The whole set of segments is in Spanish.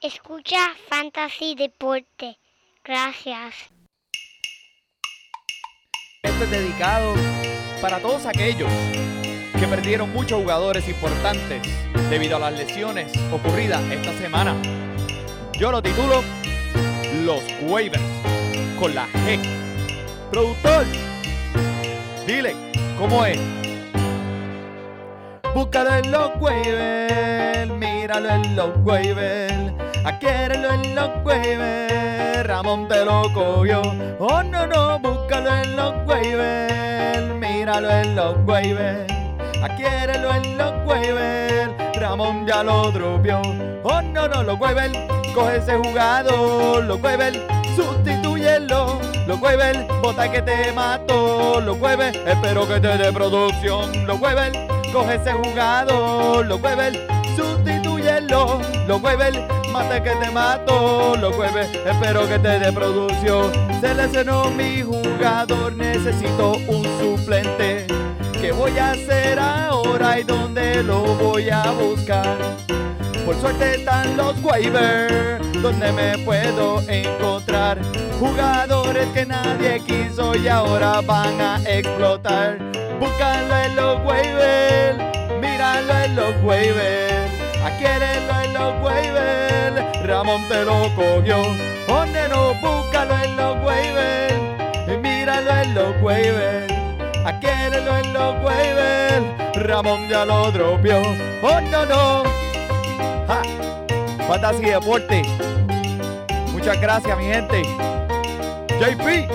Escucha Fantasy Deporte. Gracias. Este es dedicado para todos aquellos que perdieron muchos jugadores importantes debido a las lesiones ocurridas esta semana. Yo lo titulo Los Waivers con la G. Productor, dile cómo es. Búscalo en los waivers, míralo en los waivers, adquiérelo en los waivers, Ramón te lo cogió. Oh no, no, búscalo en los waivers, míralo en los waivers, adquiérelo en los waivers, Ramón ya lo dropeó. Oh no, no, los waivers, coge ese jugador, los waivers, sustitúyelo. Los waivers, bota que te mató, los waivers, espero que te dé producción, los waivers coge ese jugador, los Weber, sustitúyelo, los Weber, mate que te mato, los Weber, espero que te dé producción. Seleccionó mi jugador, necesito un suplente. ¿Qué voy a hacer ahora y dónde lo voy a buscar? Por suerte están los waivers, donde me puedo encontrar jugadores que nadie quiso y ahora van a explotar. Búscalo en los waivers, míralo en los waivers, adquiérelo en los waivers, Ramón te lo cogió. Pónelo, búscalo en los waivers, míralo en los waivers, adquiérelo en los waivers, Ramón ya lo dropeó. Oh no no, ja. Fantasy Deporte. Muchas gracias mi gente. JP.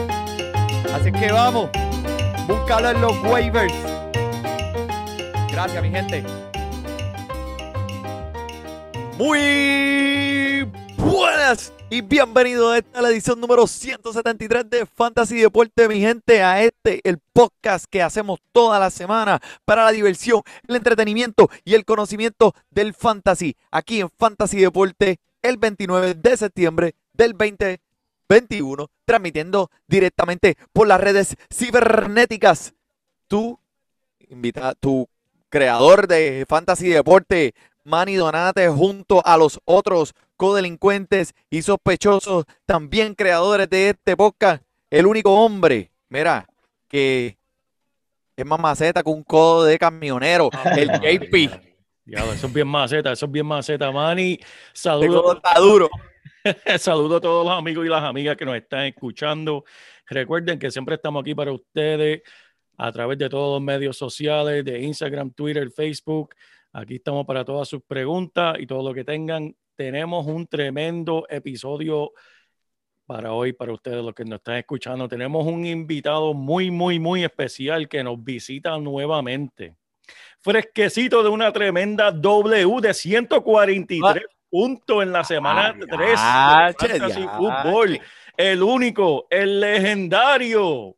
Así que vamos. Búscalo en los waivers. Gracias, mi gente. Muy buenas y bienvenidos a esta la edición número 173 de Fantasy Deporte, mi gente, a este, el podcast que hacemos toda la semana para la diversión, el entretenimiento y el conocimiento del fantasy, aquí en Fantasy Deporte, el 29 de septiembre del 2021, transmitiendo directamente por las redes cibernéticas. Tu invita, tu creador de Fantasy Deporte, Manny Donate, junto a los otros codelincuentes y sospechosos, también creadores de este podcast, el único hombre, mira, que es más maceta que un codo de camionero, el JP. Ya, eso es bien maceta, eso es bien maceta, Manny. Saludos. está duro. Saludos a todos los amigos y las amigas que nos están escuchando. Recuerden que siempre estamos aquí para ustedes a través de todos los medios sociales, de Instagram, Twitter, Facebook. Aquí estamos para todas sus preguntas y todo lo que tengan. Tenemos un tremendo episodio para hoy, para ustedes los que nos están escuchando. Tenemos un invitado muy, muy, muy especial que nos visita nuevamente. Fresquecito de una tremenda W de 143 puntos en la semana 3 de Ah, Fantasy ya, Football. El único, el legendario,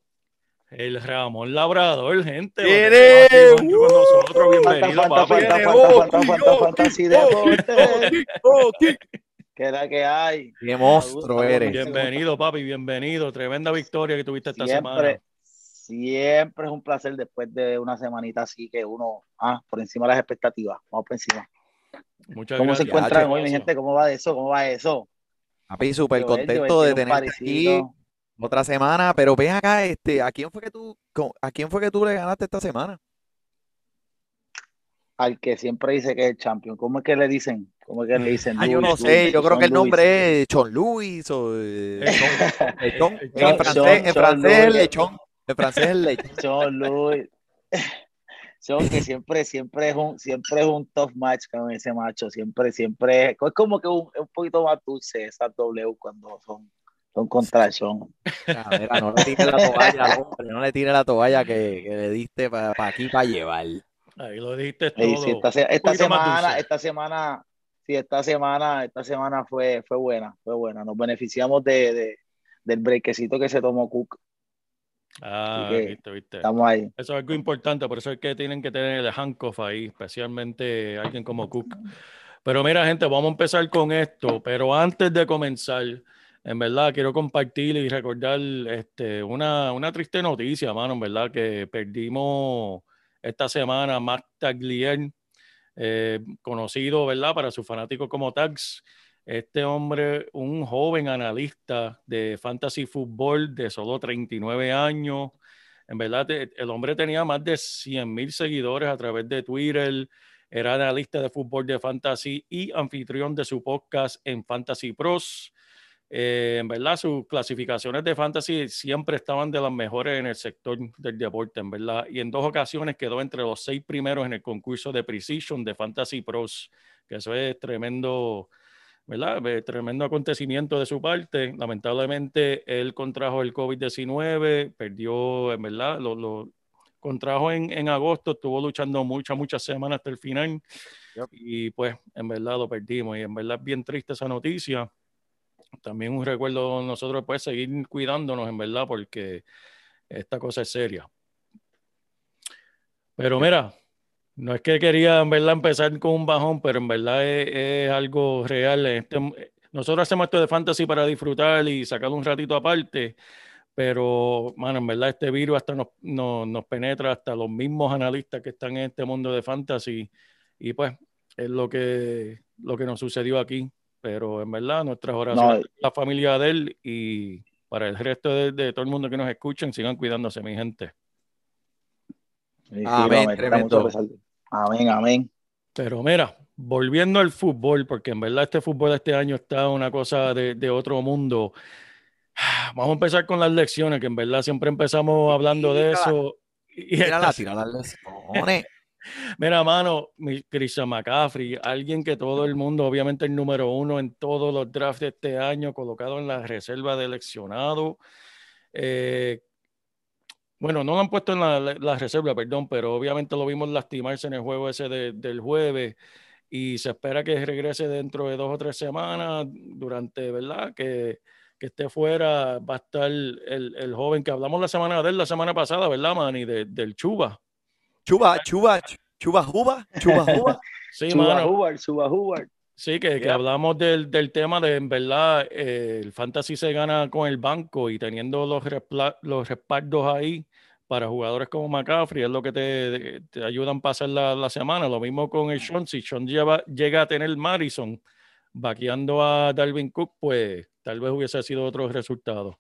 el Ramón Labrador, gente. ¡Viene! Con nosotros, bienvenido, Falta, papi. falta, Viene, falta, falta, falta, fantasy deporte. Sí. Que es la que hay. Qué monstruo eres. Bienvenido, papi, bienvenido. Tremenda victoria que tuviste esta semana. Siempre, es un placer después de una semanita así que uno, ah, por encima de las expectativas. Vamos por encima. Muchas ¿Cómo se encuentran hoy, mi gente? ¿Cómo va eso? ¿Cómo va eso? Papi, súper contento de tenerte aquí. Otra semana, pero ven acá, este, ¿a quién fue que tú, a quién fue que tú le ganaste esta semana? Al que siempre dice que es el champion. ¿Cómo es que le dicen? ¿Cómo es que le dicen? Ah, yo no sé, Luis, yo creo que el Luis. nombre es Chon Luis o eh, Chon- lechón. En Chon- francés, Chon- en Chon francés es Luis. lechón. En francés es lechón. John Luis. John, que siempre, siempre es un, siempre es un tough match con ese macho. Siempre, siempre es, es como que un, un poquito más dulce esas W cuando son, son contra. Ah, mira, no le tire la toalla al hombre, no le tire la toalla que, que le diste para aquí para llevar. Ahí lo dijiste Ey, todo. sí, esta, semana, esta semana, sí, esta semana, esta semana fue, fue buena, fue buena. Nos beneficiamos de, de- del brequecito que se tomó Cook. Ah, viste, viste. Estamos ahí. Eso es algo importante, por eso es que tienen que tener el handcuff ahí, especialmente alguien como Cook. Pero mira, gente, vamos a empezar con esto. Pero antes de comenzar, en verdad quiero compartir y recordar este, una, una triste noticia, mano, en verdad, que perdimos esta semana a Mac Taglier, eh, conocido, ¿verdad?, para sus fanáticos como Tags. Este hombre, un joven analista de fantasy fútbol de solo 39 años. En verdad, el hombre tenía más de 100 mil seguidores a través de Twitter. Era analista de fútbol de fantasy y anfitrión de su podcast en Fantasy Pros. Eh, en verdad, sus clasificaciones de fantasy siempre estaban de las mejores en el sector del deporte, en verdad. Y en dos ocasiones quedó entre los seis primeros en el concurso de Precision de Fantasy Pros, que eso es tremendo ¿verdad? Tremendo acontecimiento de su parte. Lamentablemente, él contrajo el COVID-19, perdió, en verdad, lo, contrajo en, en, agosto, estuvo luchando muchas, muchas semanas hasta el final. Y pues, en verdad, lo perdimos. Y en verdad es bien triste esa noticia. También un recuerdo nosotros, pues, seguir cuidándonos, en verdad, porque esta cosa es seria. Pero mira, no es que quería en verdad empezar con un bajón, pero en verdad es, algo real. Este, nosotros hacemos esto de fantasy para disfrutar y sacar un ratito aparte, pero, mano, en verdad este virus hasta nos, nos, penetra hasta los mismos analistas que están en este mundo de fantasy y pues es lo que, lo que nos sucedió aquí. Pero en verdad nuestras oraciones, la familia de él y para el resto de, de todo el mundo que nos escuchen, sigan cuidándose, mi gente. Amén, amén, amén. Pero mira, volviendo al fútbol, porque en verdad este fútbol de este año está una cosa de, otro mundo. Vamos a empezar con las lecciones, que en verdad siempre empezamos hablando de eso. Y tira tira las lecciones. Mira, mano, Christian McCaffrey, alguien que todo el mundo, obviamente el número uno en todos los drafts de este año, colocado en la reserva de eleccionado. Eh, bueno, no lo han puesto en la, reserva, perdón, pero obviamente lo vimos lastimarse en el juego ese del jueves y se espera que regrese dentro de dos o tres semanas durante, ¿verdad? Que, esté fuera va a estar el, joven que hablamos la semana de la semana pasada, ¿verdad, Manny? del Chuba. Chuba, Chuba, Chuba, Juba, Chuba, Juba. sí, Chuba, Chuba, Sí, que, hablamos del, tema de, en verdad, eh, el fantasy se gana con el banco y teniendo los, los respaldos ahí para jugadores como McCaffrey, es lo que te, te ayudan a pasar la, semana. Lo mismo con el Sean. Si Sean llega a tener Madison vaqueando a Dalvin Cook, pues tal vez hubiese sido otro resultado.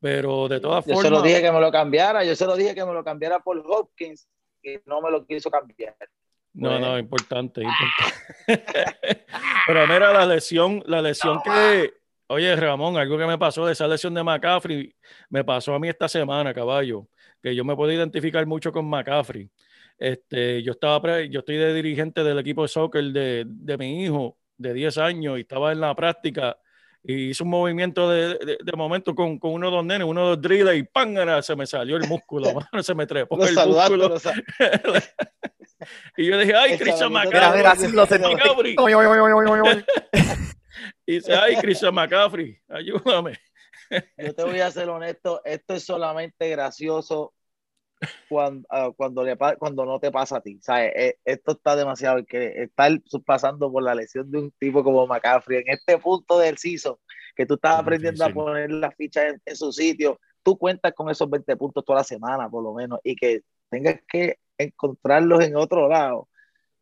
Pero de todas formas. Yo se lo dije que me lo cambiara, yo se lo dije que me lo cambiara por Hopkins, que no me lo quiso cambiar. No, no, importante, importante. Pero mira, la lesión, la lesión que, oye, Ramón, algo que me pasó de esa lesión de McCaffrey, me pasó a mí esta semana, caballo, que yo me puedo identificar mucho con McCaffrey. Este, yo estaba, yo estoy de dirigente del equipo de soccer de, de mi hijo de 10 años y estaba en la práctica y hice un movimiento de, de, momento con, con, uno de los nenes, uno de los drillers y ¡pam! se me salió el músculo, se me trepó el músculo. y yo dije, ¡ay, Christian McCaffrey! y dice, ¡ay, Christian McCaffrey! Ayúdame. yo te voy a ser honesto, esto es solamente gracioso cuando, ah, cuando, le, cuando no te pasa a ti. ¿sabes? E, esto está demasiado. Que estar pasando por la lesión de un tipo como McCaffrey en este punto del CISO, que tú estás aprendiendo a poner las fichas en, su sitio, tú cuentas con esos 20 puntos toda la semana, por lo menos, y que tengas que encontrarlos en otro lado.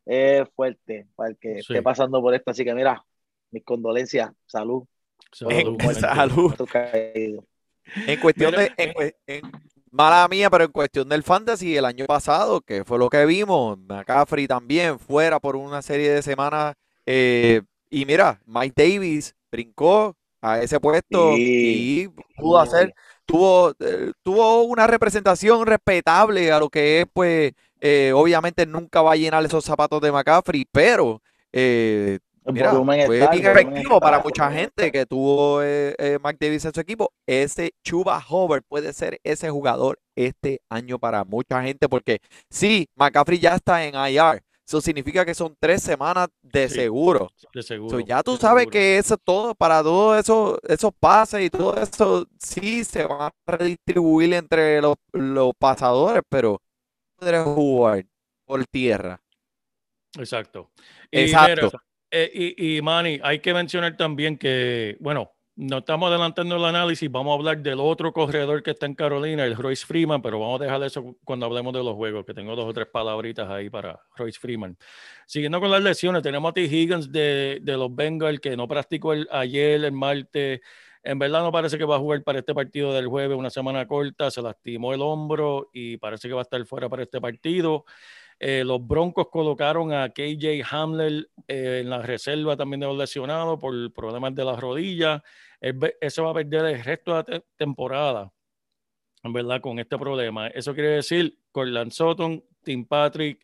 Es fuerte para el que esté pasando por esto. Así que, mira, mis condolencias, salud. Salud. salud. En cuestión de, mala mía, pero en cuestión del fantasy, el año pasado, que fue lo que vimos, McCaffrey también fuera por una serie de semanas. Eh, y mira, Mike Davis brincó a ese puesto y pudo hacer, tuvo, eh, tuvo una representación respetable a lo que es, pues, eh, obviamente nunca va a llenar esos zapatos de McCaffrey, pero Mira, fue efectivo para mucha gente que tuvo eh, eh Davis en su equipo. Ese Chuba Hover puede ser ese jugador este año para mucha gente porque sí, McCaffrey ya está en IR. Eso significa que son tres semanas de seguro. De seguro. ya tú sabes que eso todo, para todos esos, esos pases y todo eso, sí se van a redistribuir entre los, pasadores, pero no jugar por tierra. Exacto. Exacto. Eh, y, Manny, hay que mencionar también que, bueno, no estamos adelantando el análisis, vamos a hablar del otro corredor que está en Carolina, el Royce Freeman, pero vamos a dejar eso cuando hablemos de los juegos, que tengo dos o tres palabritas ahí para Royce Freeman. Siguiendo con las lesiones, tenemos a T. Higgins de, los Bengals, que no practicó ayer, el martes. En verdad no parece que va a jugar para este partido del jueves, una semana corta, se lastimó el hombro y parece que va a estar fuera para este partido. Eh, los Broncos colocaron a KJ Hamler eh, en la reserva también de los lesionados por problemas de las rodillas. Eso va a perder el resto de la temporada, en verdad, con este problema. Eso quiere decir, Corland Sutton, Tim Patrick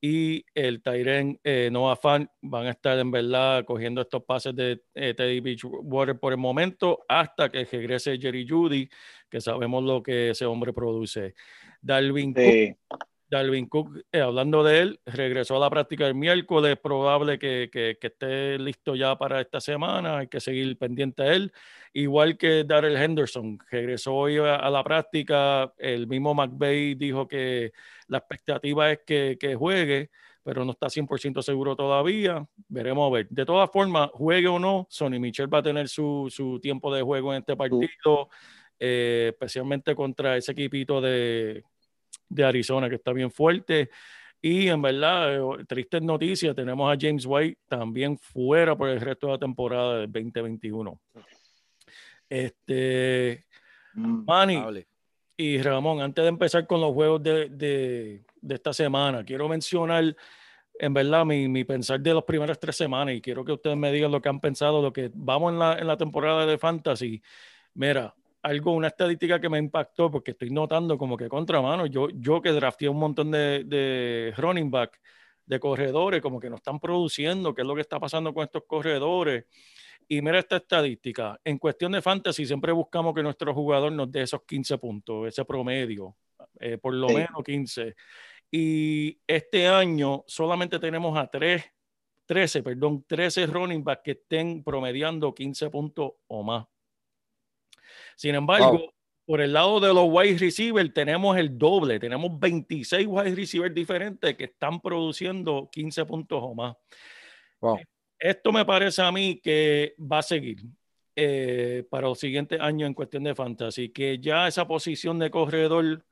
y el Tyren eh, Noah Fan van a estar, en verdad, cogiendo estos pases de Teddy Beachwater por el momento hasta que regrese Jerry Judy, que sabemos lo que ese hombre produce. Dalvin Cook Dalvin Cook, eh, hablando de él, regresó a la práctica el miércoles, es probable que, que, esté listo ya para esta semana, hay que seguir pendiente a él, igual que Darrell Henderson, regresó hoy a, la práctica, el mismo McVeigh dijo que la expectativa es que, que juegue, pero no está 100% seguro todavía, veremos a ver. De todas formas, juegue o no, Sonny Michel va a tener su, su tiempo de juego en este partido, eh, especialmente contra ese equipito de de Arizona, que está bien fuerte. Y en verdad, eh, tristes noticias, tenemos a James White también fuera por el resto de la temporada del 2021. Este, mm, Manny y Ramón, antes de empezar con los juegos de, de, de esta semana, quiero mencionar en verdad mi, mi, pensar de las primeras tres semanas y quiero que ustedes me digan lo que han pensado, lo que vamos en la, en la temporada de Fantasy. Mira, algo, una estadística que me impactó porque estoy notando como que contra mano, yo, yo que drafté un montón de, de running back, de corredores, como que no están produciendo, qué es lo que está pasando con estos corredores. Y mira esta estadística, en cuestión de fantasy siempre buscamos que nuestro jugador nos dé esos 15 puntos, ese promedio, eh, por lo menos 15. Y este año solamente tenemos a 3, 13, perdón, 13 running backs que estén promediando 15 puntos o más. Sin embargo, por el lado de los wide receivers tenemos el doble, tenemos 26 wide receivers diferentes que están produciendo 15 puntos o más. Esto me parece a mí que va a seguir eh, para los siguientes años en cuestión de fantasy, que ya esa posición de corredor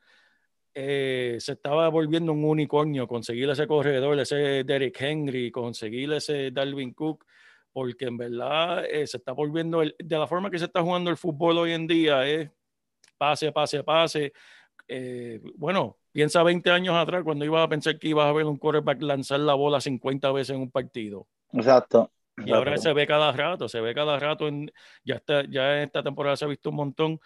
eh, se estaba volviendo un unicornio, conseguir ese corredor, ese Derek Henry, conseguir ese Dalvin Cook porque en verdad eh, se está volviendo, el, de la forma que se está jugando el fútbol hoy en día, es pase, pase, pase. Eh, bueno, piensa 20 años atrás cuando ibas a pensar que ibas a ver un quarterback lanzar la bola 50 veces en un partido. Exacto. Y ahora se ve cada rato, se ve cada rato, en, ya, está, ya en esta temporada se ha visto un montón.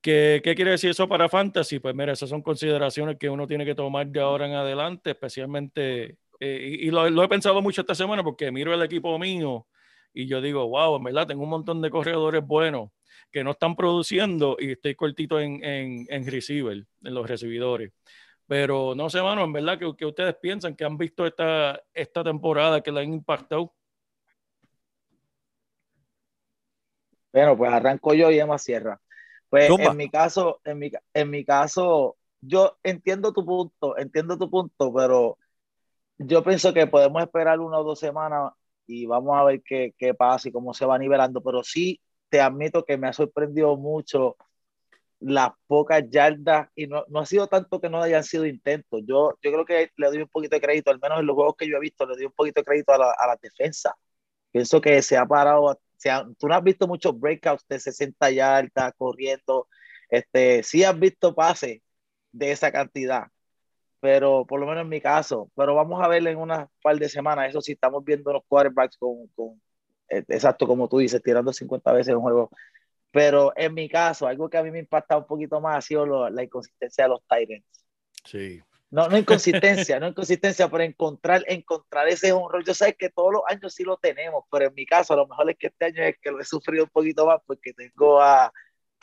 ¿Qué, ¿Qué, quiere decir eso para Fantasy? Pues mira, esas son consideraciones que uno tiene que tomar de ahora en adelante, especialmente, eh, y, lo, lo, he pensado mucho esta semana porque miro el equipo mío y yo digo, wow, en verdad tengo un montón de corredores buenos que no están produciendo y estoy cortito en, en, en receiver, en los recibidores. Pero no sé, mano, en verdad que, que ustedes piensan que han visto esta, esta temporada que la han impactado. Bueno, pues arranco yo y Emma cierra. Pues en mi caso, en mi, en mi caso, yo entiendo tu punto, entiendo tu punto, pero yo pienso que podemos esperar una o dos semanas y vamos a ver qué, qué pasa y cómo se va nivelando, pero sí te admito que me ha sorprendido mucho las pocas yardas y no, no ha sido tanto que no hayan sido intentos. Yo, yo creo que le doy un poquito de crédito, al menos en los juegos que yo he visto, le doy un poquito de crédito a la, a la defensa. Pienso que se ha parado, se tú no has visto muchos breakouts de 60 yardas corriendo, este, sí has visto pases de esa cantidad, pero por lo menos en mi caso, pero vamos a ver en unas par de semanas, eso sí, estamos viendo los quarterbacks con, con eh, exacto como tú dices, tirando 50 veces en un juego, pero en mi caso, algo que a mí me impacta un poquito más ha sido la inconsistencia de los Titans. Sí. No, no inconsistencia, no inconsistencia, pero encontrar, encontrar ese honor. Yo sé que todos los años sí lo tenemos, pero en mi caso, a lo mejor es que este año es que lo he sufrido un poquito más porque tengo a,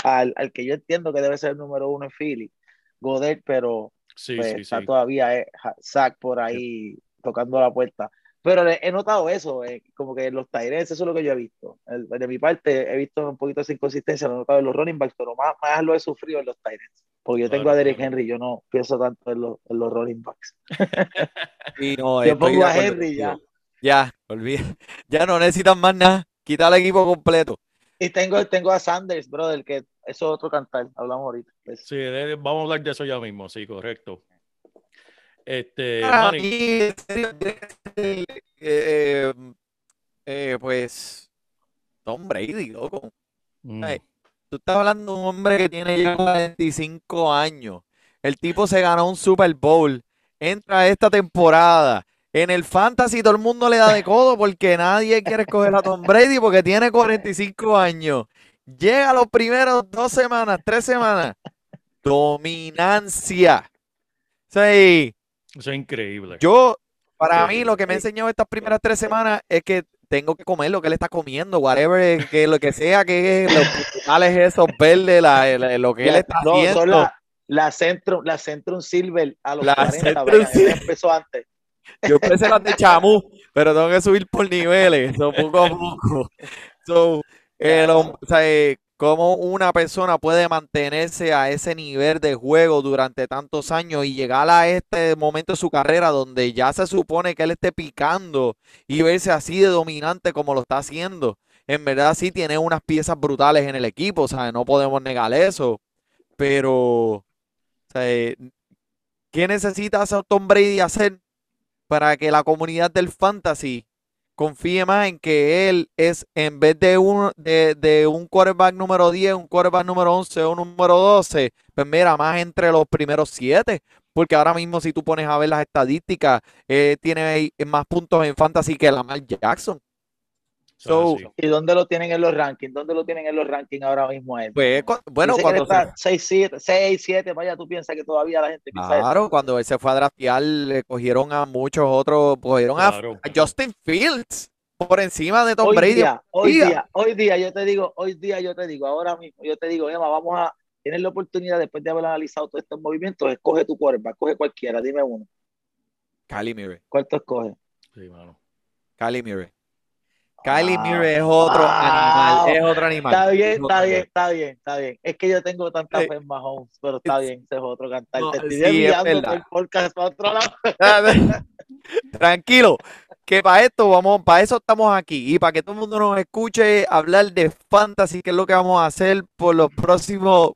al, al que yo entiendo que debe ser el número uno en Philly, Goddard, pero Sí, pues, sí, está sí. todavía eh, Zach por ahí tocando la puerta. Pero he notado eso, eh, como que los Tyrants, eso es lo que yo he visto. El, de mi parte, he visto un poquito esa inconsistencia, lo he notado en los running backs, pero más, más lo he sufrido en los Tyrants. Porque yo tengo Claro, a Derek claro. Henry, yo no pienso tanto en los, en los running backs. Y no, Yo pongo a Henry ya. Ya, olvida. Ya no necesitan más nada. Quita el equipo completo. Y tengo, tengo a Sanders, brother, que es otro cantar, hablamos ahorita. Pues. Sí, de- vamos a hablar de eso ya mismo, sí, correcto. Este, tiene que ser, eh, eh, pues, Tom Brady, loco. mm, Ay, Tú estás hablando de un hombre que tiene ya 45 años. El tipo se ganó un Super Bowl. Entra esta temporada. En el Fantasy todo el mundo le da de codo porque nadie quiere escoger a Tom Brady porque tiene 45 años. Llega los primeros dos semanas, tres semanas. Dominancia. O sea, y eso es increíble. yo, para Sí, mí, lo que me ha sí. enseñado estas primeras tres semanas es que tengo que comer lo que él está comiendo, whatever, que lo que sea, que es, los vegetales esos verdes, la- la- lo que él está no, son haciendo. la, la Centrum, la Centrum Silver a los La 40, Centrum vaya, Silver. ella empezó antes. Yo empecé las de chamú, pero tengo que subir por niveles, so, poco a poco. So, el o sea, eh, cómo una persona puede mantenerse a ese nivel de juego durante tantos años y llegar a este momento de su carrera donde ya se supone que él esté picando y verse así de dominante como lo está haciendo. En verdad sí tiene unas piezas brutales en el equipo, o sea, no podemos negar eso, pero, o sea, eh, ¿qué necesita Tom Brady hacer para que la comunidad del fantasy confíe más en que él es, en vez de un, de, un quarterback número 10, un quarterback número 11 o número 12, pues mira, más entre los primeros 7. Porque ahora mismo si tú pones a ver las estadísticas, eh, tiene más puntos en fantasy que Lamar Jackson. So. ¿Y dónde lo tienen en los rankings? ¿Dónde lo tienen en los rankings ahora mismo él? Pues, cu- bueno, Dice cuando se- está 6, 7, 6, 7, vaya, tú piensas que todavía la gente piensa eso. Claro, cuando él se fue a draftear, le cogieron a muchos otros, cogieron a- Claro. a Justin Fields por encima de Tom Hoy Brady. día, hoy día. día, hoy día, yo te digo, hoy día yo te digo, ahora mismo, yo te digo, Emma, vamos a tener la oportunidad después de haber analizado todos estos movimientos, escoge tu quarterback, coge cualquiera, dime uno. Kylie Murray. ¿Cuál tú escoges? Sí, mano. Kylie Murray. Kylie Wow. Murray es otro Wow. animal, es otro animal. Está bien, Es está bien, está bien, está bien. Es que yo tengo tanta fe en Mahomes, pero está bien, ese es otro cantar. No, Te estoy sí, es el podcast para otro lado. animal. Tranquilo, que para esto vamos, para eso estamos aquí y para que todo el mundo nos escuche hablar de fantasy, que es lo que vamos a hacer por los próximos,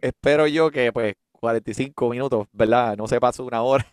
espero yo que pues 45 minutos, ¿verdad? No se pase una hora.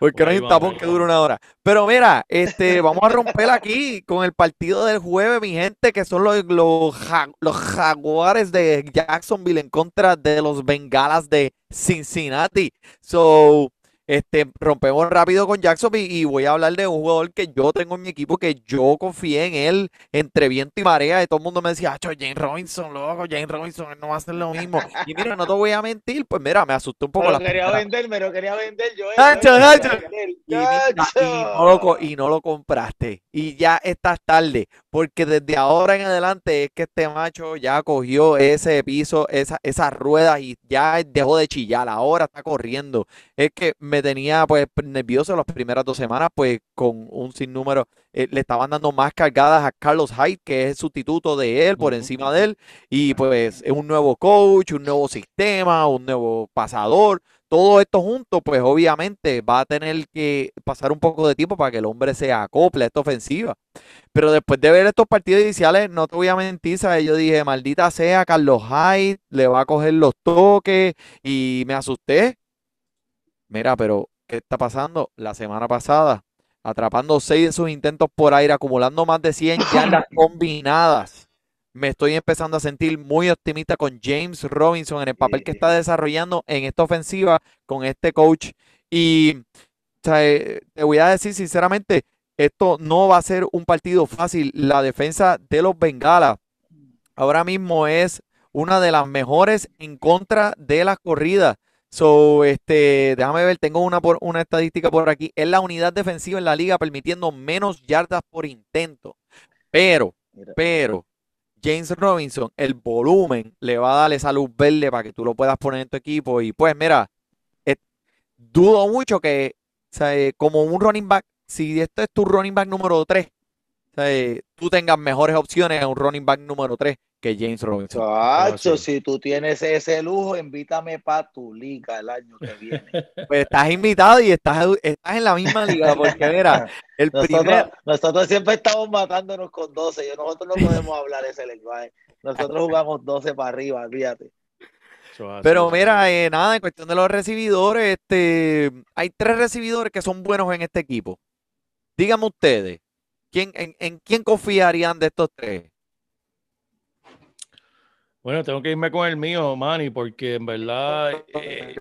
Porque Por no hay un tapón que dure una hora. Pero mira, este, vamos a romper aquí con el partido del jueves, mi gente, que son los, los, ja- los jaguares de Jacksonville en contra de los bengalas de Cincinnati. So, este, rompemos rápido con Jacksonville y voy a hablar de un jugador que yo tengo en mi equipo, que yo confié en él entre viento y marea. Y todo el mundo me decía, "Acho, James Robinson, loco, James Robinson, él no va a hacer lo mismo. Y mira, no te voy a mentir, pues mira, me asustó un poco Me la lo quería primera- vender, me lo quería vender yo. vender. y, mira, y Nacho. no lo, y no lo compraste. Y ya estás tarde. Porque desde ahora en adelante es que este macho ya cogió ese piso, esa, esas ruedas y ya dejó de chillar. Ahora está corriendo. Es que me tenía pues nervioso las primeras dos semanas, pues con un sinnúmero. eh, le estaban dando más cargadas a Carlos Hyde, que es el sustituto de él, por encima de él. Y pues es un nuevo coach, un nuevo sistema, un nuevo pasador todo esto junto, pues obviamente va a tener que pasar un poco de tiempo para que el hombre se acople a esta ofensiva. Pero después de ver estos partidos iniciales, no te voy a mentir, ¿sabes? Yo dije, maldita sea, Carlos Hyde le va a coger los toques y me asusté. Mira, pero ¿qué está pasando? La semana pasada, atrapando seis de sus intentos por aire, acumulando más de 100 yardas combinadas. Me estoy empezando a sentir muy optimista con James Robinson en el papel que está desarrollando en esta ofensiva con este coach. Y o sea, eh, te voy a decir sinceramente, esto no va a ser un partido fácil. La defensa de los Bengalas ahora mismo es una de las mejores en contra de las corridas. So, este, déjame ver, tengo una, por, una estadística por aquí. Es la unidad defensiva en la liga permitiendo menos yardas por intento. Pero, Mira. pero, James Robinson, el volumen le va a dar esa luz verde para que tú lo puedas poner en tu equipo. Y pues, mira, eh, dudo mucho que, o sea, eh, como un running back, si esto es tu running back número 3, tú tengas mejores opciones a un running back número 3 que James Robinson. Chacho, si tú tienes ese lujo, invítame para tu liga el año que viene. Pues estás invitado y estás, estás en la misma liga, porque mira, el Nosotros, primer, nosotros siempre estamos matándonos con 12. Yo, nosotros no podemos hablar ese lenguaje. Nosotros jugamos 12 para arriba, fíjate. Pero mira, eh, nada, en cuestión de los recibidores, este, hay tres recibidores que son buenos en este equipo. Díganme ustedes, ¿quién, en, en quién confiarían de estos tres? Bueno, tengo que irme con el mío, Manny, porque en verdad eh,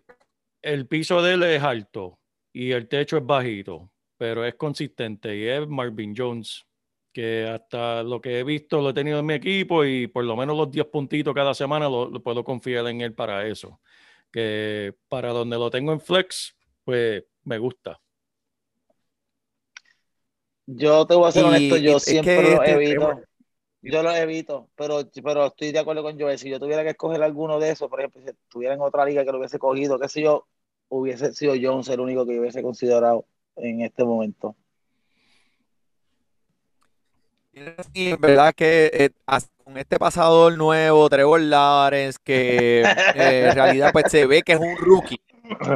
el piso de él es alto y el techo es bajito, pero es consistente y es Marvin Jones, que hasta lo que he visto lo he tenido en mi equipo y por lo menos los 10 puntitos cada semana lo, lo puedo confiar en él para eso. Que para donde lo tengo en flex, pues me gusta. Yo te voy a ser Y honesto, yo siempre que lo este- evito. Yo lo evito, pero, pero estoy de acuerdo con Joel. Si yo tuviera que escoger alguno de esos, por ejemplo, si estuviera en otra liga que lo hubiese cogido, qué sé yo, hubiese sido Jones el único que hubiese considerado en este momento. Y en verdad que eh, con este pasador nuevo, Trevor Lawrence, que eh, en realidad pues se ve que es un rookie.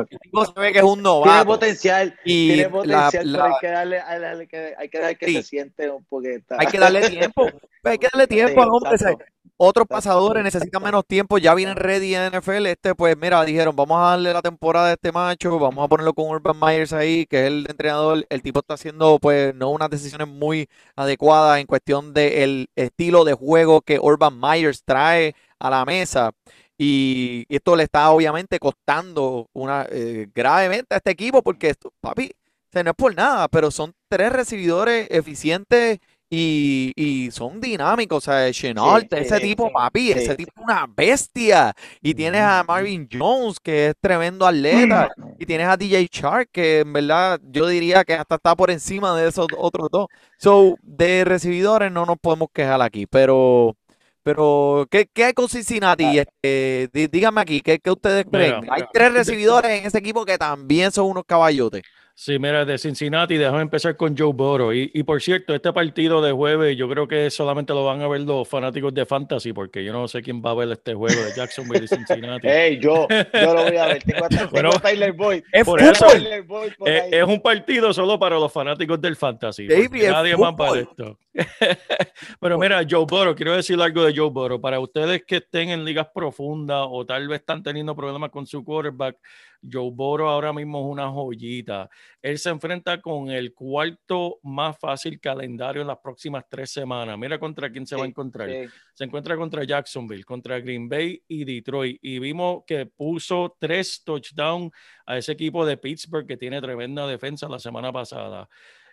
El tipo se ve que es un Tiene novato. potencial, Y tiene potencial, la- pero hay que darle, hay, que, hay que Sí. se siente un poquito. hay que darle tiempo. Hay que darle tiempo al hombre. exacto. Otros Exacto. pasadores necesitan menos tiempo, ya vienen ready en NFL. Este, pues mira, dijeron, vamos a darle la temporada a este macho, vamos a ponerlo con Urban Myers ahí, que es el entrenador. El tipo está haciendo, pues, no unas decisiones muy adecuadas en cuestión del estilo de juego que Urban Myers trae a la mesa. Y esto le está obviamente costando una, eh, gravemente a este equipo, porque esto, papi, no es por nada, pero son tres recibidores eficientes y, y son dinámicos. O sea, Chenault, Sí, ese sí, tipo, sí, papi, ese tipo es una bestia. Y tienes a Marvin Jones, que es tremendo atleta. Y tienes a DJ Shark, que en verdad yo diría que hasta está por encima de esos otros dos. So, de recibidores no nos podemos quejar aquí, pero. Pero, ¿qué, qué hay con Cincinnati? Este, dí- díganme aquí, ¿qué, qué ustedes Mira, creen? Hay tres recibidores en ese equipo que también son unos caballotes. Sí, mira, de Cincinnati, déjame empezar con Joe Burrow. Y, y por cierto, este partido de jueves, yo creo que solamente lo van a ver los fanáticos de Fantasy, porque yo no sé quién va a ver este juego de Jacksonville y Cincinnati. Ey, yo, yo lo voy a ver. Tengo a, tengo Bueno, Tyler Boyd. Es por Tengo a eso- fútbol. Tyler Boyd por Es, ahí. es un partido solo para los fanáticos del Fantasy. Baby, nadie más para esto. Pero mira, Joe Burrow, quiero decir algo de Joe Burrow. Para ustedes que estén en ligas profundas o tal vez están teniendo problemas con su quarterback, Joe Burrow ahora mismo es una joyita. Él se enfrenta con el cuarto más fácil calendario en las próximas tres semanas. Mira contra quién se va a encontrar. sí. Se encuentra contra Jacksonville, contra Green Bay y Detroit. Y vimos que puso tres touchdowns a ese equipo de Pittsburgh que tiene tremenda defensa la semana pasada.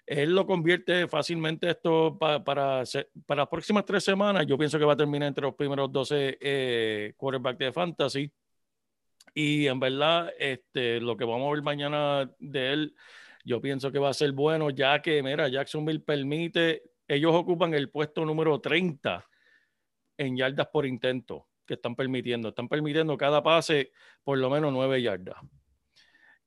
Él lo convierte fácilmente esto pa- para, para las próximas tres semanas. Yo pienso que va a terminar entre los primeros 12 eh, quarterbacks de fantasy. Y en verdad, este, lo que vamos a ver mañana de él, yo pienso que va a ser bueno, ya que, mira, Jacksonville permite, ellos ocupan el puesto número 30 en yardas por intento que están permitiendo. Están permitiendo cada pase por lo menos nueve yardas.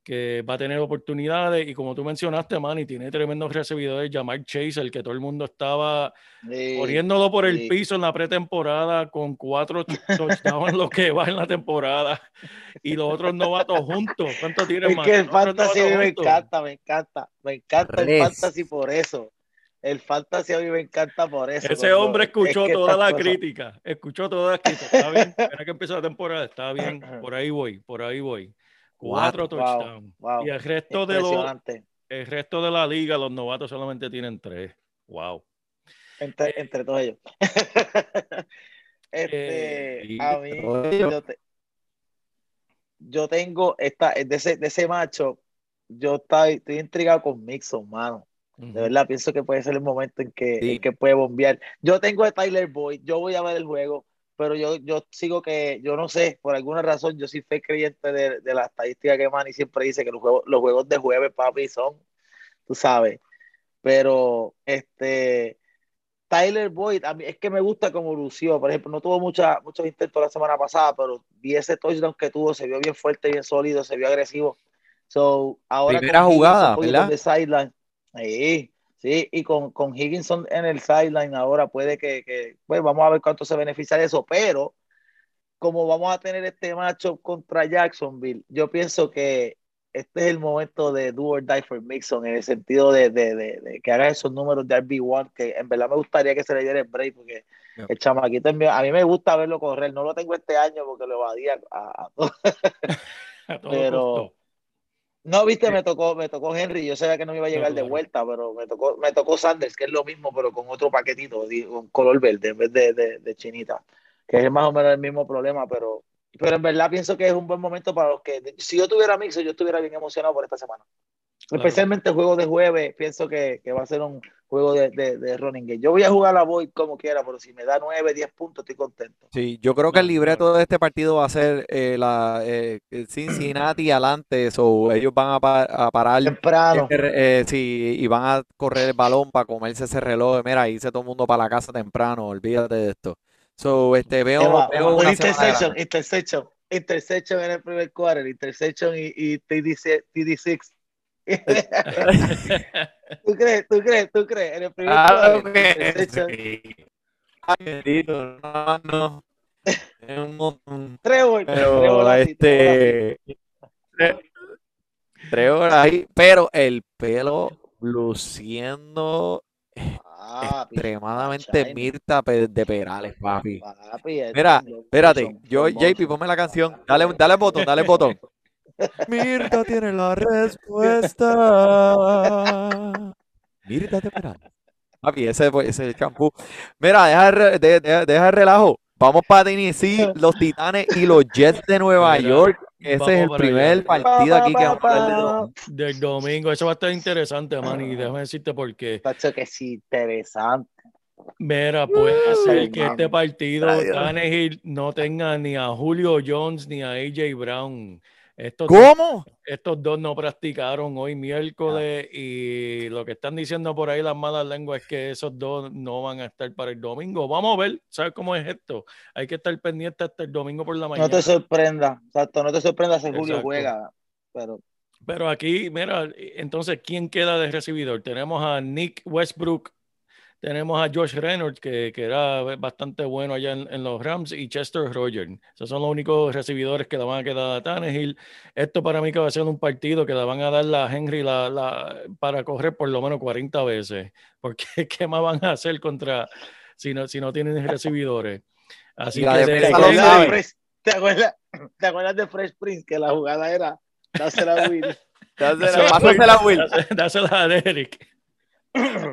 Que va a tener oportunidades. Y como tú mencionaste, Manny, tiene tremendos recibidores. Jamar Chase, el que todo el mundo estaba Sí, poniéndolo por el sí. piso en la pretemporada con cuatro ch- touchdowns lo que va en la temporada. Y los otros novatos juntos. ¿Cuánto tienen Es que el fantasy a mí novatos me juntos. encanta, me encanta. Me encanta el Tres. fantasy por eso. El fantasy a mí me encanta por eso. Ese cuando- hombre es escuchó que toda la cosas- crítica, escuchó toda la crítica. Está bien, espera que empiece la temporada, está bien, por ahí voy, por ahí voy. Cuatro Wow, touchdowns. wow. Y el resto, de los, el resto de la liga, los novatos solamente tienen tres. Wow. Entre, entre todos ellos. este, Eh, a mí, yo, te- yo tengo esta, de ese, de ese macho, yo estoy, estoy intrigado con Mixon, mano. De verdad, pienso que puede ser el momento en que, Sí. en que puede bombear. Yo tengo a Tyler Boyd, yo voy a ver el juego, pero yo, yo sigo que, yo no sé, por alguna razón, yo soy fe creyente de, de la estadística que Manny siempre dice que los juegos, los juegos de jueves, papi, son, tú sabes. Pero, este, Tyler Boyd, a mí es que me gusta como lució. Por ejemplo, no tuvo mucha, muchos intentos la semana pasada, pero vi ese touchdown que tuvo, se vio bien fuerte, bien sólido, se vio agresivo. So, ahora Primera jugada, ¿verdad? de sideline, sí, Sí, y con, con Higginson en el sideline ahora puede que, que, pues vamos a ver cuánto se beneficia de eso, pero como vamos a tener este macho contra Jacksonville, yo pienso que este es el momento de do or die for Mixon en el sentido de, de, de, de que haga esos números de RB1, que en verdad me gustaría que se le diera el break, porque Yeah. el chamaquito, es mío. a mí me gusta verlo correr, no lo tengo este año porque lo evadía a, a todo. A todo Pero-. No, viste, me tocó, me tocó Henry, yo sabía que no me iba a llegar de claro. vuelta, pero me tocó, me tocó Sanders, que es lo mismo, pero con otro paquetito, con color verde en vez de, de, de chinita, que es más o menos el mismo problema, pero, pero en verdad pienso que es un buen momento para los que, si yo tuviera Mixo, yo estuviera bien emocionado por esta semana. Especialmente el juego de jueves, pienso que, que va a ser un juego de, de, de running game. Yo voy a jugar a la Void como quiera, pero si me da 9, 10 puntos, estoy contento. Sí, yo creo que el libreto de este partido va a ser eh, la eh, Cincinnati adelante, so ellos van a, pa- a parar Temprano. eh, sí, y van a correr el balón para comerse ese reloj. Mira, irse todo el mundo para la casa temprano, olvídate de esto. So, este, veo, Emma, veo un una grande. interception, interception en el primer quarter, interception y, y TD, TD6. ¿Tú crees? ¿Tú crees? ¿Tú crees? En el primer. Ay, bendito, no, no. Es un montón. Trevor, Trevor Pero Trevor este. tre- Tres horas ahí, pero el pelo luciendo Papi, extremadamente. Mirta de Perales, papi. Papi, estos Mira, Espérate, yo. JP, ponme la canción. Dale, dale botón, dale botón. Mirta tiene la respuesta. Mirta Perales. Papi, ese, ese es el champú. Mira, deja el, re- de- de- deja el relajo. Vamos para Tennessee, los Titanes y los Jets de Nueva Mira, York. Ese es el primer allá. partido aquí que vamos a hablar de Del domingo, eso va a estar interesante, man, y déjame decirte por qué. Tacho, que sí, interesante. Mira, puede ser que este partido. Tannehill no tenga ni a Julio Jones ni a AJ Brown. Estos, ¿Cómo? estos dos no practicaron hoy miércoles y lo que están diciendo por ahí las malas lenguas es que esos dos no van a estar para el domingo. Vamos a ver, ¿sabes cómo es esto? Hay que estar pendiente hasta el domingo por la No mañana. te sorprenda, exacto, no te sorprenda si Julio juega, pero Pero aquí, mira, entonces, ¿quién queda de recibidor? Tenemos a Nick Westbrook, tenemos a Josh Reynolds, que, que era bastante bueno allá en, en los Rams, y Chester Rogers. Esos son los únicos recibidores que le van a quedar a Tannehill. Esto para mí que va a ser un partido que le van a dar a Henry la, la- para correr por lo menos 40 veces. Porque ¿qué más van a hacer contra si no, si no tienen recibidores? Así que de- ¿Te lo acuerdas, sabe. de Fresh, ¿te, acuerdas, ¿Te acuerdas de Fresh Prince? Que la jugada era dásela a Will. Dásela- Pásasela a Will, Dásela- Dásela a Derek.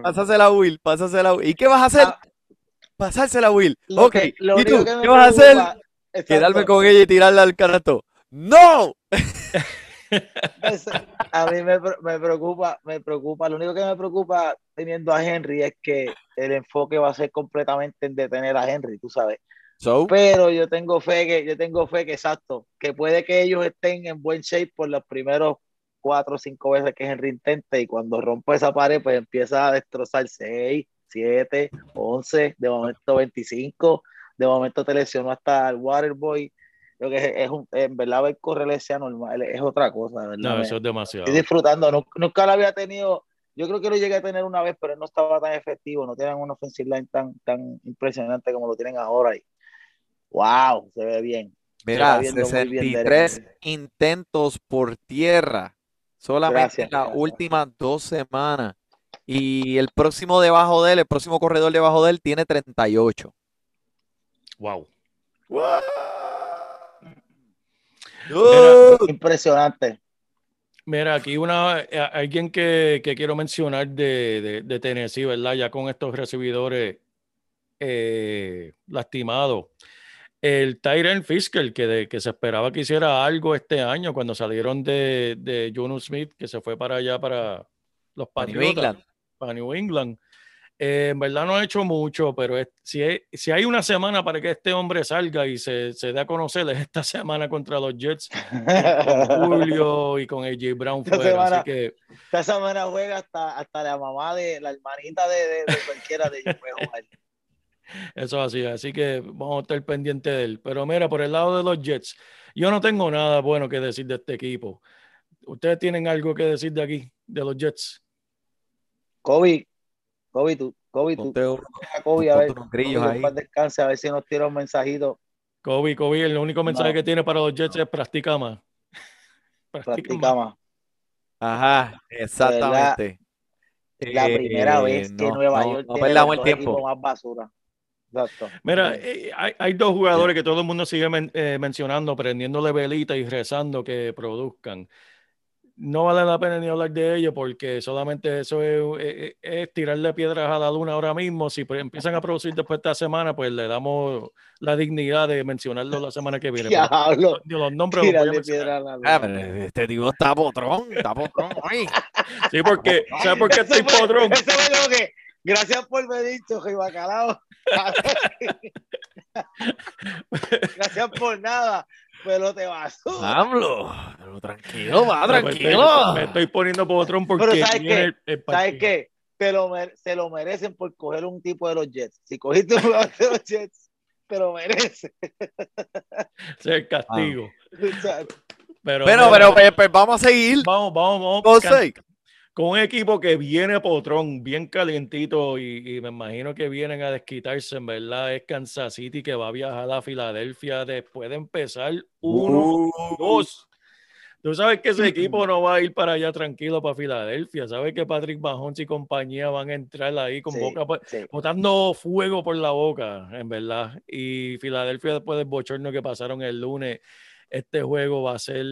Pásasela a Will, pásasela a Will. ¿Y qué vas a hacer? Ah, Pasársela a Will. Ok, ¿Qué vas a hacer? exacto, Quedarme con ella y tirarla al canasto. ¡No! a mí me, me preocupa, me preocupa, lo único que me preocupa teniendo a Henry es que el enfoque va a ser completamente en detener a Henry, tú sabes. So, Pero yo tengo fe que, yo tengo fe que exacto, que puede que ellos estén en buen shape por los primeros cuatro o cinco veces que Henry intente y cuando rompa esa pared pues empieza a destrozar 6, 7, 11, de momento 25, de momento te lesionó hasta el Waterboy. Lo que es, es un, en verdad ver correr sea normal, es otra cosa, ¿verdad? No, eso es demasiado. estoy disfrutando, no- nunca lo había tenido, yo creo que lo llegué a tener una vez, pero no estaba tan efectivo, no tienen una offensive line tan, tan impresionante como lo tienen ahora y wow, se ve bien. mira, está viendo muy bien 63 Derek. intentos por tierra solamente en las últimas dos semanas. Y el próximo debajo de él, el próximo corredor debajo de él, tiene 38. Wow. ¡Oh! Impresionante. Mira, aquí una a- alguien que, que quiero mencionar de, de, de Tennessee, ¿verdad? Ya con estos recibidores eh, lastimados. El Tyron Fisker, que, de- que se esperaba que hiciera algo este año cuando salieron de, de Jono Smith, que se fue para allá para los Patriotas, England. para New England. Eh, en verdad no ha hecho mucho, pero es- si, hay, si hay una semana para que este hombre salga y se, se dé a conocer, es esta semana contra los Jets, con Julio y con AJ Brown Esta fuera. semana- Así que Esta semana juega hasta, hasta la mamá de la hermanita de, de, de cualquiera de ellos puede jugar. Eso es así. Así que vamos a estar pendientes de él. Pero mira, por el lado de los Jets, yo no tengo nada bueno que decir de este equipo. ¿Ustedes tienen algo que decir de aquí, de los Jets? Kobe, Kobe, tú, Kobe, tú, Ponte un- a Kobe, a ver, grillos Kobe, ahí. después descanse, a ver si nos tira un mensajito, Kobe, Kobe, el único mensaje No. que tiene para los Jets es practica más. Practica practica más. más. Ajá, exactamente. La Eh, primera vez que no, Nueva no, York no tiene el tiempo. más basura. Exacto. Mira, Eh, eh, hay, hay dos jugadores que todo el mundo sigue men- eh, mencionando, prendiéndole velita y rezando que produzcan. No vale la pena ni hablar de ellos porque solamente eso es, es- es tirarle piedras a la luna ahora mismo. Si empiezan a producir después de esta semana, pues le damos la dignidad de mencionarlo la semana que viene. Diablo, ni los nombres los voy a piedra a la luna. Ah, pero este tipo está potrón, está potrón. Ay. Sí, porque, ¿sabes por qué Eso estoy fue- gracias por venir, Choji Bacalao. gracias por nada, pero te vas. Pablo, pero tranquilo, va, Me estoy- tranquilo. Me estoy poniendo podrón porque Pero ¿sabes qué? el- el ¿Sabes qué? Te lo se lo merecen por coger un tipo de los Jets. Si cogiste un jugador de los Jets, te lo mereces. Es el castigo. Pero, Bueno, mira, pero pues, pues, vamos a seguir. vamos, vamos, vamos. Con un equipo que viene potrón, bien calientito y, y me imagino que vienen a desquitarse, en verdad, es Kansas City que va a viajar a Filadelfia después de empezar uno, Uh, dos. Tú sabes que ese equipo no va a ir para allá tranquilo para Filadelfia, sabes que Patrick Mahomes y compañía van a entrar ahí con sí, boca, sí. botando fuego por la boca, en verdad. Y Filadelfia después del bochorno que pasaron el lunes, este juego va a ser...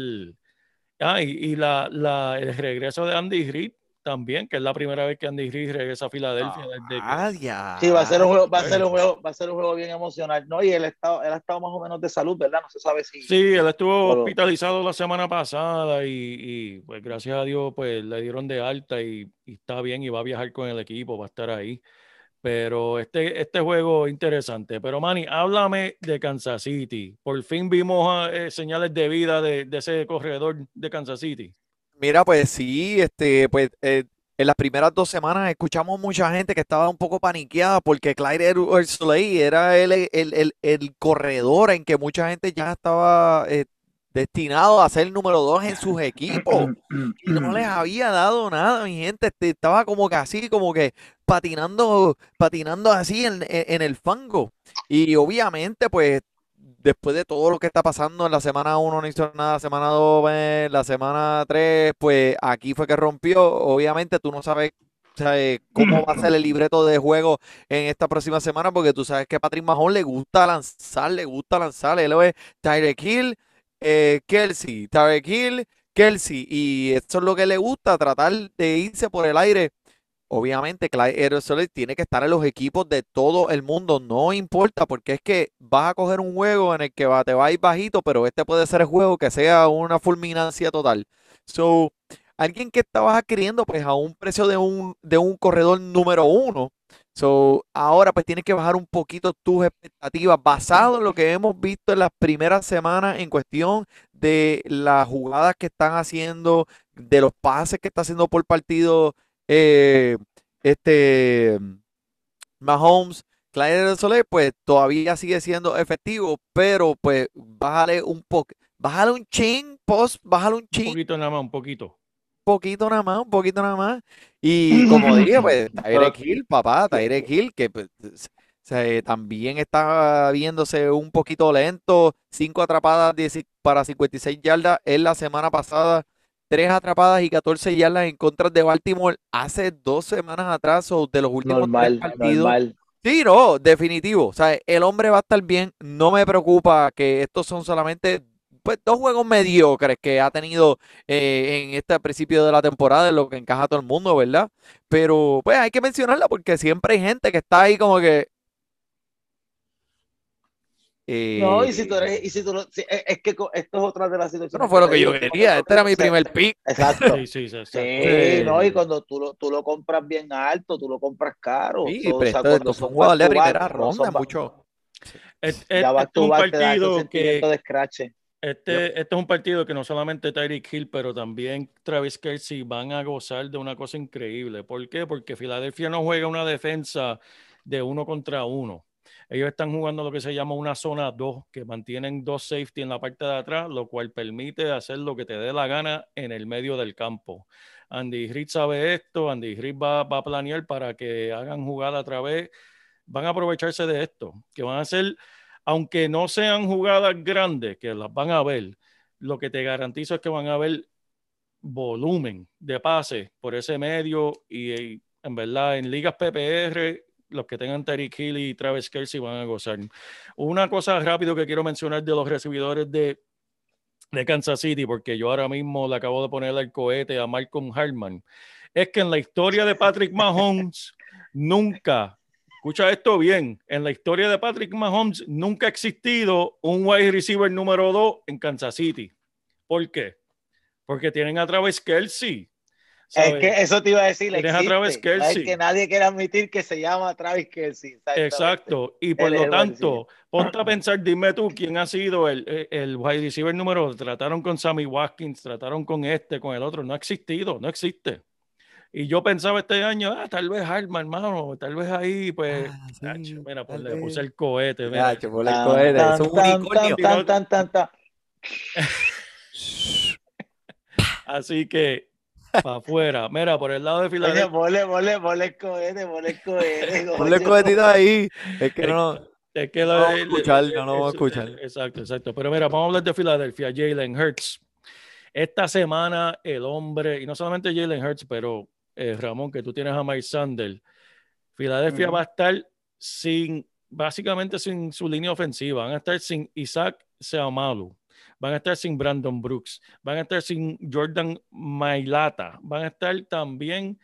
Ah, y, y la, la- el regreso de Andy Reid también, que es la primera vez que Andy Reid regresa a Filadelfia desde que- Ah, ya. Sí, va a ser un juego, va a ser un juego, va a ser un juego bien emocional. No, y él ha estado, él ha estado más o menos de salud, ¿verdad? No se sabe si. Sí, él estuvo Pero- hospitalizado la semana pasada y, y, pues gracias a Dios pues le dieron de alta y, y está bien y va a viajar con el equipo, va a estar ahí. Pero este, este juego interesante. Pero Manny, háblame de Kansas City. Por fin vimos ah, eh, señales de vida de, ese corredor de Kansas City. Mira, pues sí, este, pues eh, en las primeras dos semanas escuchamos mucha gente que estaba un poco paniqueada porque Clyde Edwards-Helaire era el, el, el, el corredor en que mucha gente ya estaba eh, destinado a ser el número dos en sus equipos. Y no les había dado nada, mi gente. este, estaba como que así, como que patinando, patinando así en, el fango. Y obviamente, pues, después de todo lo que está pasando en la semana 1 no hizo nada, semana 2, la semana 3, pues aquí fue que rompió. Obviamente tú no sabes, sabes cómo va a ser el libreto de juego en esta próxima semana, porque tú sabes que a Patrick Mahomes le gusta lanzar, le gusta lanzar. Él es Tyreek Hill, eh, Kelsey, Tyreek Hill, Kelsey, y eso es lo que le gusta, tratar de irse por el aire. Obviamente, Clyde Edwards-Helaire tiene que estar en los equipos de todo el mundo, no importa, porque es que vas a coger un juego en el que va, te va a ir bajito, pero este puede ser el juego que sea una fulminancia total. So, alguien que estabas adquiriendo pues a un precio de un, de un corredor número uno. So, ahora pues tienes que bajar un poquito tus expectativas basado en lo que hemos visto en las primeras semanas en cuestión de las jugadas que están haciendo, de los pases que está haciendo por partido eh, este Mahomes, Clyde Edwards-Helaire, pues todavía sigue siendo efectivo, pero pues bájale un poco, bájale un chin, post, bájale un Un chin, poquito nada más, un poquito. Poquito nada más, un poquito nada más. Y como dije, pues Tyreek Hill, papá, Tyreek Hill, que pues, se- también está viéndose un poquito lento, cinco atrapadas para 56 yardas en la semana pasada, tres atrapadas y 14 yardas en contra de Baltimore hace dos semanas atrás o de los últimos tres Normal, partidos. normal. Sí, no, definitivo. O sea, el hombre va a estar bien. No me preocupa que estos son solamente pues, dos juegos mediocres que ha tenido eh, en este principio de la temporada, en lo que encaja a todo el mundo, ¿verdad? Pero pues hay que mencionarla porque siempre hay gente que está ahí como que. No, y si eh, tú eres, y si tú no- si- es, que esto es otra de las Eso situaciones. no fue lo que yo quería. Este era mi primer pick. Exacto. Sí, sí, sí, exacto. Sí, no, y Sí. cuando tú lo, tú lo compras bien alto, tú lo compras caro. Sí, o pero sea, esto fue son un jugador de primera ronda, mucho. Es- es- Ya este es to un back te da ese partido que, sentimiento de scratch. Este, este es un partido que no solamente Tyreek Hill, pero también Travis Kelsey van a gozar de una cosa increíble. ¿Por qué? Porque Filadelfia no juega una defensa de uno contra uno. Ellos están jugando lo que se llama una zona 2, que mantienen dos safety en la parte de atrás, lo cual permite hacer lo que te dé la gana en el medio del campo. Andy Reid sabe esto, Andy Reid va, va a planear para que hagan jugada a través, van a aprovecharse de esto, que van a hacer, aunque no sean jugadas grandes, que las van a ver, lo que te garantizo es que van a ver volumen de pase por ese medio y, en verdad en ligas PPR los que tengan Terry Hill y Travis Kelsey van a gozar. Una cosa rápido que quiero mencionar de los recibidores de, de Kansas City, porque yo ahora mismo le acabo de poner el cohete a Malcolm Hartman, es que en la historia de Patrick Mahomes nunca, escucha esto bien, en la historia de Patrick Mahomes nunca ha existido un wide receiver número 2 en Kansas City. ¿Por qué? Porque tienen a Travis Kelsey. Es que eso te iba a decir. Tienes a Travis Kelsey. Es que nadie quiere admitir que se llama Travis Kelsey. Exacto. Y por lo tanto, ponte a pensar, dime tú quién ha sido el, el wide receiver número. Trataron con Sammy Watkins, trataron con este, con el otro. No ha existido, no existe. Y yo pensaba este año, ah, tal vez Hartman, hermano, tal vez ahí, pues, ah, mira, pues le puse el cohete. Mira. el cohete, es un unicornio. Tan, tan, tan, tan, Así que, para afuera. Mira, por el lado de Filadelfia. Oye, mole, mole, el cohete, mole el cohete. Ponle el cohetito ahí. Es que no. Es que no lo, vamos a escuchar, no lo vamos a escuchar. Exacto, exacto. Pero mira, vamos a hablar de Filadelfia, Jalen Hurts. Esta semana el hombre, y no solamente Jalen Hurts, pero eh, Ramón, que tú tienes a Mike Sander, Filadelfia va a estar sin, básicamente sin su línea ofensiva, van a estar sin Isaac Seamalu, van a estar sin Brandon Brooks, van a estar sin Jordan Mailata, van a estar también,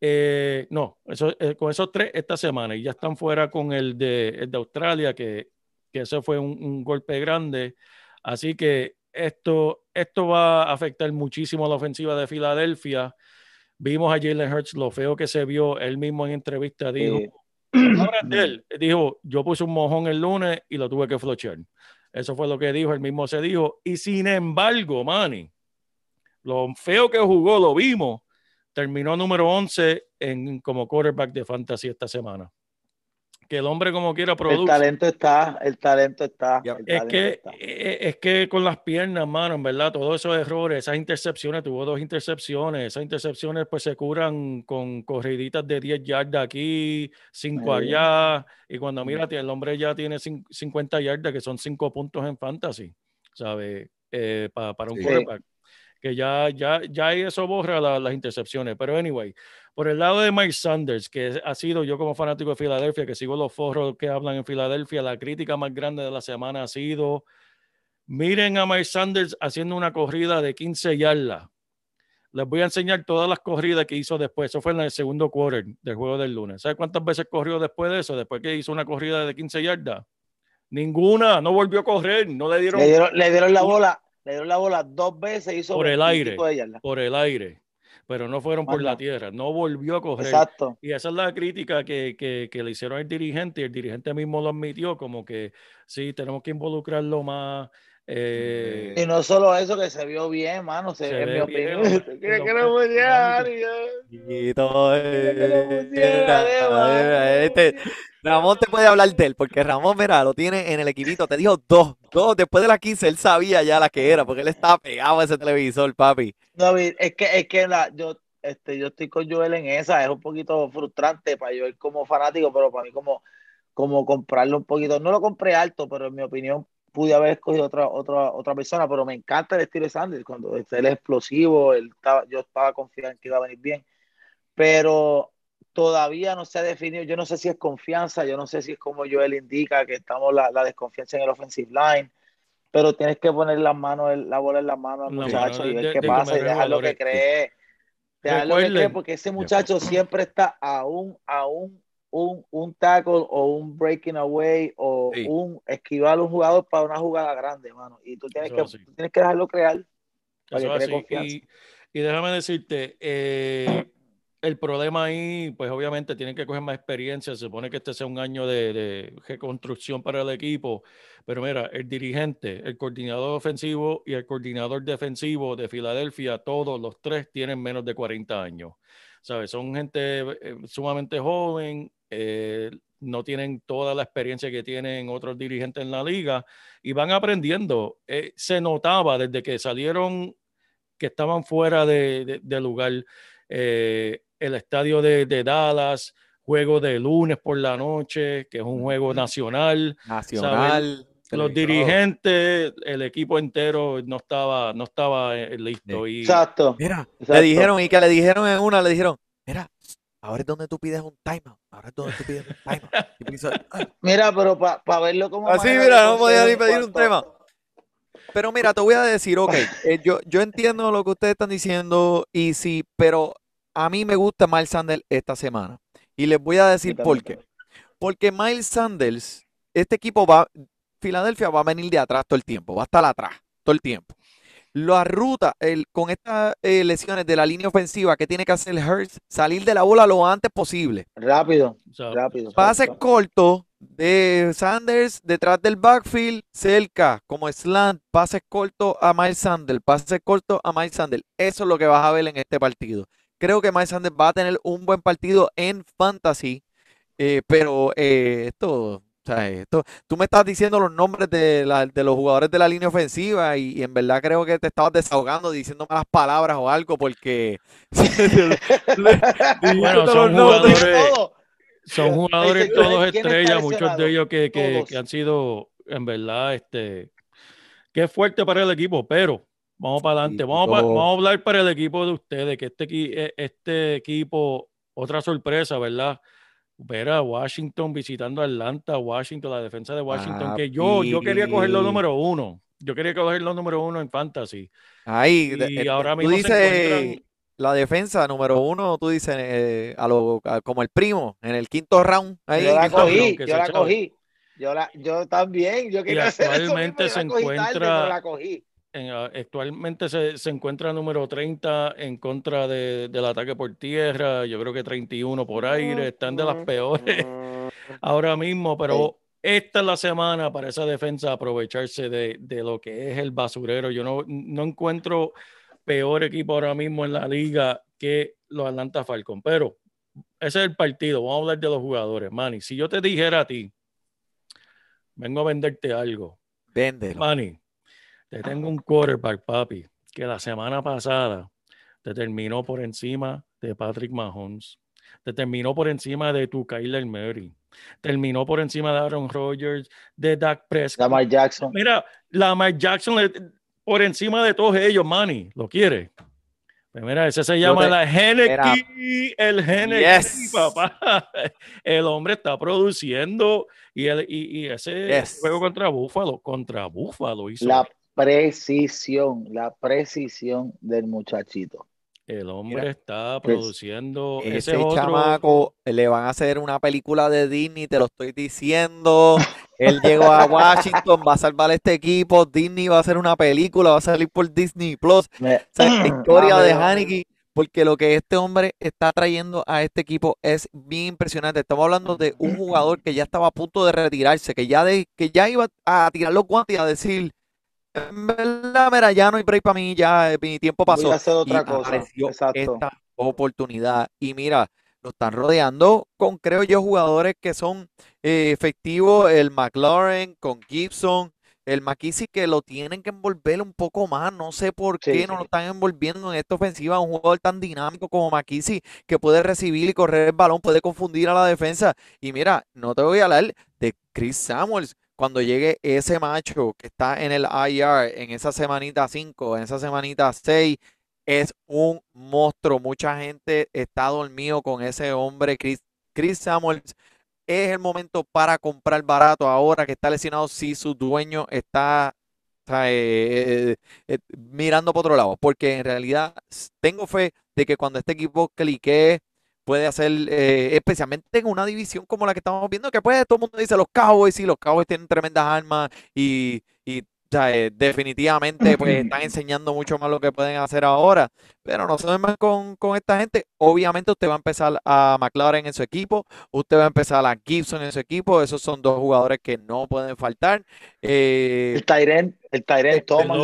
eh, no, eso, eh, con esos tres esta semana y ya están fuera con el de, el de Australia, que, que eso fue un, un, golpe grande. Así que esto, esto va a afectar muchísimo a la ofensiva de Filadelfia. Vimos a Jalen Hurts lo feo que se vio, él mismo en entrevista dijo, él, dijo, yo puse un mojón el lunes y lo tuve que flochear. Eso fue lo que dijo, él mismo se dijo. Y sin embargo, Manny, lo feo que jugó, lo vimos, terminó número 11 en, como quarterback de fantasy esta semana. Que el hombre como quiera produce. El talento está, el talento está. Yep. el Es que, está. eh, es que con las piernas, mano, en verdad, todos esos errores, esas intercepciones, tuvo dos intercepciones, esas intercepciones pues se curan con corriditas de 10 yardas aquí, 5 Sí. allá, y cuando mira, el hombre ya tiene cin- 50 yardas, que son 5 puntos en fantasy, ¿sabes? Eh, pa- para un Sí. quarterback. Que ya, ya, ya eso borra la- las intercepciones. Pero anyway, por el lado de Mike Sanders, que ha sido yo como fanático de Filadelfia, que sigo los forros que hablan en Filadelfia, la crítica más grande de la semana ha sido, miren a Mike Sanders haciendo una corrida de 15 yardas. Les voy a enseñar todas las corridas que hizo después. Eso fue en el segundo quarter del juego del lunes. ¿Sabes cuántas veces corrió después de eso? Después que hizo una corrida de 15 yardas. Ninguna, no volvió a correr, no le dieron Le dieron, le dieron la bola, le dieron la bola dos veces y hizo Por el 20 y aire. de por el aire, pero no fueron por la tierra, no volvió a correr. Exacto. Y esa es la crítica que, que, que le hicieron al dirigente y el dirigente mismo lo admitió, como que sí, tenemos que involucrarlo más. Eh, Y no solo eso, que se vio bien, mano. Se, Se en ve mi opinión. lo- ¿Quieres lo que más lo muñear? Chiquito, eh, pusiera, este- Ramón te puede hablar de él, porque Ramón, mira, lo tiene en el equipito. Te dijo dos, dos. Después de las 15, él sabía ya la que era, porque él estaba pegado a ese televisor, papi. No, es que, es que la, yo, este, yo estoy con Joel en esa. Es un poquito frustrante para Joel como fanático, pero para mí como, como comprarlo un poquito. No lo compré alto, pero en mi opinión pude haber escogido otra, otra, otra persona. Pero me encanta el estilo de Sanders. Cuando él es explosivo, él estaba, yo estaba confiado en que iba a venir bien. Pero todavía no se ha definido. Yo no sé si es confianza, yo no sé si es como Joel indica, que estamos la, la desconfianza en el offensive line. Pero tienes que poner las manos, la bola en las manos al muchacho mano y ver de- qué de pasa y dejar lo que cree. Dejar lo que cree, porque ese muchacho siempre está a un, a un, un, tackle o un breaking away o Sí. un esquivar a un jugador para una jugada grande, mano. Y tú tienes, Eso que, tú tienes que dejarlo crear. para que confianza. Y déjame decirte, eh, el problema ahí, pues obviamente tienen que coger más experiencia. Se supone que este sea un año de, de reconstrucción para el equipo. Pero mira, el dirigente, el coordinador ofensivo y el coordinador defensivo de Filadelfia, todos los tres tienen menos de 40 años. ¿Sabes? Son gente eh, sumamente joven, eh, no tienen toda la experiencia que tienen otros dirigentes en la liga y van aprendiendo. Eh, se notaba desde que salieron que estaban fuera de, de, lugar. Eh, el estadio de, de, Dallas, juego de lunes por la noche, que es un juego nacional. Nacional. Los dirigentes, el equipo entero no estaba, no estaba listo. Y... Exacto. Mira, le dijeron, y que le dijeron en una, le dijeron, mira, ahora es donde tú pides un timeout. Ahora es donde tú pides un timeout. mira, pero para verlo como. Así, mira, no podía ni pedir un tema. Pero mira, te voy a decir, ok, eh, yo, yo entiendo lo que ustedes están diciendo y sí, pero a mí me gusta Miles Sanders esta semana. Y les voy a decir por qué. Porque Miles Sanders, este equipo va, Filadelfia va a venir de atrás todo el tiempo, va a estar atrás todo el tiempo. Lo ruta el, con estas eh, lesiones de la línea ofensiva que tiene que hacer Hurts, salir de la bola lo antes posible. Rápido, rápido. Pase corto de Sanders detrás del backfield, cerca, como slant, pases corto a Miles Sanders, pases corto a Miles Sanders. Eso es lo que vas a ver en este partido. Creo que Miles Sanders va a tener un buen partido en fantasy, eh, pero eh, esto esto, tú me estás diciendo los nombres de, los jugadores de la línea ofensiva y, en verdad creo que te estabas desahogando diciendo malas palabras o algo porque bueno, son jugadores, son jugadores todos estrellas, muchos de ellos que, han sido en verdad este que es fuerte para el equipo, pero vamos para adelante, vamos, vamos a hablar para el equipo de ustedes, que este, e, este equipo, otra sorpresa, ¿verdad? Ver a Washington visitando Atlanta, Washington, la defensa de Washington, que yo, yo quería coger los número uno. Yo quería coger los número uno en fantasy. Ahí, y eh, ahora mismo tú dices la defensa número uno, tú dices eh, a lo, como el primo en el quinto round. Ahí, yo la cogí, yo la cogí. Yo, la, yo también, yo quería hacer actualmente se encuentra, la cogí actualmente se, se, encuentra número 30 en contra de, del ataque por tierra, yo creo que 31 por aire, están de las peores ahora mismo, pero esta es la semana para esa defensa aprovecharse de, de, lo que es el basurero. Yo no, no encuentro peor equipo ahora mismo en la liga que los Atlanta Falcons, pero ese es el partido, vamos a hablar de los jugadores. Manny, si yo te dijera a ti, vengo a venderte algo. Véndelo. Manny, te tengo un quarterback, papi, que la semana pasada te terminó por encima de Patrick Mahomes, te terminó por encima de tu Kyler Murray, terminó por encima de Aaron Rodgers, de Dak Prescott. Lamar Jackson. Mira, Lamar Jackson por encima de todos ellos, Manny, ¿lo quiere? Pues mira, ese se llama la Henneke, el Henneke, papá. El hombre está produciendo y, el, y, ese juego contra Búfalo, contra Búfalo hizo precisión, la precisión del muchachito. El hombre está produciendo. Ese, chamaco le van a hacer una película de Disney, te lo estoy diciendo. Él llegó a Washington, va a salvar este equipo. Disney va a hacer una película, va a salir por Disney Plus. la historia de Haneke, porque lo que este hombre está trayendo a este equipo es bien impresionante. Estamos hablando de un jugador que ya estaba a punto de retirarse, que ya, de, que ya iba a tirar los guantes y a decir en verdad, mira, ya no hay break para mí, ya eh, mi tiempo pasó. otra cosa. esta oportunidad. Y mira, lo están rodeando con, creo yo, jugadores que son eh, efectivos. El McLaren con Gibson, el McKissick, que lo tienen que envolver un poco más. No sé por qué no lo están envolviendo en esta ofensiva. Un jugador tan dinámico como McKissick, que puede recibir y correr el balón, puede confundir a la defensa. Y mira, no te voy a hablar de Chris Samuels cuando llegue ese macho que está en el IR en esa semanita 5, en esa semanita 6, es un monstruo. Mucha gente está dormido con ese hombre, Chris, Chris Samuels. Es el momento para comprar barato ahora que está lesionado si su dueño está eh, eh, mirando por otro lado. Porque en realidad tengo fe de que cuando este equipo clique puede hacer, eh, especialmente en una división como la que estamos viendo, que pues todo el mundo dice los Cowboys, y los Cowboys tienen tremendas armas y, y eh, definitivamente pues están enseñando mucho más lo que pueden hacer ahora, pero no se más con, con, esta gente. Obviamente usted va a empezar a McLaren en su equipo, usted va a empezar a Gibson en su equipo, esos son dos jugadores que no pueden faltar. Eh, el Tyrant, el Tyrant Thomas.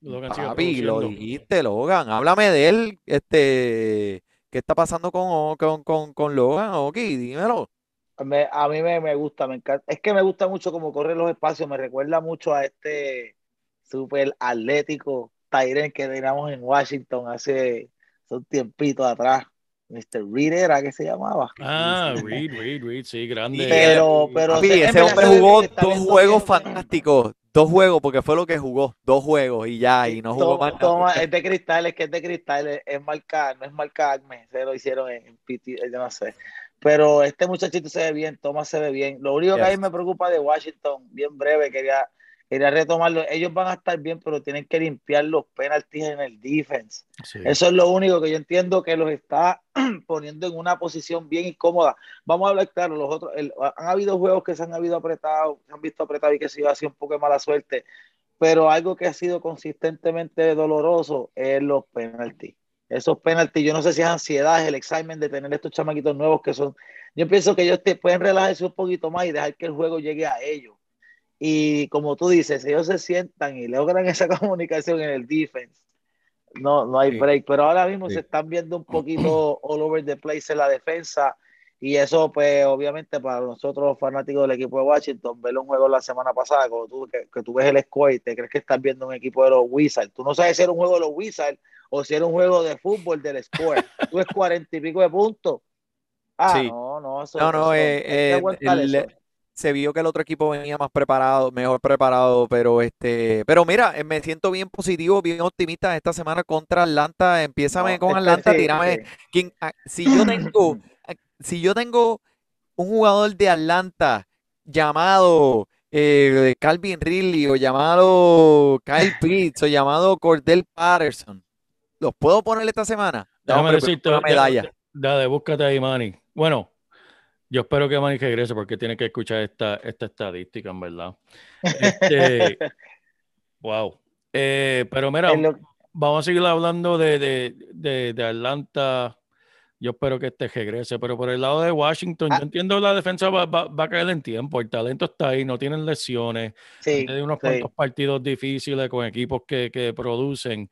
Lo, papi, lo dijiste, Logan, háblame de él, este ¿Qué está pasando con, con, con, con Logan? Ok, dímelo. a mí me, gusta, me encanta. Es que me gusta mucho cómo corre los espacios, me recuerda mucho a este súper atlético Tyren que teníamos en Washington hace un tiempito atrás. Mr. Reed era que se llamaba. Ah, Reed, Reed, Reed, sí, grande. Pero, pero Papi, se- ese hombre jugó dos juegos bien. fantásticos. Dos juegos, porque fue lo que jugó. Dos juegos y ya, y no jugó Toma- más. toma, es de cristal, es que es de cristal, es, es marca, no es marca Acme, se lo hicieron en, en PT, yo no sé. Pero este muchachito se ve bien, Thomas se ve bien. Lo único que a mí Yes. me preocupa de Washington, bien breve, quería, quería retomarlo. Ellos van a estar bien, pero tienen que limpiar los penaltis en el defense. Sí. Eso es lo único que yo entiendo que los está poniendo en una posición bien incómoda. Vamos a hablar claro, los otros, el- han habido juegos que se han habido apretados, se han visto apretados y que se ha sido un poco de mala suerte, pero algo que ha sido consistentemente doloroso es los penaltis. Esos penaltis, yo no sé si es ansiedad, es el excitement de tener estos chamaquitos nuevos que son, yo pienso que ellos te pueden relajarse un poquito más y dejar que el juego llegue a ellos. Y como tú dices, ellos se sientan y logran esa comunicación en el defense. No, no hay break, pero ahora mismo Sí. se están viendo un poquito all over the place en la defensa y eso pues obviamente para nosotros fanáticos del equipo de Washington, ver un juego la semana pasada, como tú, que, que tú ves el score y te crees que estás viendo un equipo de los Wizards, tú no sabes si era un juego de los Wizards o si era un juego de fútbol del score, tú ves cuarenta y pico de puntos. Ah, Sí. no, no, eso, No, no, eso- eh, eh, el-. Se vio que el otro equipo venía más preparado, mejor preparado, pero este, pero mira, eh, me siento bien positivo, bien optimista esta semana contra Atlanta. Empiézame No, con Atlanta, sí, tírame. sí. quién- ah, si yo tengo, ah, si yo tengo un jugador de Atlanta llamado eh, Calvin Ridley o llamado Kyle Pitts o llamado Cordell Patterson, ¿los puedo poner esta semana? No, Déjame hombre, decirte, una medalla. Dale, búscate ahí, Manny. Bueno, yo espero que Manny regrese porque tiene que escuchar esta, esta estadística, en verdad. Este, wow. Eh, pero mira, lo- vamos a seguir hablando de, de, de, de Atlanta. Yo espero que este regrese, pero por el lado de Washington, Ah. yo entiendo la defensa va, va- va a caer en tiempo. El talento está ahí, no tienen lesiones. sí, unos sí. cuantos partidos difíciles con equipos que, que producen,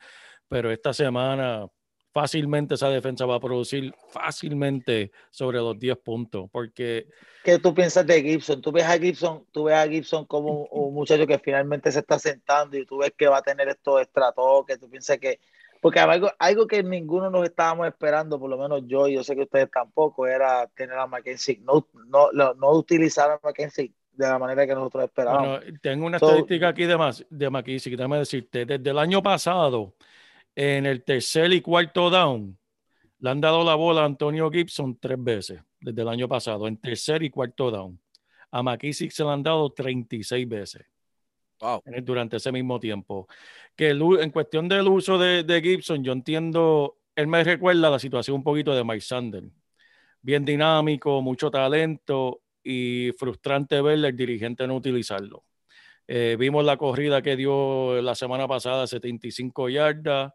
pero esta semana fácilmente esa defensa va a producir fácilmente sobre los 10 puntos, porque ¿Qué tú piensas de Gibson? Tú ves a Gibson, tú ves a Gibson como un, muchacho que finalmente se está sentando y tú ves que va a tener estos estratoques, tú piensas que, porque algo, algo que ninguno nos estábamos esperando, por lo menos yo y yo sé que ustedes tampoco, era tener a Mackenzie, no, no, no, utilizar a Mackenzie de la manera que nosotros esperábamos. bueno, tengo una So- estadística aquí de, más, de McKissick, déjame decirte, desde el año pasado, en el tercer y cuarto down, le han dado la bola a Antonio Gibson tres veces, desde el año pasado, en tercer y cuarto down. A McKissick se le han dado 36 veces. Wow. en- durante ese mismo tiempo. Que el en cuestión del uso de, de Gibson, yo entiendo, él me recuerda la situación un poquito de Mike Sander. Bien dinámico, mucho talento y frustrante verle el dirigente no utilizarlo. Eh, vimos la corrida que dio la semana pasada, 75 yardas,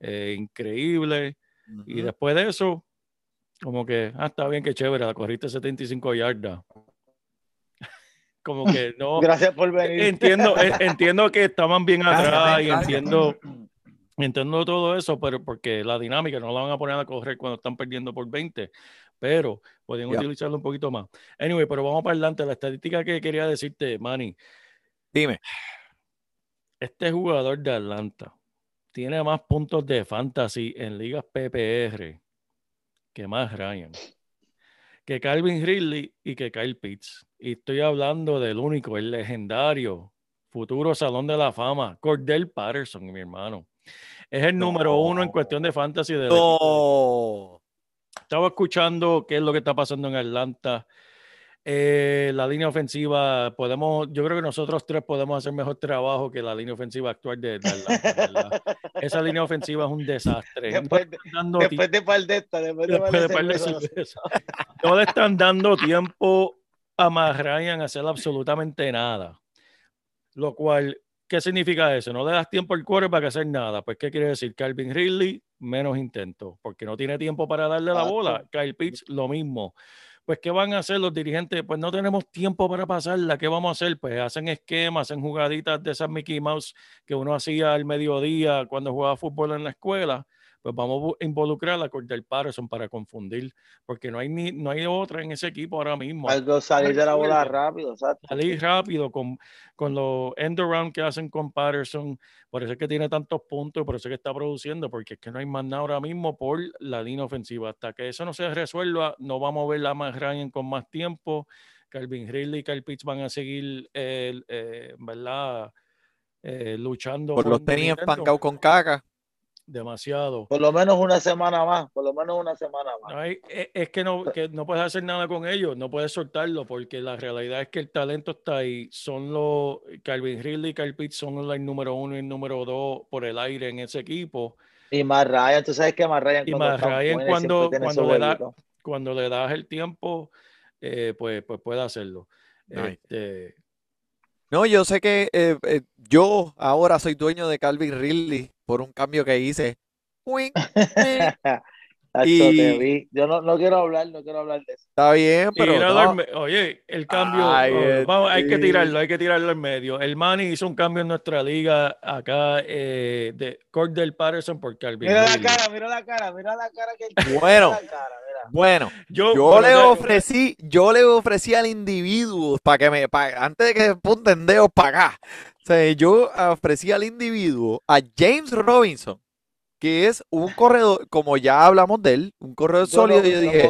eh, increíble. Y después de eso, como que, ah, está bien, que chévere, la corriste 75 yardas. como que no. Gracias por venir. Entiendo, eh, entiendo que estaban bien Gracias, atrás y gracias. entiendo, entiendo todo eso, pero porque la dinámica no la van a poner a correr cuando están perdiendo por 20, pero pueden utilizarlo un poquito más. Anyway, pero vamos para adelante. La estadística que quería decirte, Manny, Dime. este jugador de Atlanta tiene más puntos de fantasy en ligas PPR que más Ryan, que Calvin Ridley y que Kyle Pitts. Y estoy hablando del único, el legendario, futuro Salón de la Fama, Cordell Patterson, mi hermano. Es el número uno en cuestión de fantasy equipo. No. Estaba escuchando qué es lo que está pasando en Atlanta. Eh, la línea ofensiva, podemos, yo creo que nosotros tres podemos hacer mejor trabajo que la línea ofensiva actual de, de Atlanta, ¿verdad? Esa línea ofensiva es un desastre. Después de- dando Después de par de esta, después de par después de de par de. No le están dando tiempo a Matt Ryan a hacer absolutamente nada. Lo cual, ¿qué significa eso? No le das tiempo al quarterback para hacer nada. Pues, ¿qué quiere decir? Calvin Ridley, menos intentos, porque no tiene tiempo para darle la Exacto. bola. Kyle Pitts, lo mismo. Pues, ¿qué van a hacer los dirigentes? Pues no tenemos tiempo para pasarla. ¿Qué vamos a hacer? Pues hacen esquemas, hacen jugaditas de esas Mickey Mouse que uno hacía al mediodía cuando jugaba fútbol en la escuela pues vamos a involucrar a Cordell Patterson para confundir, porque no hay ni no hay otra en ese equipo ahora mismo. Algo salir de la bola rápido, exacto. Salir rápido con, con los end around que hacen con Patterson, por eso es que tiene tantos puntos, por eso es que está produciendo, porque es que no hay más nada ahora mismo por la línea ofensiva. Hasta que eso no se resuelva, no vamos a ver a más Ryan con más tiempo. Calvin Ridley y Kyle Pitts van a seguir, eh, eh, ¿verdad? Eh, luchando. Por los tenis empancados con caca. Demasiado. Por lo menos una semana más, por lo menos una semana más. E- es que no, que no puedes hacer nada con ellos, no puedes soltarlo, porque la realidad es que el talento está ahí. Son los Calvin Ridley y Kyle Pitts son el número uno y el número dos por el aire en ese equipo. Y más Ryan, tú sabes que más Ryan Y cuando Matt está Ryan cuando- le da-. Cuando le das el tiempo, eh, pues, pues puede hacerlo. Nice. Este, No, yo sé que eh, eh, yo ahora soy dueño de Calvin Ridley por un cambio que hice. Uing, eh, Tacho, Y- te vi. Yo no, no quiero hablar, no quiero hablar de eso. Está bien, pero no. al oye, el cambio, Ay, oh, vamos, hay que tirarlo, hay que tirarlo en medio. El Manny hizo un cambio en nuestra liga acá eh, de Cordell Patterson por Calvin Mira la Ridley. cara, mira la cara, mira la cara que Bueno. mira la cara, mira. Bueno, Yo, yo bueno, le ofrecí, yo le ofrecí al individuo para que me, pa- antes de que punten dedos para acá. O sea, yo ofrecí al individuo a James Robinson, que es un corredor, como ya hablamos de él, un corredor sólido. y yo dije,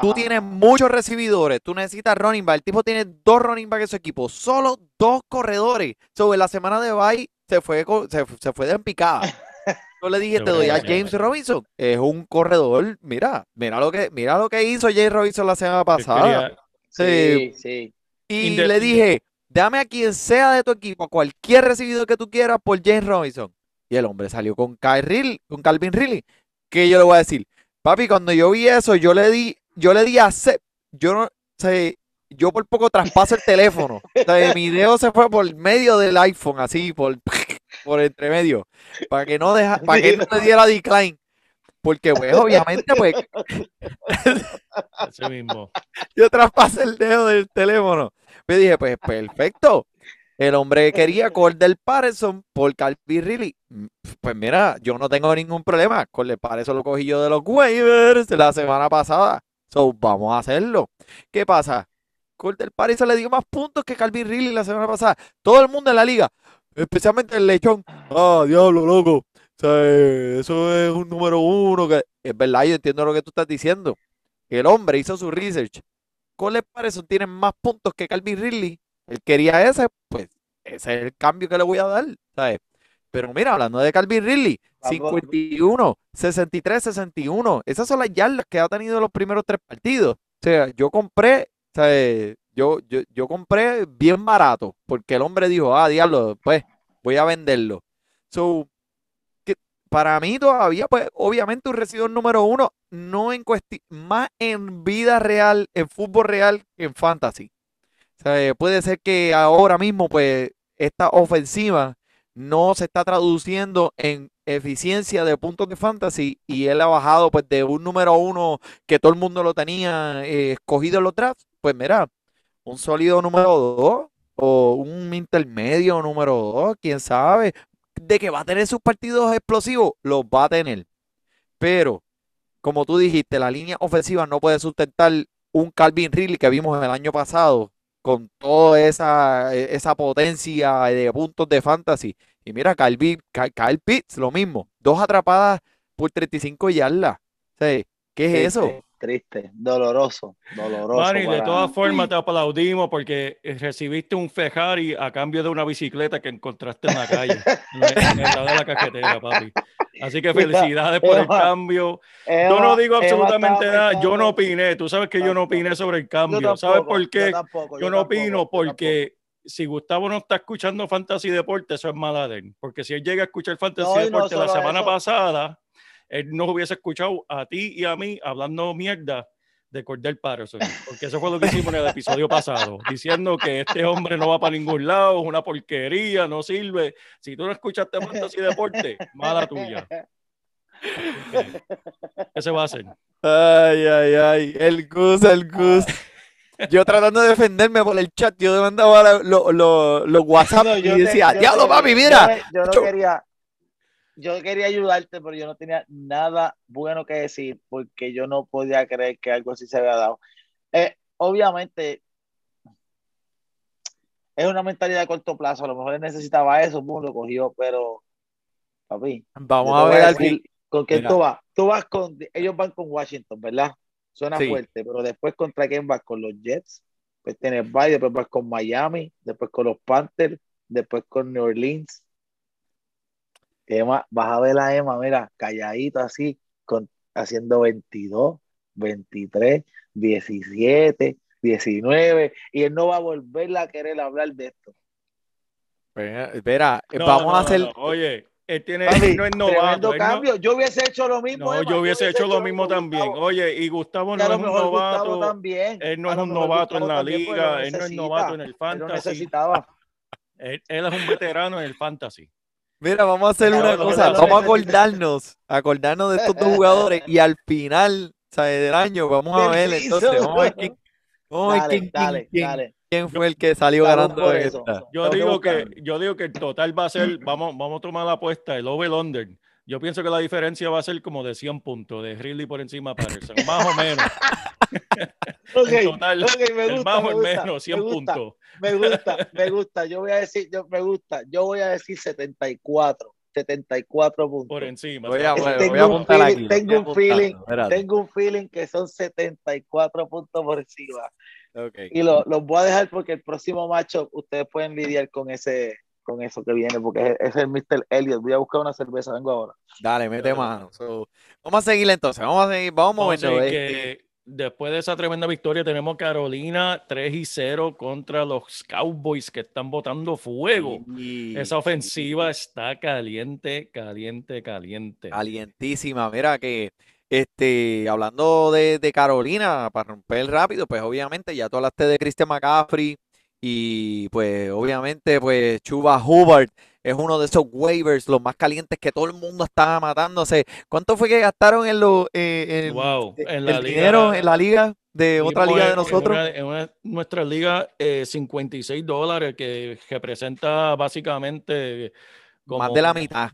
Tú tienes muchos recibidores, tú necesitas running back. El tipo tiene dos running back en su equipo, solo dos corredores. Sobre la semana de bye se fue, se, se fue de picada. Yo le dije, te doy a. James Robinson. Es un corredor. Mira, mira lo que, mira lo que hizo James Robinson la semana pasada. Sí, sí. Y le dije, dame a quien sea de tu equipo, a cualquier recibido que tú quieras por James Robinson. Y el hombre salió con, Kyle con Calvin Ridley. Que yo le voy a decir, papi, cuando yo vi eso, yo le di, yo le di a. Yo no sé, yo por poco traspaso el teléfono. O sea, mi dedo se fue por medio del iPhone, así, por, por entre medio. Para que no deja, para que no le diera decline. Porque, pues, obviamente, pues, ese mismo. yo traspasé el dedo del teléfono. Me dije, pues perfecto. El hombre quería Cordell Patterson por Calvin Ridley. Mm, Pues mira, yo no tengo ningún problema. Cordell Patterson lo cogí yo de los waivers la semana pasada. So, vamos a hacerlo. ¿Qué pasa? Cordell Patterson le dio más puntos que Calvin Ridley la semana pasada. Todo el mundo en la liga, especialmente el lechón. Ah, diablo, loco. O sea, eso es un número uno. Que... Es verdad, yo entiendo lo que tú estás diciendo. El hombre hizo su research. Cole Patterson tiene más puntos que Calvin Ridley. Él quería ese, pues ese es el cambio que le voy a dar, ¿sabes? Pero mira, hablando de Calvin Ridley, Vamos. 51, 63, 61. Esas son las yardas que ha tenido los primeros tres partidos. O sea, yo compré, ¿sabes? Yo, yo, yo compré bien barato, porque el hombre dijo, ah, diablo, pues voy a venderlo. So, que para mí todavía, pues, obviamente un recibidor número uno, no en más en vida real, en fútbol real, que en fantasy. O sea, eh, puede ser que ahora mismo, pues, esta ofensiva no se está traduciendo en eficiencia de puntos de fantasy y él ha bajado, pues, de un número uno que todo el mundo lo tenía eh, escogido en los drafts, pues, mira, un sólido número dos o un intermedio número dos, quién sabe. De que va a tener sus partidos explosivos, los va a tener. Pero, como tú dijiste, la línea ofensiva no puede sustentar un Calvin Ridley que vimos el año pasado con toda esa, e, esa potencia de puntos de fantasy. Y mira, Calvin, Ky- Kyle Pitts, lo mismo. Dos atrapadas por 35 yardas. O sea, ¿qué es eso? Triste, doloroso, doloroso. Manny, de todas formas te aplaudimos porque eh, recibiste un Ferrari a cambio de una bicicleta que encontraste en la calle, en el, lado de la cajetera, papi. Así que felicidades por el cambio. Yo no digo absolutamente nada, yo no opiné, tú sabes que yo no opiné sobre el cambio. ¿Sabes por qué? Yo, no opino porque si Gustavo no está escuchando Fantasy Deporte, eso es mala de él. Porque si él llega a escuchar Fantasy No, y no Deporte la semana eso. pasada, él nos hubiese escuchado a ti y a mí hablando mierda de Cordell Patterson. Porque eso fue lo que hicimos en el episodio pasado, diciendo que este hombre no va para ningún lado, es una porquería, no sirve. Si tú no escuchaste Fantasy Deporte, mala tuya. ¿Qué se va a hacer? Ay, ay, ay. El Gus, el Gus. Yo tratando de defenderme por el chat, yo mandaba la- lo- lo- los WhatsApp No, yo y te- decía, yo diablo, te- papi, yo mira. me- Yo, no quería. Yo quería ayudarte, pero yo no tenía nada bueno que decir porque yo no podía creer que algo así se había dado. Eh, obviamente, es una mentalidad de corto plazo. A lo mejor él necesitaba eso, boom, lo cogió, pero, papi, Vamos a ver fin. con quién tú vas. Tú vas con, ellos van con Washington, ¿verdad? Suena Sí. fuerte, pero después contra quién vas con los Jets, después tienes bye, después vas con Miami, después con los Panthers, después con New Orleans. Emma, vas a ver a Emma, mira, calladito así, con, haciendo 22, 23, 17, 19, y él no va a volver a querer hablar de esto. Espera, espera, No, vamos no, a hacer. no. Oye, él tiene, Papi, no es novato. cambio. Yo hubiese hecho lo mismo. No, Emma, yo hubiese hecho lo mismo Gustavo. también. Oye, y Gustavo no es un novato. también. Él no es un novato en la pues, liga. Él no es novato en el fantasy. necesitaba. Él, él es un veterano en el fantasy. Mira, vamos a hacer una cosa. Vamos a acordarnos, acordarnos de estos dos jugadores y al final, ¿sabes? Del año, vamos a ver entonces, vamos a ver quién, vamos a ver quién, dale, quién- quién- dale. quién fue el que salió ganando esta. Yo digo que, yo digo que el total va a ser, vamos, vamos a tomar la apuesta, el over-under. Yo pienso que la diferencia va a ser como de 100 puntos, de Ridley por encima de Patterson, más o menos. Ok, En total, ok, me el gusta, más o me el gusta, menos, 100 me gusta, puntos. Me gusta, me gusta. Yo voy a decir, yo, me gusta. Yo voy a decir 74. 74 puntos. Por encima. Voy a, o voy a- Tengo voy a un apuntar feeling- aquí. tengo un feeling. Tengo un feeling que son 74 puntos por encima. Ok. Y lo- los voy a dejar porque el próximo macho ustedes pueden lidiar con ese con eso que viene, porque es, es el Mr. Elliot. Voy a buscar una cerveza, vengo ahora. Dale, mete mano. So, vamos a seguir entonces, vamos a seguir, vamos moviendo. este, que después de esa tremenda victoria tenemos Carolina 3 y 0 contra los Cowboys que están botando fuego. y- Esa ofensiva está caliente, caliente, caliente. Calientísima. Mira que, este, hablando de, de Carolina, para romper rápido, pues obviamente ya tú hablaste de Christian McCaffrey y pues obviamente pues Chuba Hubbard es uno de esos waivers, los más calientes que todo el mundo estaba matándose. ¿Cuánto fue que gastaron en lo, eh, en, Wow, eh, en la el liga- dinero en la liga de otra Mismo liga de nosotros? En, una- en una- nuestra liga, eh, 56 dólares, que representa básicamente Más de la mitad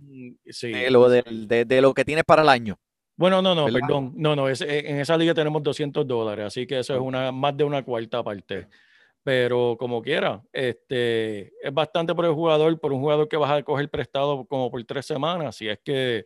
Sí. de lo, de, de lo que tienes para el año. Bueno, no, no, ¿verdad? perdón. No, no, es- eh, en esa liga tenemos 200 dólares, así que eso es una más de una cuarta parte. Pero como quiera, este, es bastante por el jugador, por un jugador que vas a coger prestado como por tres semanas, si es que,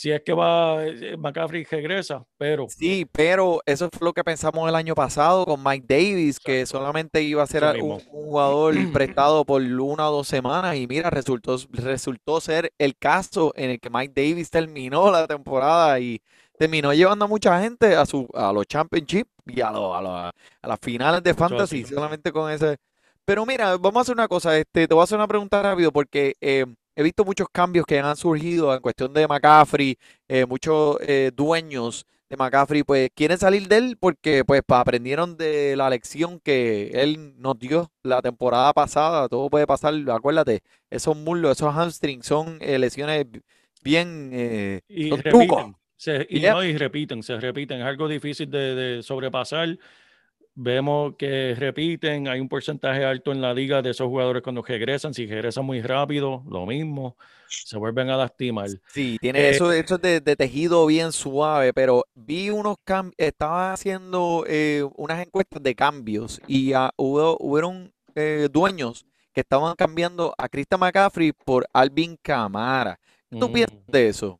si es que va, eh, McCaffrey regresa, pero Sí, pero eso fue lo que pensamos el año pasado con Mike Davis, que solamente iba a ser un, jugador prestado por una o dos semanas y mira, resultó, resultó ser el caso en el que Mike Davis terminó la temporada y terminó llevando a mucha gente a su a los championships y a, lo- a, lo- a las finales de fantasy solamente con ese. Pero mira, vamos a hacer una cosa, este, te voy a hacer una pregunta rápido porque eh, he visto muchos cambios que han surgido en cuestión de McCaffrey, eh, muchos eh, dueños de McCaffrey pues quieren salir de él porque pues aprendieron de la lección que él nos dio la temporada pasada, todo puede pasar, acuérdate, esos muslos, esos hamstrings son eh, lesiones bien eh, y repiten, se- y, no, y repiten, se repiten, es algo difícil de, de sobrepasar. Vemos que repiten, hay un porcentaje alto en la liga de esos jugadores cuando regresan, si regresan muy rápido, lo mismo, se vuelven a lastimar. Sí, tiene Eh, eso, eso es de, de tejido bien suave, pero vi unos cambios, estaba haciendo eh, unas encuestas de cambios y ah, hubo, hubieron eh, dueños que estaban cambiando a Christian McCaffrey por Alvin Kamara. ¿Qué tú Mm. piensas de eso?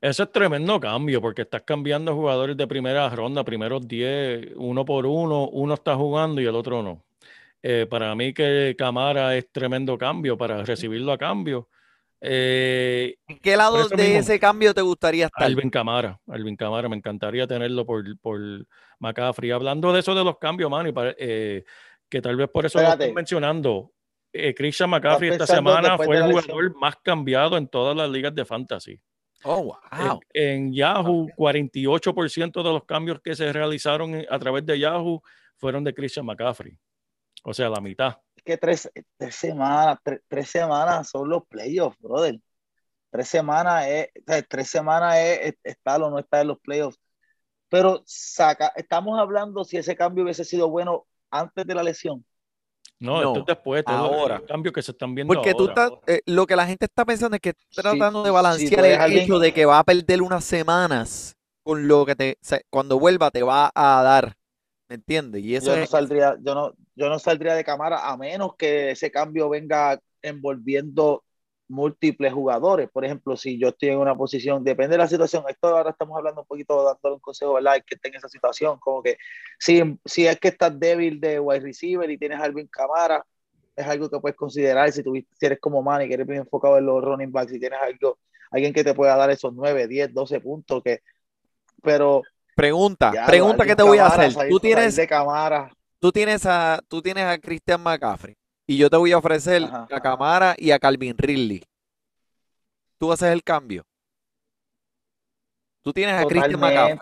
Eso es tremendo cambio porque estás cambiando jugadores de primera ronda, primeros 10, uno por uno, uno está jugando y el otro no. Eh, para mí que Camara es tremendo cambio para recibirlo a cambio. Eh, ¿En qué lado de mismo. ese cambio te gustaría estar? Alvin Camara, Alvin Camara, me encantaría tenerlo por, por McCaffrey. Hablando de eso de los cambios, Manny, eh, que tal vez por eso lo Espérate. estoy mencionando. Eh, Christian McCaffrey esta semana fue el jugador más cambiado en todas las ligas de fantasy. Oh, wow. En, en Yahoo, 48% de los cambios que se realizaron a través de Yahoo fueron de Christian McCaffrey. O sea, la mitad. Es que tres, tres semanas, tres, tres semanas son los playoffs, brother. Tres semanas es, tres semanas es, es- estar o no estar en los playoffs. Pero saca, estamos hablando si ese cambio hubiese sido bueno antes de la lesión. No, esto es después, esto es ahora. los cambios que se están viendo Porque tú estás, eh, lo que la gente está pensando es que estás Sí, tratando de balancear el alguien- hecho de que va a perder unas semanas con lo que te, cuando vuelva te va a dar, ¿me entiendes? Y eso yo no es, saldría, yo no, yo no saldría de cámara a menos que ese cambio venga envolviendo múltiples jugadores. Por ejemplo, si yo estoy en una posición, depende de la situación, esto ahora estamos hablando un poquito, dándole un consejo, ¿verdad? Que esté en esa situación, como que si, si es que estás débil de wide receiver y tienes a Alvin Camara, es algo que puedes considerar si, tuviste, si eres como Manny, que eres bien enfocado en los running backs, si tienes algo, alguien que te pueda dar esos 9, 10, 12 puntos, que, pero pregunta, ya, pregunta que te voy a hacer. salir- Tú tienes, de Camara, tú tienes a, tú tienes a Christian McCaffrey y yo te voy a ofrecer Ajá, a. Camara y a Calvin Ridley. Tú haces el cambio. Tú tienes a Christian. McCaffrey.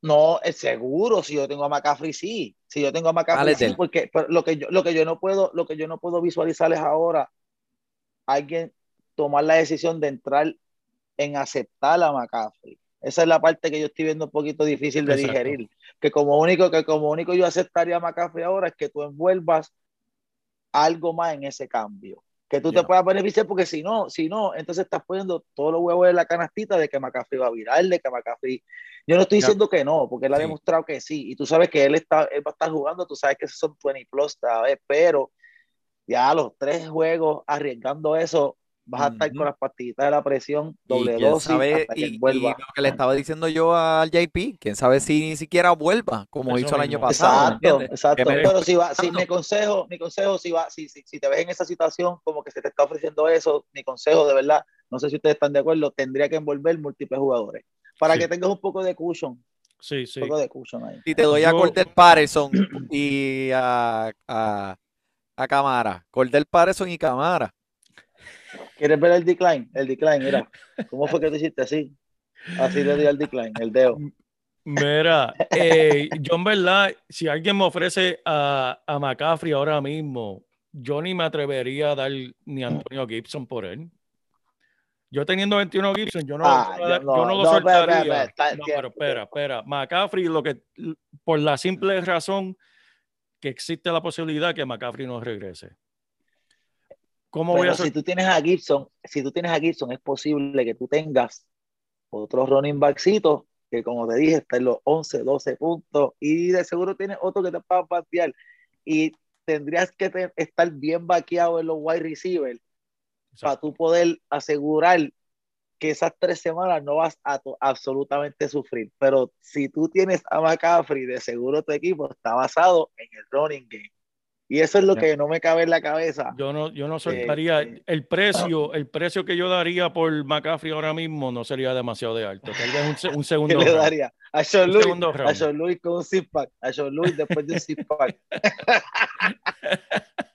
No, es seguro, si yo tengo a McCaffrey, sí. Si yo tengo a McCaffrey, sí, porque pero lo que yo, lo que yo no puedo, lo que yo no puedo visualizar es ahora alguien tomar la decisión de entrar en aceptar a McCaffrey. Esa es la parte que yo estoy viendo un poquito difícil de Exacto. digerir. Que como único, que como único yo aceptaría a McCaffrey ahora es que tú envuelvas algo más en ese cambio. Que tú Ya. te puedas beneficiar, porque si no, si no, entonces estás poniendo todos los huevos en la canastita de que McCaffrey va a virar, de que McCaffrey. Yo no estoy Ya. diciendo que no, porque él ha Sí. demostrado que sí. Y tú sabes que él, está, él va a estar jugando, tú sabes que esos son 20 plus, ¿sabes? Pero ya los tres juegos arriesgando eso, vas a estar con las pastillitas de la presión, Y doble quién dosis, sabe, hasta que y, y vuelva. lo que le estaba diciendo yo al JP, quién sabe si ni siquiera vuelva, como Eso hizo el año pasado, ¿me Exacto, exacto. Me- Pero si va, si mi consejo, mi consejo, si va, si, si, si te ves en esa situación, como que se te está ofreciendo eso, mi consejo de verdad, no sé si ustedes están de acuerdo, tendría que envolver múltiples jugadores. Para Sí. que tengas un poco de cushion, Sí, sí. un poco de cushion ahí. Si te doy a Cordell Patterson y a, a, a Camara, Cordell Patterson y Camara, ¿Quieres ver el decline? El decline, mira. ¿Cómo fue que tú hiciste así? Así le di al decline, el dedo. Mira, eh, yo en verdad, si alguien me ofrece a, a McCaffrey ahora mismo, yo ni me atrevería a dar ni a Antonio Gibson por él. Yo teniendo 21 Gibson, yo no, Ah, yo no- yo yo no, no lo no, soltaría. espera, No, tiempo, pero espera, espera. McCaffrey, lo que, por la simple razón que existe la posibilidad que McCaffrey no regrese. ¿Cómo voy si tú tienes a Gibson, si tú tienes a Gibson, es posible que tú tengas otros running backsitos que, como te dije, está en los 11, 12 puntos y de seguro tienes otro que te va a patear y tendrías que te- estar bien vaqueado en los wide receivers para tú poder asegurar que esas tres semanas no vas a absolutamente sufrir. Pero si tú tienes a McCaffrey, de seguro tu equipo está basado en el running game. Y eso es lo que no me cabe en la cabeza. Yo no, yo no Eh, soltaría eh. el precio, el precio que yo daría por McCaffrey ahora mismo no sería demasiado de alto. Tal vez un, un ¿Qué segundo le round. daría? A Sean a. Sean Louis con un zip pack, a Sean Louis después de un zip pack.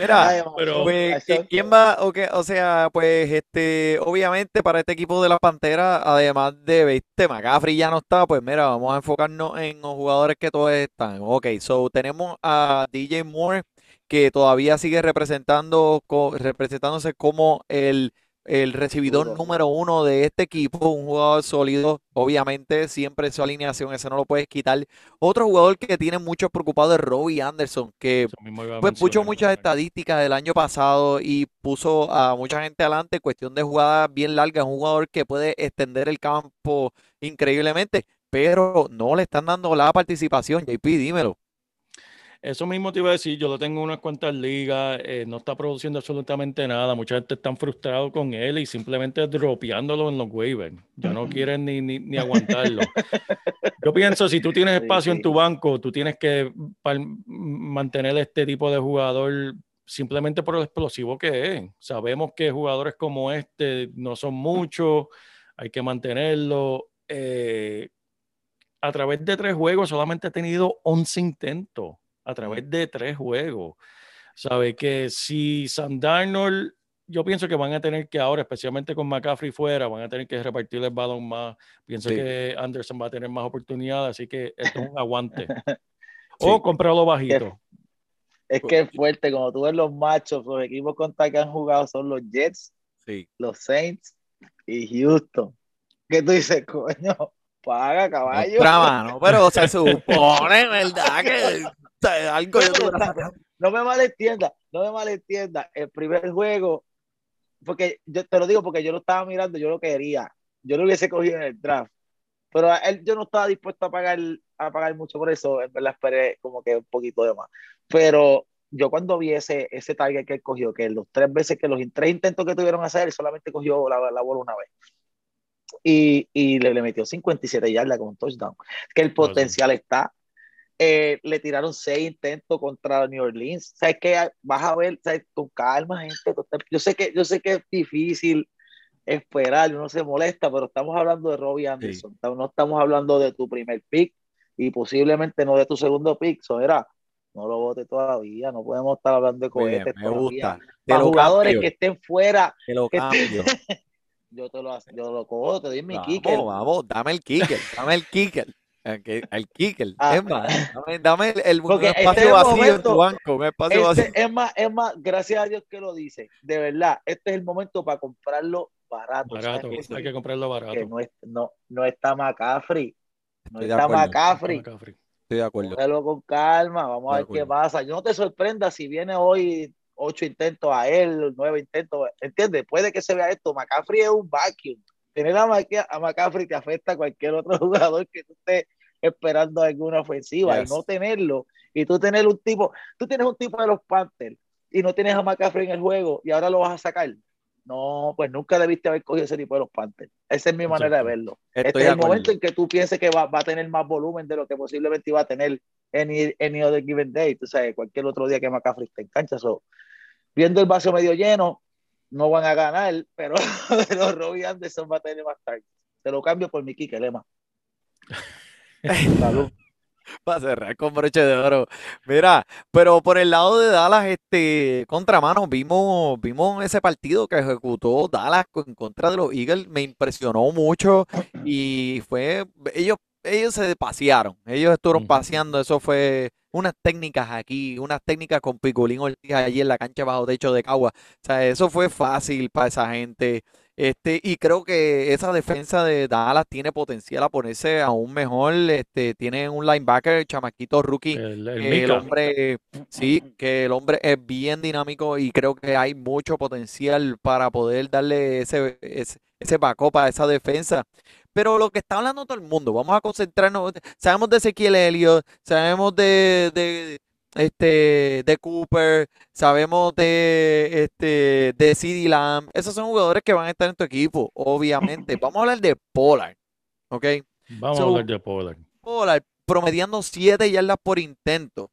Mira, pero- pues, a ¿qui- Sean- ¿quién va? O, qué- o sea, pues, este, obviamente para este equipo de las Panteras, además de, viste, McCaffrey ya no está, pues mira, vamos a enfocarnos en los jugadores que todos están. Ok, so tenemos a DJ Moore, que todavía sigue representando, co- representándose como el, el recibidor Duro. número uno de este equipo, un jugador sólido, obviamente, siempre su alineación, eso no lo puedes quitar. Otro jugador que tiene muchos preocupados es Robbie Anderson, que pues puso muchas estadísticas del año pasado y puso a mucha gente adelante cuestión de jugadas bien largas. Un jugador que puede extender el campo increíblemente, pero no le están dando la participación. JP, dímelo. Eso mismo te iba a decir, yo lo tengo en unas cuantas ligas, eh, no está produciendo absolutamente nada, mucha gente está frustrado con él y simplemente dropeándolo en los waivers, ya no quieren ni, ni, ni aguantarlo. Yo pienso, si tú tienes espacio en tu banco, tú tienes que mantener este tipo de jugador simplemente por lo explosivo que es. Sabemos que jugadores como este no son muchos, hay que mantenerlo. eh, a través de tres juegos solamente ha tenido 11 intentos a través de tres juegos. Sabe que si Sam Darnold, yo pienso que van a tener que ahora, especialmente con McCaffrey fuera, van a tener que repartir el balón más. Pienso Sí. que Anderson va a tener más oportunidades, así que esto es un aguante. Sí. O comprarlo bajito. Es que es fuerte, como tú ves los machos, los equipos contra que han jugado son los Jets, Sí. los Saints y Houston. ¿Qué tú dices, coño? Paga, caballo. Otra mano, pero se supone, ¿verdad? Que algo No, yo está- sacado. no me malentienda, no me malentienda. El primer juego, porque yo te lo digo porque yo lo estaba mirando, yo lo quería. Yo lo hubiese cogido en el draft. Pero él yo no estaba dispuesto a pagar, a pagar mucho por eso. En verdad esperé como que un poquito de más. Pero yo cuando vi ese, ese target que él cogió, que los tres veces que los tres intentos que tuvieron a hacer, él solamente cogió la, la bola una vez. Y, y le, le metió 57 yardas con un touchdown. Que el potencial está. Eh, le tiraron seis intentos contra New Orleans. ¿Sabes qué? Vas a ver, ¿sabes? con calma, gente. Yo sé que, yo sé que es difícil esperar, uno se molesta, pero estamos hablando de Robbie Anderson. No estamos hablando de tu primer pick y posiblemente no de tu segundo pick. So, era, no lo vote todavía, no podemos estar hablando de bien, cohetes me todavía. gusta. Te Para jugadores cambio, que estén fuera, te lo que cambio. yo te lo, yo lo cojo, te doy mi Vamos, kicker. vamos, dame el kicker, dame el kicker. Que- el kicker. Ah. es más, dame, dame el, el- un este espacio es el vacío en momento- tu banco, un espacio vacío. Este, es más, es más, gracias a Dios que lo dice. De verdad, este es el momento para comprarlo barato. Barato, ¿sabes? hay que comprarlo Que barato. no, es- no, no está McCaffrey. No Estoy está. McCaffrey. Estoy de acuerdo. Cógelo con calma, vamos a De ver qué pasa. Yo no te sorprenda si viene hoy ocho intentos a él, nueve intentos, ¿entiendes? Puede que se vea esto. McCaffrey es un vacuum. Tener a, Mac- a McCaffrey te afecta a cualquier otro jugador que tú estés esperando alguna ofensiva Yes. y no tenerlo. Y tú tener un tipo, tú tienes un tipo de los Panthers y no tienes a McCaffrey en el juego y ahora lo vas a sacar. No, pues nunca debiste haber cogido ese tipo de los Panthers. Esa es mi manera de verlo. Estoy Este es el momento en que tú pienses que va, va a tener más volumen de lo que posiblemente iba a tener any, any other given day, tú sabes, cualquier otro día que McCaffrey esté en cancha. So, viendo el vaso medio lleno, no van a ganar, pero, pero Robbie Anderson va a tener más tarde. Te lo cambio por mi kicker, Lema. Salud. Para cerrar con broche de oro. Mira, pero por el lado de Dallas, este, contramano, vimos, vimos ese partido que ejecutó Dallas en contra de los Eagles. Me impresionó mucho y fue, ellos, ellos se pasearon, ellos estuvieron paseando. Eso fue unas técnicas aquí, unas técnicas con Picolín Ortiz allí en la cancha bajo techo de Cagua. O sea, eso fue fácil para esa gente. Este, y creo que esa defensa de Dallas tiene potencial a ponerse aún mejor. Este, tiene un linebacker, chamaquito rookie, El, el que el Mika. hombre, sí, que el hombre es bien dinámico y creo que hay mucho potencial para poder darle ese, ese, ese backup a esa defensa. Pero lo que está hablando todo el mundo, vamos a concentrarnos. Sabemos de Ezequiel Elliott, sabemos de, de, este, de Cooper, sabemos de, este, de CeeDee Lamb. Esos son jugadores que van a estar en tu equipo, obviamente. Vamos a hablar de Pollard, ¿ok? Vamos So- a hablar de Pollard. Pollard promediando 7 yardas por intento.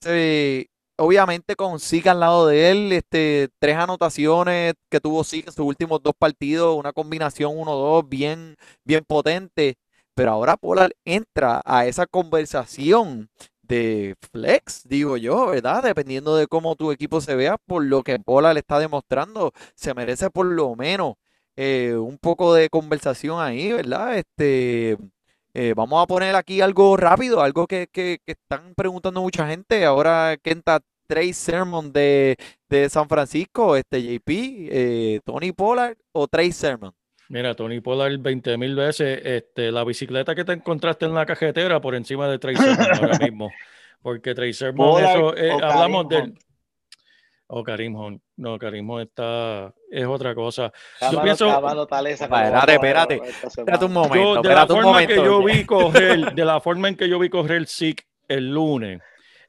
Se- obviamente con Zeke al lado de él, este, tres anotaciones que tuvo Zeke en sus últimos dos partidos, una combinación 1-2 bien, bien potente. Pero ahora Pollard entra a esa conversación de flex, digo yo, ¿verdad? Dependiendo de cómo tu equipo se vea, por lo que Pollard le está demostrando, se merece por lo menos eh, un poco de conversación ahí, ¿verdad? Este, eh, vamos a poner aquí algo rápido, algo que, que- que están preguntando mucha gente. Ahora que entra Trey Sermon de, de San Francisco, este JP, eh, Tony Pollard o Trey Sermon. Mira, Tony Pollard 20 mil veces este, la bicicleta que te encontraste en la cajetera por encima de Trey Sermon ahora mismo. Porque Trey Sermon, Pollard eso, eh, hablamos del... O Karim Hunt. No, Karim Hunt está... Es otra cosa. Cámara- pienso- cámara tal esa que Espérate, espérate. Espérate un momento, Yo, de la forma que momento. yo vi correr, de la forma en que yo vi correr Zeke el lunes,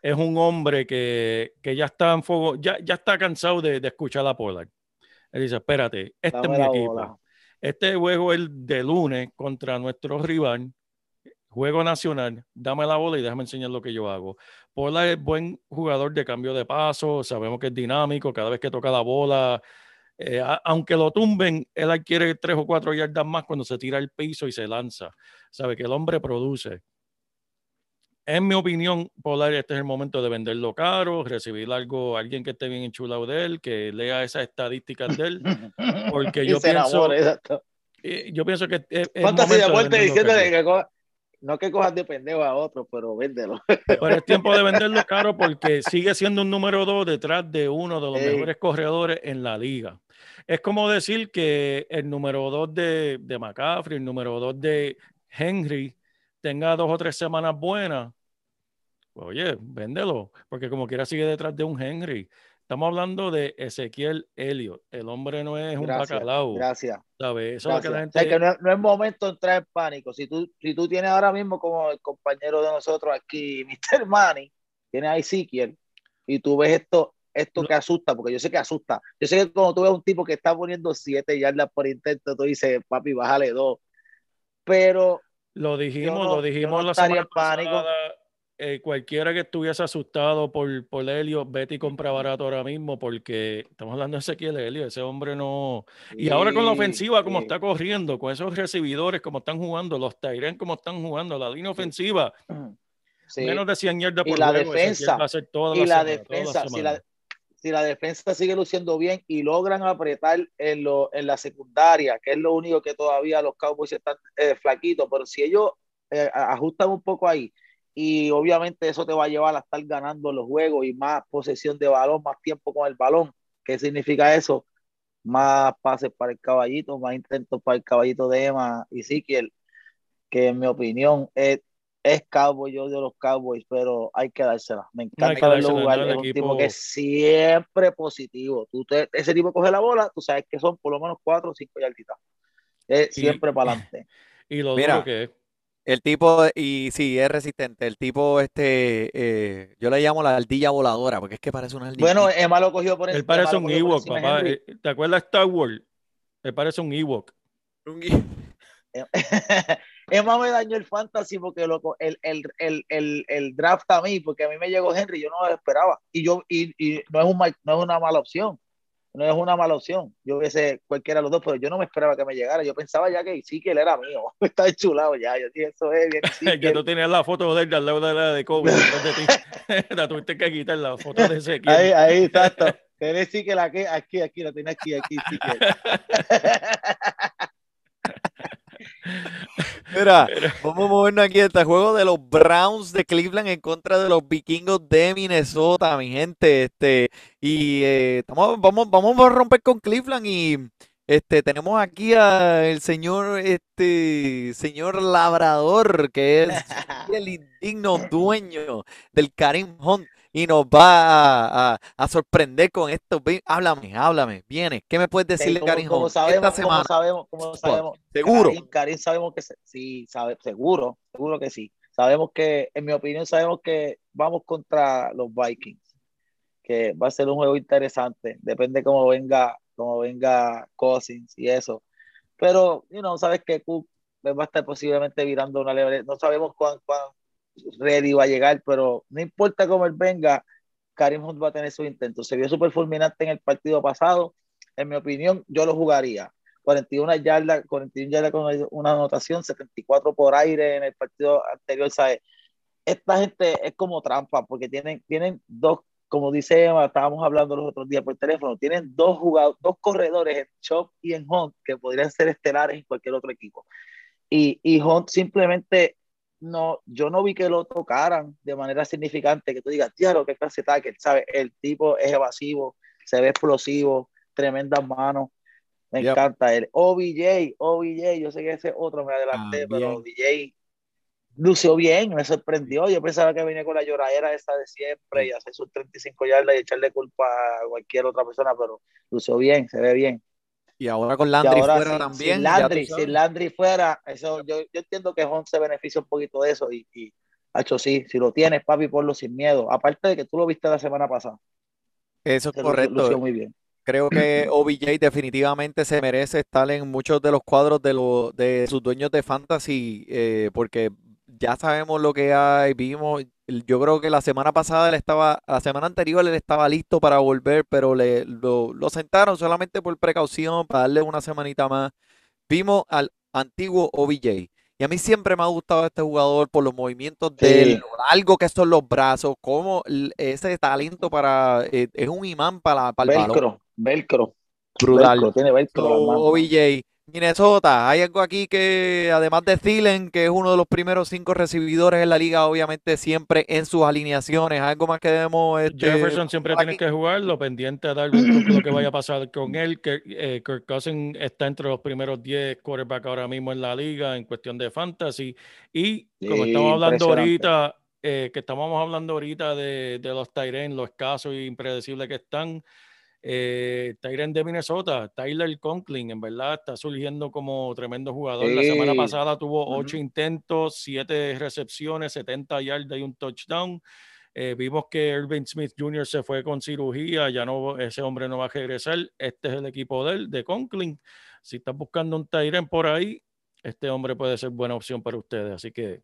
es un hombre que, que ya está en fuego, ya, ya está cansado de, de escuchar a Pollard. Él dice, espérate, este Dame es mi equipo. bola. Este juego es el de lunes contra nuestro rival, juego nacional, dame la bola y déjame enseñar lo que yo hago. Pollard es buen jugador de cambio de paso, sabemos que es dinámico, cada vez que toca la bola, eh, a- aunque lo tumben, él adquiere tres o cuatro yardas más cuando se tira al piso y se lanza. Sabe que el hombre produce. En mi opinión, Polar, este es el momento de venderlo caro, recibir algo, alguien que esté bien enchulado de él, que lea esas estadísticas de él. Porque yo pienso- enamora, yo pienso que es, es momento de caro. que no que cojas de pendejo a otro, pero véndelo. Pero es tiempo de venderlo caro porque sigue siendo un número dos detrás de uno de los Ey. mejores corredores en la liga. Es como decir que el número dos de, de McCaffrey, el número dos de Henry, tenga dos o tres semanas buenas oye, véndelo, porque como quiera sigue detrás de un Henry. Estamos hablando de Ezequiel Elliott. El hombre no es un Gracias, bacalao. Gracias. ¿sabes? Eso es lo que gracias. la O sea, que gente. no, no es momento de entrar en pánico. Si tú, si tú tienes ahora mismo como el compañero de nosotros aquí, Mr. Manny, tienes a Ezequiel, y tú ves esto, esto No. que asusta, porque yo sé que asusta. Yo sé que cuando tú ves un tipo que está poniendo siete yardas por intento, tú dices, papi, bájale dos. Pero Lo dijimos, no- lo dijimos la estaría semana pánico. Eh, cualquiera que estuviese asustado por, por Helio, vete y compra barato ahora mismo, porque estamos hablando de Ezequiel Helio, ese hombre no. Y ahora con la Sí, ofensiva, como sí. está corriendo, con esos recibidores, como están jugando, los Tyren, como están jugando, la línea ofensiva, Sí. menos de 100 yardas Y por la juego, defensa, va a ser toda y la semana, la defensa, si la, si la defensa sigue luciendo bien y logran apretar en, lo, en la secundaria, que es lo único que todavía los Cowboys están eh, flaquitos, pero si ellos eh, ajustan un poco ahí y obviamente eso te va a llevar a estar ganando los juegos y más posesión de balón, más tiempo con el balón. ¿Qué significa eso? Más pases para el caballito, más intentos para el caballito de Emma y Siquiel, que en mi opinión es, es Cowboy, yo odio los Cowboys, pero hay que dársela. Me No encanta que verlo jugar. no, el Es un tipo equipo- que es siempre positivo. Tú te- ese tipo coge la bola, tú sabes que son por lo menos cuatro o cinco yarditas. Es Y- siempre para adelante. Y lo Mira, duro que es. El tipo, y sí, es resistente. El tipo, este, eh, yo le llamo la ardilla voladora, porque es que parece una ardilla. Bueno, Emma lo cogió por Él Emma parece un Ewok, papá. Henry. Eh, ¿Te acuerdas de Star Wars? Él parece un Ewok. Emma me dañó el fantasy porque loco, el, el, el, el, el draft a mí, porque a mí me llegó Henry, yo no lo esperaba. Y yo, y, y no es un mal- no es una mala opción. No es una mala opción. Yo hubiese cualquiera de los dos, pero yo no me esperaba que me llegara. Yo pensaba ya que sí que él era mío. Está enchulado ya. Yo dije, eso es bien. sí, que tú tenías la foto de él al lado de la de Kobe de ti. la tuviste que quitar la foto de ese Ahí, ahí, exacto. Tenés sí que la que aquí, aquí, la tienes aquí, aquí, sí que. Mira, vamos a movernos aquí este juego de los Browns de Cleveland en contra de los vikingos de Minnesota, mi gente. Este, y eh, estamos, vamos, vamos a romper con Cleveland y este, tenemos aquí al señor, este, señor labrador, que es el indigno dueño del Karim Hunt y nos va a, a- a sorprender con esto. Háblame, háblame, viene. ¿Qué me puedes decir de Karim como sabemos, esta como semana? sabemos, como sabemos. Seguro. Karim, Karim sabemos que se- sí, sabe, seguro, seguro que sí. Sabemos que, en mi opinión, sabemos que vamos contra los Vikings, que va a ser un juego interesante. Depende cómo venga, cómo venga Cousins y eso. Pero, you know, sabes que Cook va a estar posiblemente virando una leve. No sabemos cuán, cuán ready va a llegar, pero no importa cómo él venga, Karim Hunt va a tener su intento. Se vio súper fulminante en el partido pasado. En mi opinión, yo lo jugaría. 41 yardas, 41 yardas con una anotación, 74 por aire en el partido anterior, ¿sabes? Esta gente es como trampa, porque tienen, tienen dos, como dice Emma, estábamos hablando los otros días por teléfono, tienen dos jugadores, dos corredores en Chop y en Hunt que podrían ser estelares en cualquier otro equipo. Y, y Hunt simplemente no, yo no vi que lo tocaran de manera significante, que tú digas, tío, qué clase de tackle, ¿sabes? El tipo es evasivo, se ve explosivo, tremendas manos. Me Yep. encanta él. OBJ, OBJ, yo sé que ese otro me adelanté, pero OBJ lució bien, me sorprendió. Yo pensaba que venía con la lloradera esa de siempre y hacer sus 35 yardas y echarle culpa a cualquier otra persona, pero lució bien, se ve bien. Y ahora con Landry ahora fuera sin, también. sin Landry, sin Landry fuera, eso, yo, yo entiendo que Hunt se beneficia un poquito de eso y, y hecho sí, si lo tienes, papi, ponlo sin miedo. Aparte de que tú lo viste la semana pasada, Eso es se correcto. lució muy bien. Creo que OBJ definitivamente se merece estar en muchos de los cuadros de, los de sus dueños de fantasy, eh, porque ya sabemos lo que hay, vimos, yo creo que la semana pasada él estaba, la semana anterior él estaba listo para volver, pero le, lo, lo sentaron solamente por precaución, para darle una semanita más. Vimos al antiguo OBJ. Y a mí siempre me ha gustado este jugador por los movimientos de él, Sí. lo largo que son los brazos, como ese talento para, eh, es un imán para, para el balón. Velcro, velcro, Brutal. velcro, tiene velcro. OBJ, Minnesota, hay algo aquí que, además de Thielen, que es uno de los primeros cinco recibidores en la liga, obviamente siempre en sus alineaciones, algo más que debemos este, Jefferson siempre tiene que jugarlo, pendiente a truco lo que vaya a pasar con él. Que, eh, Kirk Cousins está entre los primeros 10 quarterbacks ahora mismo en la liga en cuestión de fantasy. Y como Sí, estamos hablando ahorita, eh, que estamos hablando ahorita de, de los Tyren, lo escasos e impredecibles que están, eh, Tyren de Minnesota, Tyler Conklin, en verdad está surgiendo como tremendo jugador. La semana Sí. pasada tuvo ocho intentos, siete recepciones, 70 yardas y un touchdown. Eh, vimos que Irving Smith Jr. se fue con cirugía, ya no, ese hombre no va a regresar. Este es el equipo de él, de Conklin. Si estás buscando un Tyren por ahí, este hombre puede ser buena opción para ustedes. Así que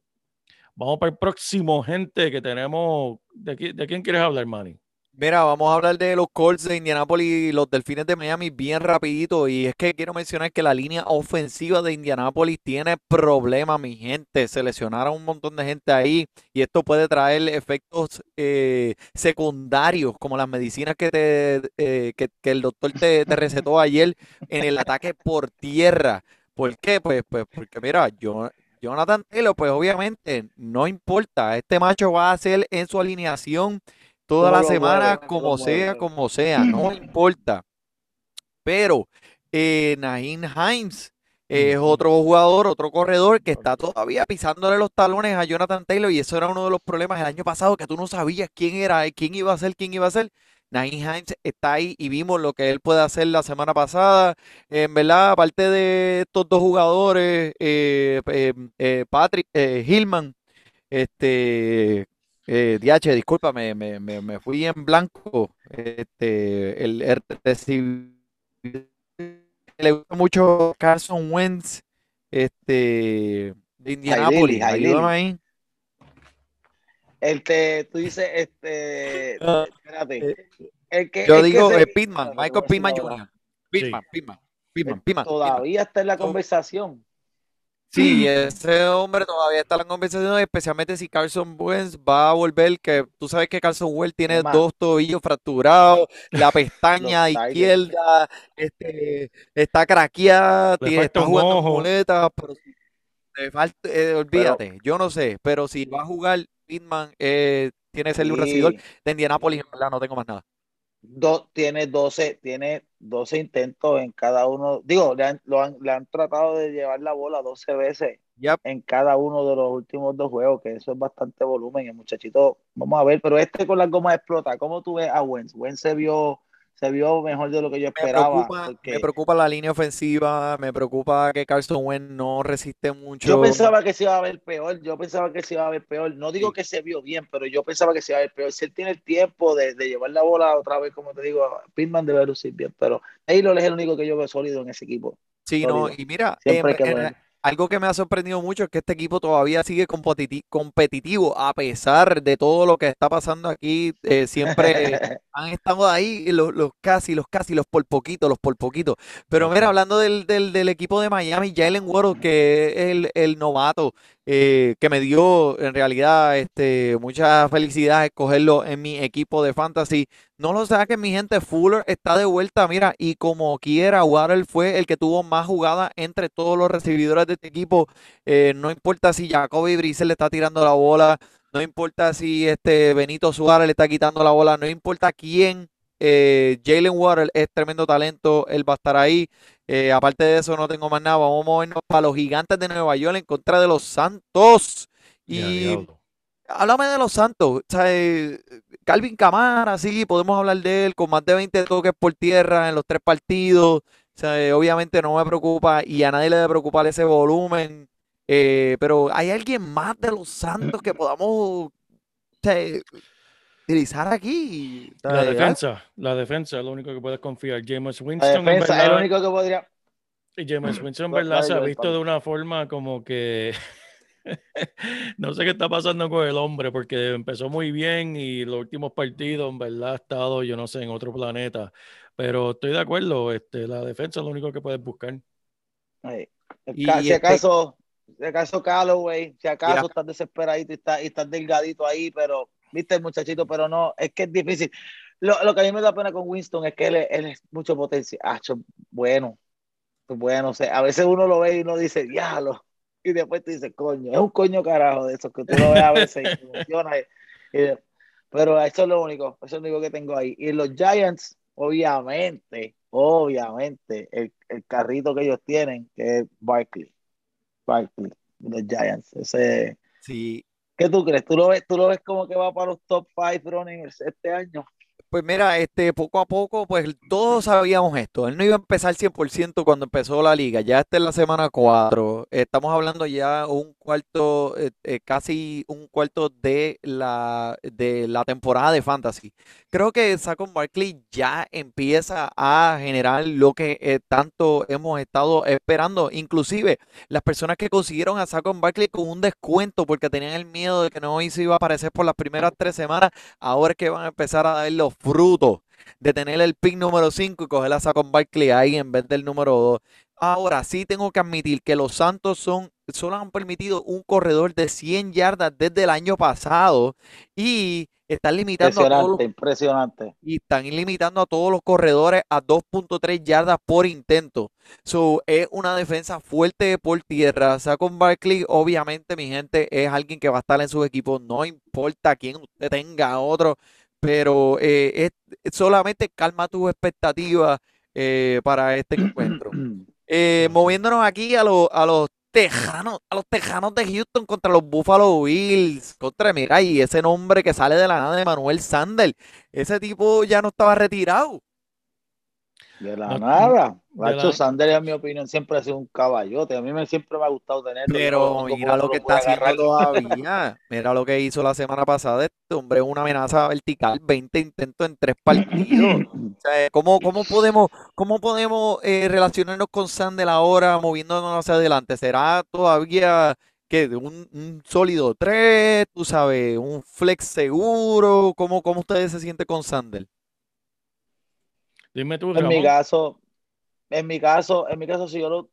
vamos para el próximo, gente, que tenemos. ¿De, qui- de quién quieres hablar, Manny? Mira, vamos a hablar de los Colts de Indianapolis y los Delfines de Miami bien rapidito. Y es que quiero mencionar que la línea ofensiva de Indianapolis tiene problemas, mi gente. Se lesionaron un montón de gente ahí y esto puede traer efectos eh, secundarios como las medicinas que, te, eh, que, el doctor te, te recetó ayer en el ataque por tierra. ¿Por qué? Pues, pues porque mira, yo, Jonathan Taylor, pues obviamente no importa. Este macho va a hacer en su alineación toda ¿Cómo la semana, como sea, como sea, no importa. Pero eh, Naheem Hines es Ujú. otro jugador, otro corredor que está todavía pisándole los talones a Jonathan Taylor y eso era uno de los problemas el año pasado que tú no sabías quién era, quién iba a ser, quién iba a ser. Naheem Hines está ahí y vimos lo que él puede hacer la semana pasada. En verdad, aparte de estos dos jugadores, eh, eh, eh, Patrick eh, Hillman, este, eh, DH, disculpa, me, me, me, me fui en blanco. Este, el, el le gusta mucho Carson Wentz, este, de Indianapolis. Ayúdame ahí. El que tú dices, este, Ah, espérate. eh, El que, Yo el que digo se- eh, Pittman, Michael Pittman. Jr. Pittman, Pittman, Pittman, Pittman, Pittman. Todavía está en la Oh. conversación. Sí, ese hombre todavía está en la conversación, especialmente si Carson Wentz va a volver, que tú sabes que Carson Wentz tiene dos tobillos fracturados, la pestaña izquierda este, está craqueada, Le tiene- está jugando muletas, pero si le falta, eh, olvídate, yo no sé, pero si va a jugar Pittman, eh, tiene que ser un recibidor de Indianapolis, en verdad no tengo más nada. Do- tiene 12, tiene 12 intentos en cada uno. Digo, le han, lo han, le han tratado de llevar la bola 12 veces Yep. en cada uno de los últimos dos juegos, que eso es bastante volumen. El muchachito, vamos a ver, pero este con las gomas explota. ¿Cómo tú ves a Wentz? Wentz se vio, se vio mejor de lo que yo Me esperaba. preocupa, me preocupa la línea ofensiva, me preocupa que Carson Wentz no resiste yo mucho. pensaba que se iba a ver peor. Yo pensaba que se iba a ver peor. No digo Sí. que se vio bien, pero yo pensaba que se iba a ver peor. Si él tiene el tiempo de, de llevar la bola otra vez, como te digo, Pitman debe lucir bien. Pero Taylor es el único que yo veo sólido en ese equipo. Sí, no, y mira, Siempre que en- ver. Algo que me ha sorprendido mucho es que este equipo todavía sigue competiti- competitivo a pesar de todo lo que está pasando aquí. eh, siempre han estado ahí los, los casi, los casi, los por poquito, los por poquito. Pero mira, hablando del, del, del equipo de Miami, Jalen Waddle, que es el, el novato, eh, que me dio en realidad este, mucha felicidad escogerlo en mi equipo de fantasy. No lo saquen, mi gente. Fuller está de vuelta, mira, y como quiera, Waddle fue el que tuvo más jugadas entre todos los recibidores de este equipo. Eh, no importa si Jacoby Brissett le está tirando la bola, no importa si este Benito Suárez le está quitando la bola, no importa quién. Eh, Jalen Waddle es tremendo talento, él va a estar ahí. Eh, aparte de eso, no tengo más nada. Vamos a movernos para los gigantes de Nueva York en contra de los Santos. Y. Háblame de los Santos. O sea, eh, Calvin Camara, sí, podemos hablar de él con más de 20 toques por tierra en los tres partidos. O sea, obviamente no me preocupa y a nadie le debe preocupar ese volumen. Pero ¿hay alguien más de los Santos que podamos o sea, utilizar aquí? La ¿hay defensa, la defensa es lo único que puedes confiar. James La Winston, en defensa es el verdad, único que podría. y James Winston, en Dale, verdad, se ha visto de una forma como que no sé qué está pasando con el hombre, porque empezó muy bien y los últimos partidos, en verdad, ha estado, yo no sé, en otro planeta. Pero estoy de acuerdo, este, la defensa es lo único que puedes buscar. Y si este- acaso, si acaso Callaway, si acaso Mira. estás desesperadito y estás, y estás delgadito ahí, pero, viste el muchachito, pero no, es que es difícil. Lo, lo que a mí me da pena con Winston es que él, él es mucho potencial. Ah, bueno, bueno, o a veces uno lo ve y uno dice, diablo, y después te dice, coño, es un coño carajo de esos que tú lo ves a veces y y- y- pero eso es lo único, eso es lo único que tengo ahí. Y los Giants, obviamente, obviamente, el, el carrito que ellos tienen, que es Barkley. Barkley, los Giants. Ese, Sí, ¿Qué tú crees? ¿Tú lo ves, tú lo ves como que va para los top 5 running este año? Pues mira, este, poco a poco, pues todos sabíamos esto. Él no iba a empezar 100% cuando empezó la liga. Ya esta es la semana 4. Estamos hablando ya un cuarto, eh, eh, casi un cuarto de la, de la temporada de Fantasy. Creo que Saquon Barkley ya empieza a generar lo que eh, tanto hemos estado esperando. Inclusive las personas que consiguieron a Saquon Barkley con un descuento porque tenían el miedo de que no se iba a aparecer por las primeras tres semanas, ahora es que van a empezar a dar los fruto de tener el pick número 5 y coger a Saquon Barkley ahí en vez del número 2. Ahora sí tengo que admitir que los Santos son, solo han permitido un corredor de 100 yardas desde el año pasado y están limitando a todos los, impresionante. y están limitando a todos los corredores a 2.3 yardas por intento. So, es una defensa fuerte por tierra. Saquon Barkley, obviamente, mi gente, es alguien que va a estar en sus equipos. No importa quién usted tenga otro pero eh, solamente calma tus expectativas eh, para este encuentro. Eh, moviéndonos aquí a, los a los tejanos, a los tejanos de Houston contra los Buffalo Bills, contra mira, y ese nombre que sale de la nada de Manuel Sandel, ese tipo ya no estaba retirado. De la nada. Macho Sander, en mi opinión, siempre ha sido un caballote. A mí me, siempre me ha gustado tenerlo. Pero mira lo que está haciendo todavía. Mira lo que hizo la semana pasada. Este hombre es una amenaza vertical. 20 intentos en tres partidos. ¿cómo, cómo podemos, cómo podemos eh, relacionarnos con Sander ahora moviéndonos hacia adelante? ¿Será todavía que un, un, sólido 3? ¿Tú sabes? ¿Un flex seguro? ¿Cómo, cómo ustedes se sienten con Sander? Dime tú, En mi caso, en mi caso, en mi caso, si yo lo,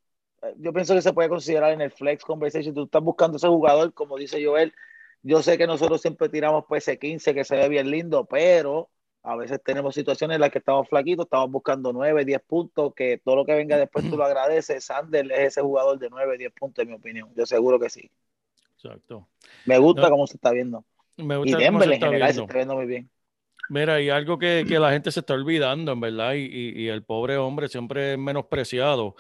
yo pienso que se puede considerar en el flex conversation. Tú estás buscando ese jugador, como dice Joel, yo sé que nosotros siempre tiramos pues ese 15 que se ve bien lindo, pero a veces tenemos situaciones en las que estamos flaquitos, estamos buscando 9, 10 puntos, que todo lo que venga después tú lo agradeces. Sander es ese jugador de 9, 10 puntos, en mi opinión. Yo seguro que sí. Exacto. Me gusta cómo se está viendo. Me gusta y Denver en general viendo. se está viendo muy bien. Mira, y algo que, que, la gente se está olvidando, en verdad, y, y, y, el pobre hombre siempre es menospreciado.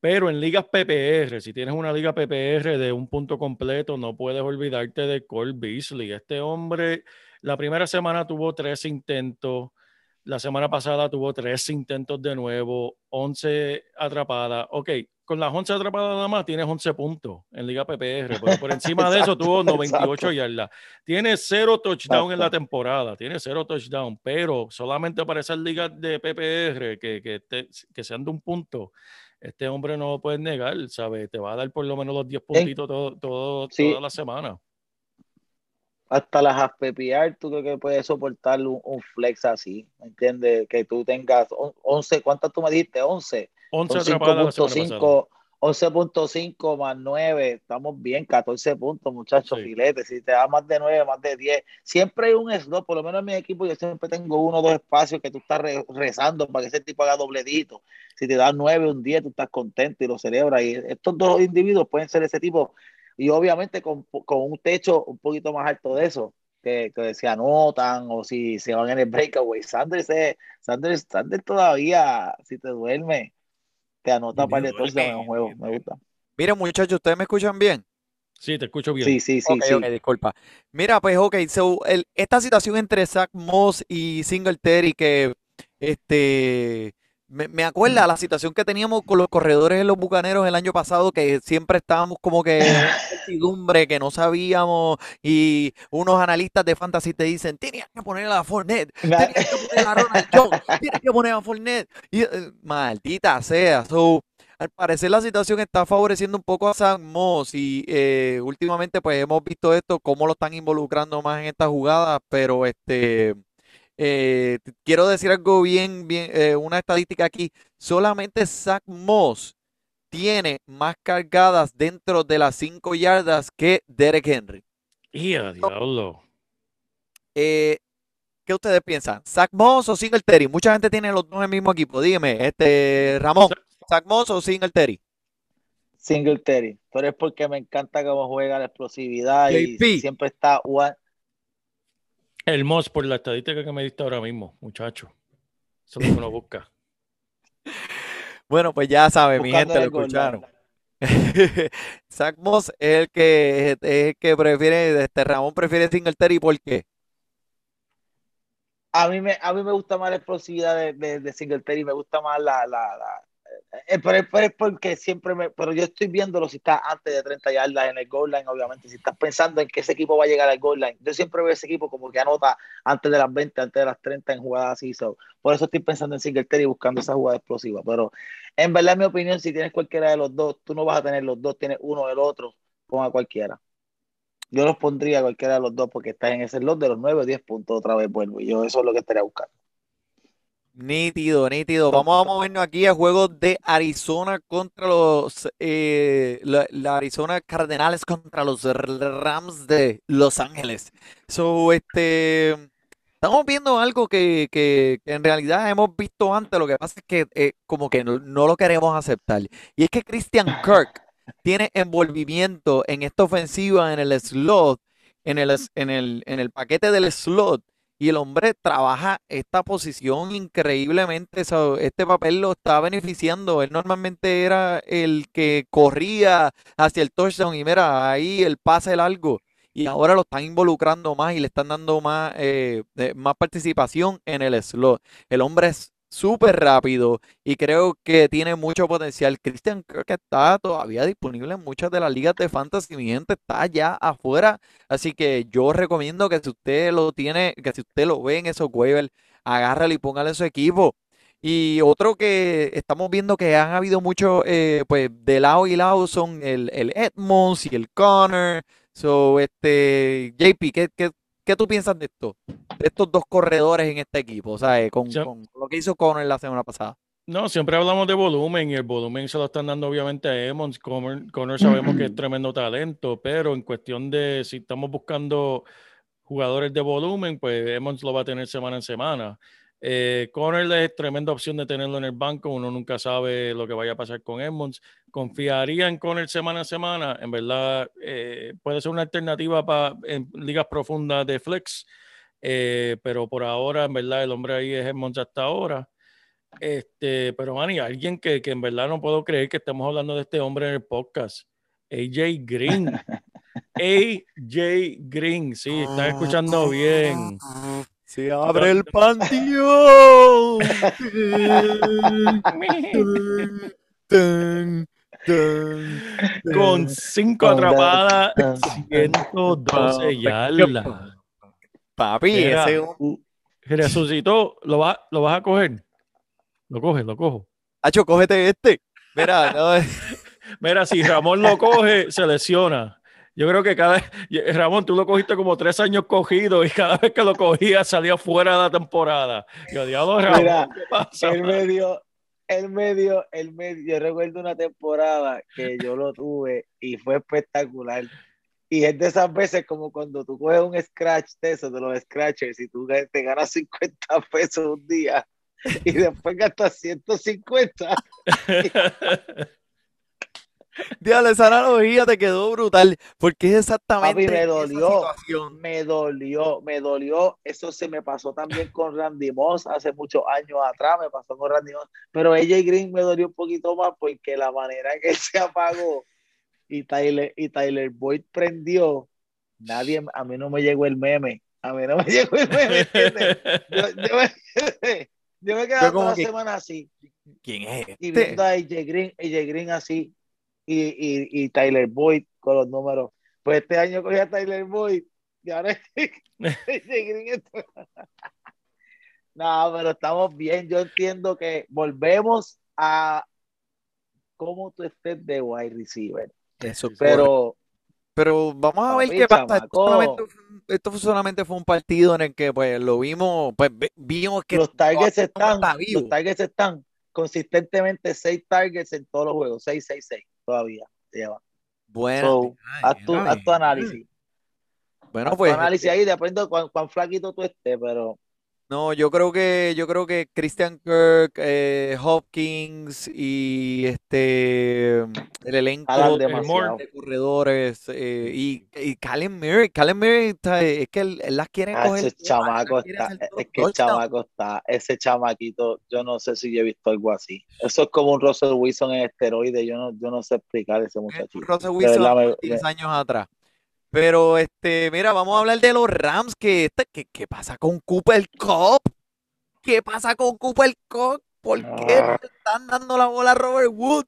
Pero en ligas PPR, si tienes una liga PPR de un punto completo, no puedes olvidarte de Cole Beasley. Este hombre, la primera semana tuvo tres intentos, la semana pasada tuvo tres intentos de nuevo, 11 atrapadas. Ok, con las 11 atrapadas nada más tienes 11 puntos en Liga PPR, pero por encima de eso tuvo 98 yardas. Tiene cero touchdown en la temporada, tiene cero touchdown, pero solamente para esas ligas de PPR que, que, te, que sean de un punto, este hombre no lo puedes negar, ¿sabes? Te va a dar por lo menos los 10 puntitos todo, todo, Sí. toda la semana. Hasta las AFPR, tú creo que puedes soportar un, un flex así, ¿me entiendes? Que tú tengas on- 11, ¿cuántas tú me dijiste? 11. 11 Son atrapadas la semana pasada. 5.5, 11.5 más 9, estamos bien, 14 puntos, muchachos, Sí. filete. Si te da más de 9, más de 10, siempre hay un slot, por lo menos en mi equipo, yo siempre tengo uno o dos espacios que tú estás re- rezando para que ese tipo haga dobledito. Si te da 9, un 10, tú estás contento y lo celebras. Y estos dos individuos pueden ser ese tipo, y obviamente con, con un techo un poquito más alto de eso. Que, que se anotan o si se van en el breakaway. Sanders, se- Sanders, Sanders todavía, si te duerme, te anota para touchdown en un juego. me Me gusta. Miren, muchachos, ¿ustedes me escuchan bien? Sí, te escucho bien. Sí, sí, sí, Ok, sí. ok, disculpa. Mira, pues, ok, so, el- esta situación entre Zach Moss y Singletary que, este, me, me acuerda a la situación que teníamos con los corredores en los Bucaneros el año pasado, que siempre estábamos como que en incertidumbre, que no sabíamos, y unos analistas de fantasy te dicen, tenías que poner a Fournette, tenías que poner a Ronald Jones, tienes que poner a Fournette, y, eh, maldita sea, so, al parecer la situación está favoreciendo un poco a San Moss y eh, últimamente pues hemos visto esto, cómo lo están involucrando más en estas jugadas, pero este eh, quiero decir algo bien, bien, eh, una estadística aquí, solamente Zach Moss tiene más cargadas dentro de las 5 yardas que Derek Henry. Y a diablo. Eh, ¿qué ustedes piensan? ¿Zach Moss o Singletary? Mucha gente tiene los dos en el mismo equipo. Dígame, este Ramón, ¿Zach Moss o Singletary? Singletary. Pero es porque me encanta cómo juega la explosividad JP. y siempre está one. El Moss por la estadística que me diste ahora mismo, muchacho. Eso es lo que uno busca. Bueno, pues ya sabe, mi gente, lo escucharon. Zach Moss es el que, es el que prefiere, este Ramón prefiere Singletary, ¿por qué? A mí me, a mí me gusta más la explosividad de, de, de Singletary, me gusta más la, la, la eh, pero, es porque siempre me, pero yo estoy viéndolo si está antes de 30 yardas en el goal line, obviamente, si estás pensando en que ese equipo va a llegar al goal line, yo siempre veo ese equipo como que anota antes de las 20, antes de las 30 en jugadas así, so, por eso estoy pensando en Singletary buscando esa jugada explosiva, pero en verdad, en mi opinión, si tienes cualquiera de los dos, tú no vas a tener los dos, tienes uno del otro, ponga cualquiera. Yo los pondría cualquiera de los dos porque estás en ese lot de los 9 o 10 puntos otra vez vuelvo. Y yo eso es lo que estaría buscando. Nítido, nítido. Vamos a movernos aquí a juegos de Arizona contra los eh, la, Arizona Cardenales contra los Rams de Los Ángeles. So, este estamos viendo algo que, que, en realidad hemos visto antes. Lo que pasa es que eh, como que no, no, lo queremos aceptar. Y es que Christian Kirk tiene envolvimiento en esta ofensiva en el slot, en el, en el, en el paquete del slot y el hombre trabaja esta posición increíblemente. este papel lo está beneficiando. Él normalmente era el que corría hacia el touchdown y mira, ahí el pase largo. Y ahora lo están involucrando más y le están dando más, eh, más participación en el slot. El hombre es súper rápido y creo que tiene mucho potencial. Christian creo que está todavía disponible en muchas de las ligas de fantasy. Mi gente está ya afuera. Así que yo recomiendo que si usted lo tiene, que si usted lo ve en esos waivers, agárralo y póngale en su equipo. Y otro que estamos viendo que han habido mucho, eh, pues de lado y lado son el, el Edmonds y el Connor. So, este, JP, ¿qué, qué, ¿Qué tú piensas de esto? De estos dos corredores en este equipo, ¿sabes? Con, con lo que hizo Conor la semana pasada. No, siempre hablamos de volumen y el volumen se lo están dando obviamente a Emmons. Conor, sabemos que es tremendo talento, pero en cuestión de si estamos buscando jugadores de volumen, pues Emmons lo va a tener semana en semana. Eh, Conner es tremenda opción de tenerlo en el banco. Uno nunca sabe lo que vaya a pasar con Edmonds. Confiaría en Conner semana a semana. En verdad, eh, puede ser una alternativa para en ligas profundas de flex. Eh, pero por ahora, en verdad, el hombre ahí es Edmonds hasta ahora. Este, pero, Manny, alguien que, que en verdad no puedo creer que estemos hablando de este hombre en el podcast. AJ Green. AJ Green, sí, estás escuchando bien. Se abre el panteón. Con cinco atrapadas, 112 yardas. Papi, ese resucitó. ¿Lo, va, ¿Lo vas a coger? Lo coge, lo cojo. Hacho, cógete este. Mira, no. Mira, si Ramón lo coge, se lesiona. Yo creo que cada Ramón, tú lo cogiste como tres años cogido y cada vez que lo cogía salía fuera de la temporada. Yo, diablo, Ramón, Mira, ¿qué pasa? El medio, el medio, el medio, yo recuerdo una temporada que yo lo tuve y fue espectacular. Y es de esas veces como cuando tú coges un scratch de eso, de los scratchers, y tú te ganas 50 pesos un día y después gastas 150. Dios, esa analogía te quedó brutal, porque es exactamente me dolió, me dolió, me dolió. Eso se me pasó también con Randy Moss hace muchos años atrás, me pasó con Randy Moss, pero AJ Green me dolió un poquito más porque la manera en que se apagó y Tyler, y Tyler Boyd prendió, nadie, a mí no me llegó el meme, a mí no me llegó el meme. Yo, yo, me, yo me quedé toda la semana así. ¿Quién es? Y viendo a AJ Green, AJ Green así y, y, y Tyler Boyd con los números. Pues este año cogí a Tyler Boyd y ahora no, pero estamos bien. Yo entiendo que volvemos a cómo tú estés de wide receiver. Eso, pero, pero vamos a ver qué pasa. Esto solamente, fue un partido en el que pues lo vimos, pues vimos que los targets están, los targets están consistentemente seis targets en todos los juegos, 6, 6, 6 todavía lleva. Bueno, haz, tu, haz tu análisis. Bueno, pues. análisis ahí, depende de cuán, cuán, flaquito tú estés, pero No, yo creo que yo creo que Christian Kirk, eh, Hopkins y este el elenco Jalan de, demasiado. de corredores eh, y, y Callum Murray, Callum Murray está- es que él, él las quiere Ah, coger ese todas, chamaco las quiere está, hacer es que el chamaco está, ese chamaquito, yo no sé si yo he visto algo así. Eso es como un Russell Wilson en esteroides, yo no, yo no sé explicar ese muchachito. Russell Wilson verdad, me- hace 10 me- años atrás. Pero este, mira, vamos a hablar de los Rams que este, ¿qué, qué pasa con Cooper Cup? ¿Qué pasa con Cooper Cup? ¿Por qué Ah. están dando la bola a Robert Woods?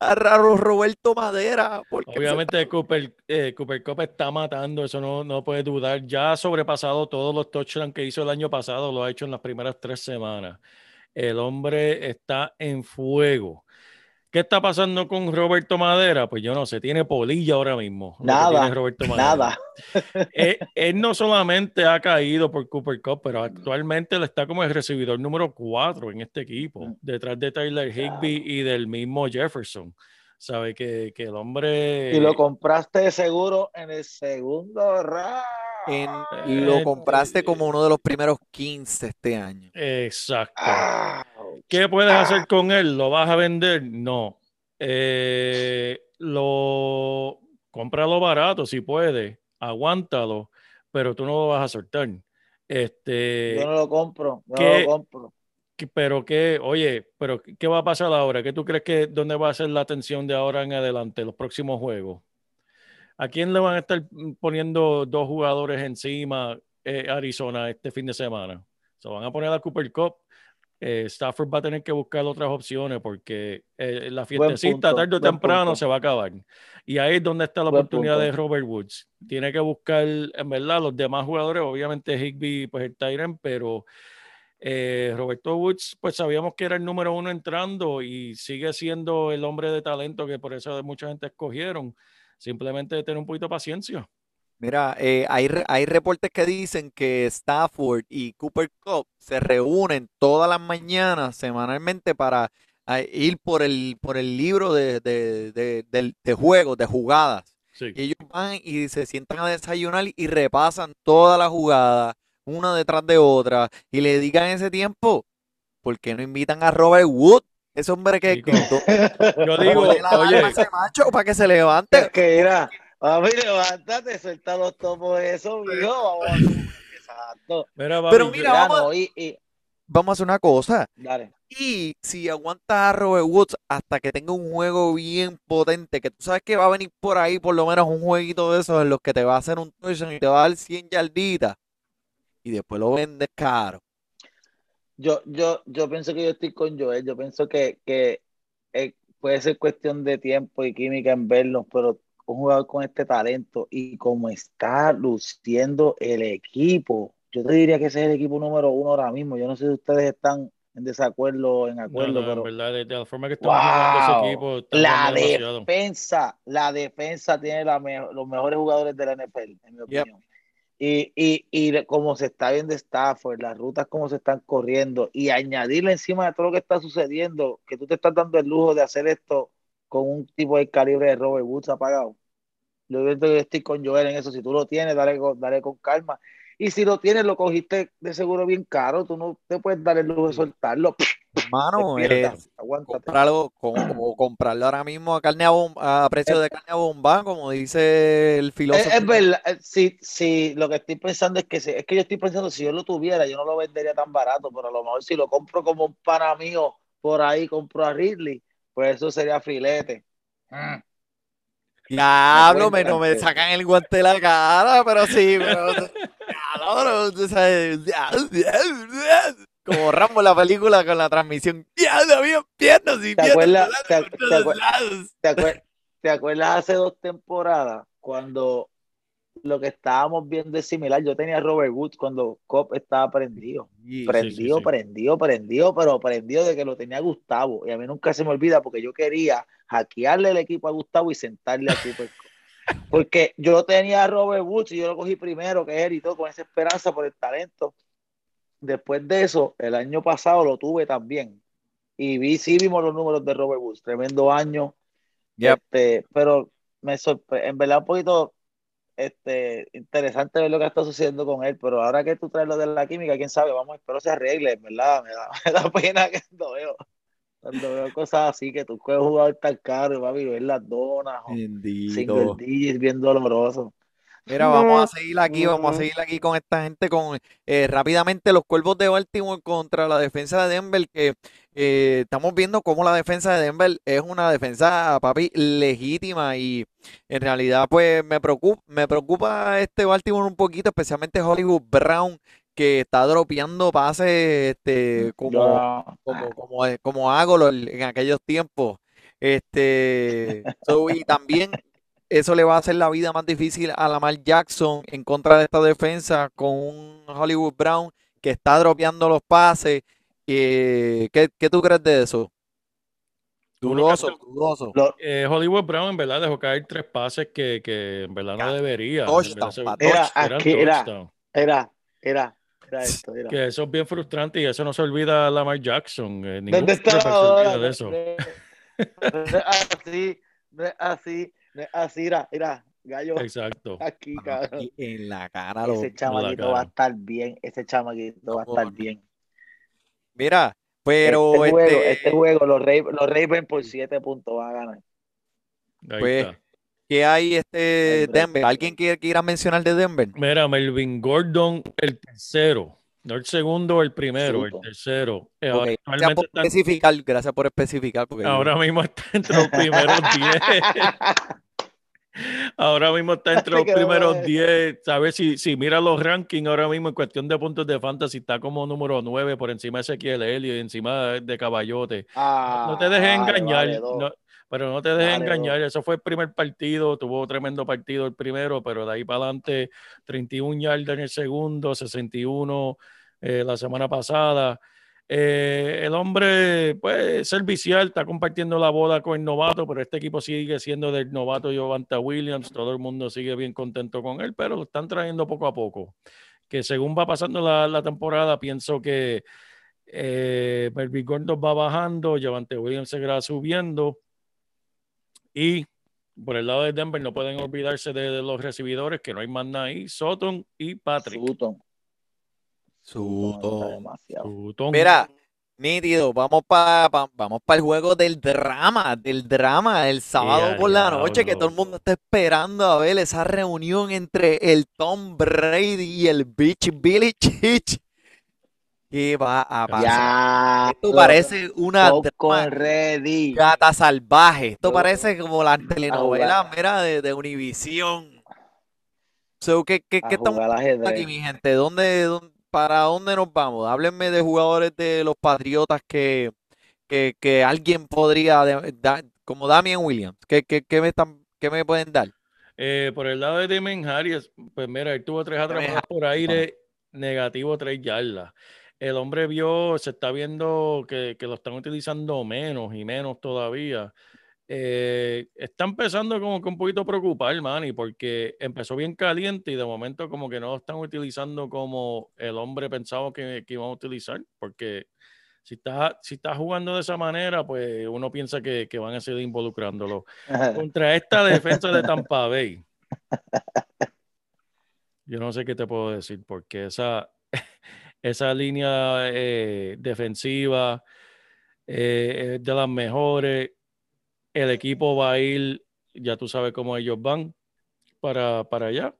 A Ra- Roberto Madera. ¿Por qué se- Obviamente Cooper, eh, Cooper Cup está matando, eso no, no puede dudar. Ya ha sobrepasado todos los touchdowns que hizo el año pasado, lo ha hecho en las primeras tres semanas. El hombre está en fuego. ¿Qué está pasando con Roberto Madera? Pues yo no sé, tiene polilla ahora mismo. lo Nada, tiene Roberto Madera. nada. Eh, él no solamente ha caído por Cooper Cup, pero actualmente él está como el recibidor número 4 en este equipo, detrás de Tyler Higby y del mismo Jefferson. Sabe que, que el hombre... Y lo compraste de seguro en el segundo round. en- lo Eh, compraste como uno de los primeros 15 este año. Exacto. Ah, ¿Qué puedes hacer con él? ¿Lo vas a vender? No. Eh, lo cómpralo barato si puedes, aguántalo, pero tú no lo vas a soltar. Este, yo no lo compro, yo no ¿qué- lo compro. que- pero qué, oye, pero ¿qué va a pasar ahora? ¿Qué tú crees que dónde va a ser la atención de ahora en adelante, los próximos juegos? ¿A quién le van a estar poniendo dos jugadores encima eh, Arizona este fin de semana? Se van a poner a Cooper Cup. Eh, Stafford va a tener que buscar otras opciones porque eh, la fiestecita punto, tarde o temprano punto. se va a acabar. Y ahí es donde está la Buen oportunidad punto. de Robert Woods. Tiene que buscar, en verdad, los demás jugadores, obviamente Higby, pues el Tyrant, pero eh, Roberto Woods, pues sabíamos que era el número uno entrando y sigue siendo el hombre de talento que por eso mucha gente escogieron. Simplemente tener un poquito de paciencia. Mira, eh, hay, hay reportes que dicen que Stafford y Cooper Cup se reúnen todas las mañanas semanalmente para ah, ir por el, por el libro de, de, de, juegos, de jugadas. Sí. Y ellos van y se sientan a desayunar y repasan todas las jugadas, una detrás de otra, y le dedican ese tiempo. ¿Por qué no invitan a Robert Wood? Ese hombre que, Yo digo, la oye, alarma a ese macho para que se Es levante. que mira, papi, levántate, suelta los topos de eso, mijo. Vamos a Exacto. mira, Pero papi, mira, vamos no, y, y, Vamos a hacer una cosa. dale. Y si aguantas a Robert Woods hasta que tenga un juego bien potente, que tú sabes que va a venir por ahí por lo menos un jueguito de esos en los que te va a hacer un touchdown y te va a dar 100 yarditas y después lo vendes caro. Yo, yo, yo pienso que yo estoy con Joel. Yo pienso que, que eh, puede ser cuestión de tiempo y química en verlos, pero un jugador con este talento y como está luciendo el equipo, yo te diría que ese es el equipo número uno ahora mismo. Yo no sé si ustedes están en desacuerdo o en acuerdo, no, pero verdad, de, de la forma que estamos jugando ese wow, equipo, la defensa, la defensa tiene la me- los mejores jugadores de la NFL, en mi Yep. opinión. Y, y, y como se está viendo Stafford, las rutas como se están corriendo, y añadirle encima de todo lo que está sucediendo, que tú te estás dando el lujo de hacer esto con un tipo de calibre de Robert Woods apagado. Yo estoy con Joel en eso. Si tú lo tienes, dale, con- dale con calma. Y si lo tienes, lo cogiste de seguro bien caro. Tú no te puedes dar el lujo de soltarlo. Es aguántate. comprarlo, con- o comprarlo ahora mismo a carne a, bom- a precio de carne a bomba, como dice el Es, filósofo. es verdad, eh, sí, sí, lo que estoy pensando es que es que yo estoy pensando si yo lo tuviera, yo no lo vendería tan barato, pero a lo mejor si lo compro como un pana mío por ahí, compro a Ridley, pues eso sería filete. Mm. Diablo, me, no me que- sacan el guante de la cara, pero sí, pero. Diablo. Como Rambo la película con la transmisión. Diablo, había piernas y ¿Te piernas acuerdas- volando te- por te todos acuer- lados. ¿Te, acuer- te acuerdas hace dos temporadas cuando lo que estábamos viendo es similar? Yo tenía a Robert Woods cuando Cop estaba prendido. Y- prendido, sí. prendido, prendido, pero prendido de que lo tenía Gustavo. Y a mí nunca se me olvida porque yo quería hackearle el equipo a Gustavo y sentarle a Cooper. Porque yo tenía a Robert Woods y yo lo cogí primero que él y todo, con esa esperanza por el talento. Después de eso, el año pasado lo tuve también. Y vi, sí vimos los números de Robert Woods, tremendo año. Yep. Este, pero me sorprende, en verdad un poquito este, interesante ver lo que está sucediendo con él, pero ahora que tú traes lo de la química, quién sabe, vamos, espero se arregle, ¿verdad? Me da, me da pena que cuando veo, cuando veo cosas así, que tú juegas jugador tan caro y va a vivir las donas, o single digits bien doloroso. Mira, vamos a seguir aquí, vamos a seguir aquí con esta gente, con eh, rápidamente los cuervos de Baltimore contra la defensa de Denver, que eh, estamos viendo cómo la defensa de Denver es una defensa, papi, legítima y en realidad pues me preocupa, me preocupa este Baltimore un poquito, especialmente Hollywood Brown, que está dropeando pases este, como, como, como, como hago en aquellos tiempos. Este, y también eso le va a hacer la vida más difícil a Lamar Jackson en contra de esta defensa con un Hollywood Brown que está dropeando los pases. ¿qué, ¿Qué tú crees de eso? Dudoso, dudoso. Eh, Hollywood Brown en verdad dejó caer tres pases que, que en verdad no debería. era, era, era, era, esto, Que eso es bien frustrante y eso no se olvida a Lamar Jackson. Eh, ¿Dónde está ahora? De eso. así, así así, mira, mira, gallo. Exacto. Aquí, cabrón. en la cara. Ese chamaquito va a estar bien. Ese chamaquito va a estar bien. Mira, pero este, juego, este, este juego, los Ravens por 7 puntos van a ganar. pues, ¿qué hay este Denver? ¿Alguien quiere, quiera mencionar de Denver? Mira, Melvin Gordon, el tercero. No el segundo, el primero, el tercero. Eh, okay. Gracias por especificar, gracias por especificar. Porque ahora mismo está entre los primeros 10. Ahora mismo está entre los primeros 10. ¿Sabes? Si, si mira los rankings ahora mismo en cuestión de puntos de fantasy, está como número 9 por encima de Ezequiel Helio y encima de Caballote. no te dejes engañar. pero no te dejes engañar. Eso fue el primer partido. Tuvo tremendo partido el primero, pero de ahí para adelante, 31 yardas en el segundo, 61 eh, la semana pasada. Eh, el hombre, pues, servicial, está compartiendo la boda con el novato, pero este equipo sigue siendo del novato Jovanta Williams. Todo el mundo sigue bien contento con él, pero lo están trayendo poco a poco. Que según va pasando la, temporada, pienso que eh, va bajando, Javante Williams seguirá subiendo. Y por el lado de Denver no pueden olvidarse de, los recibidores, que no hay más ahí, Sutton y Patrick. Mira, nítido, vamos para vamos para el juego del drama, del drama, el sábado por la noche, que todo el mundo está esperando a ver esa reunión entre el Tom Brady y el Bitch Billy Chich. ¿Qué va a pasar? Esto parece una gata salvaje. Esto parece como la telenovela mira, de, de Univision. ¿Qué, qué, qué estamos aquí, mi gente? ¿Dónde, dónde ¿para dónde nos vamos? Háblenme de jugadores de los Patriotas que, que, alguien podría dar, como Damian Williams. ¿Qué, me, están, me pueden dar? Eh, por el lado de Damien Harris, pues mira, él tuvo tres atrapadas por aire, negativo tres yardas. El hombre vio, se está viendo que, que lo están utilizando menos y menos todavía. Eh, está empezando como que un poquito a preocupar, Manny, porque empezó bien caliente y de momento como que no lo están utilizando como el hombre pensaba que, que iban a utilizar, porque si está, si está jugando de esa manera, pues uno piensa que, que van a seguir involucrándolo. Contra esta defensa de Tampa Bay, yo no sé qué te puedo decir, porque esa, esa línea eh, defensiva eh, es de las mejores el equipo va a ir, ya tú sabes cómo ellos van para, para allá.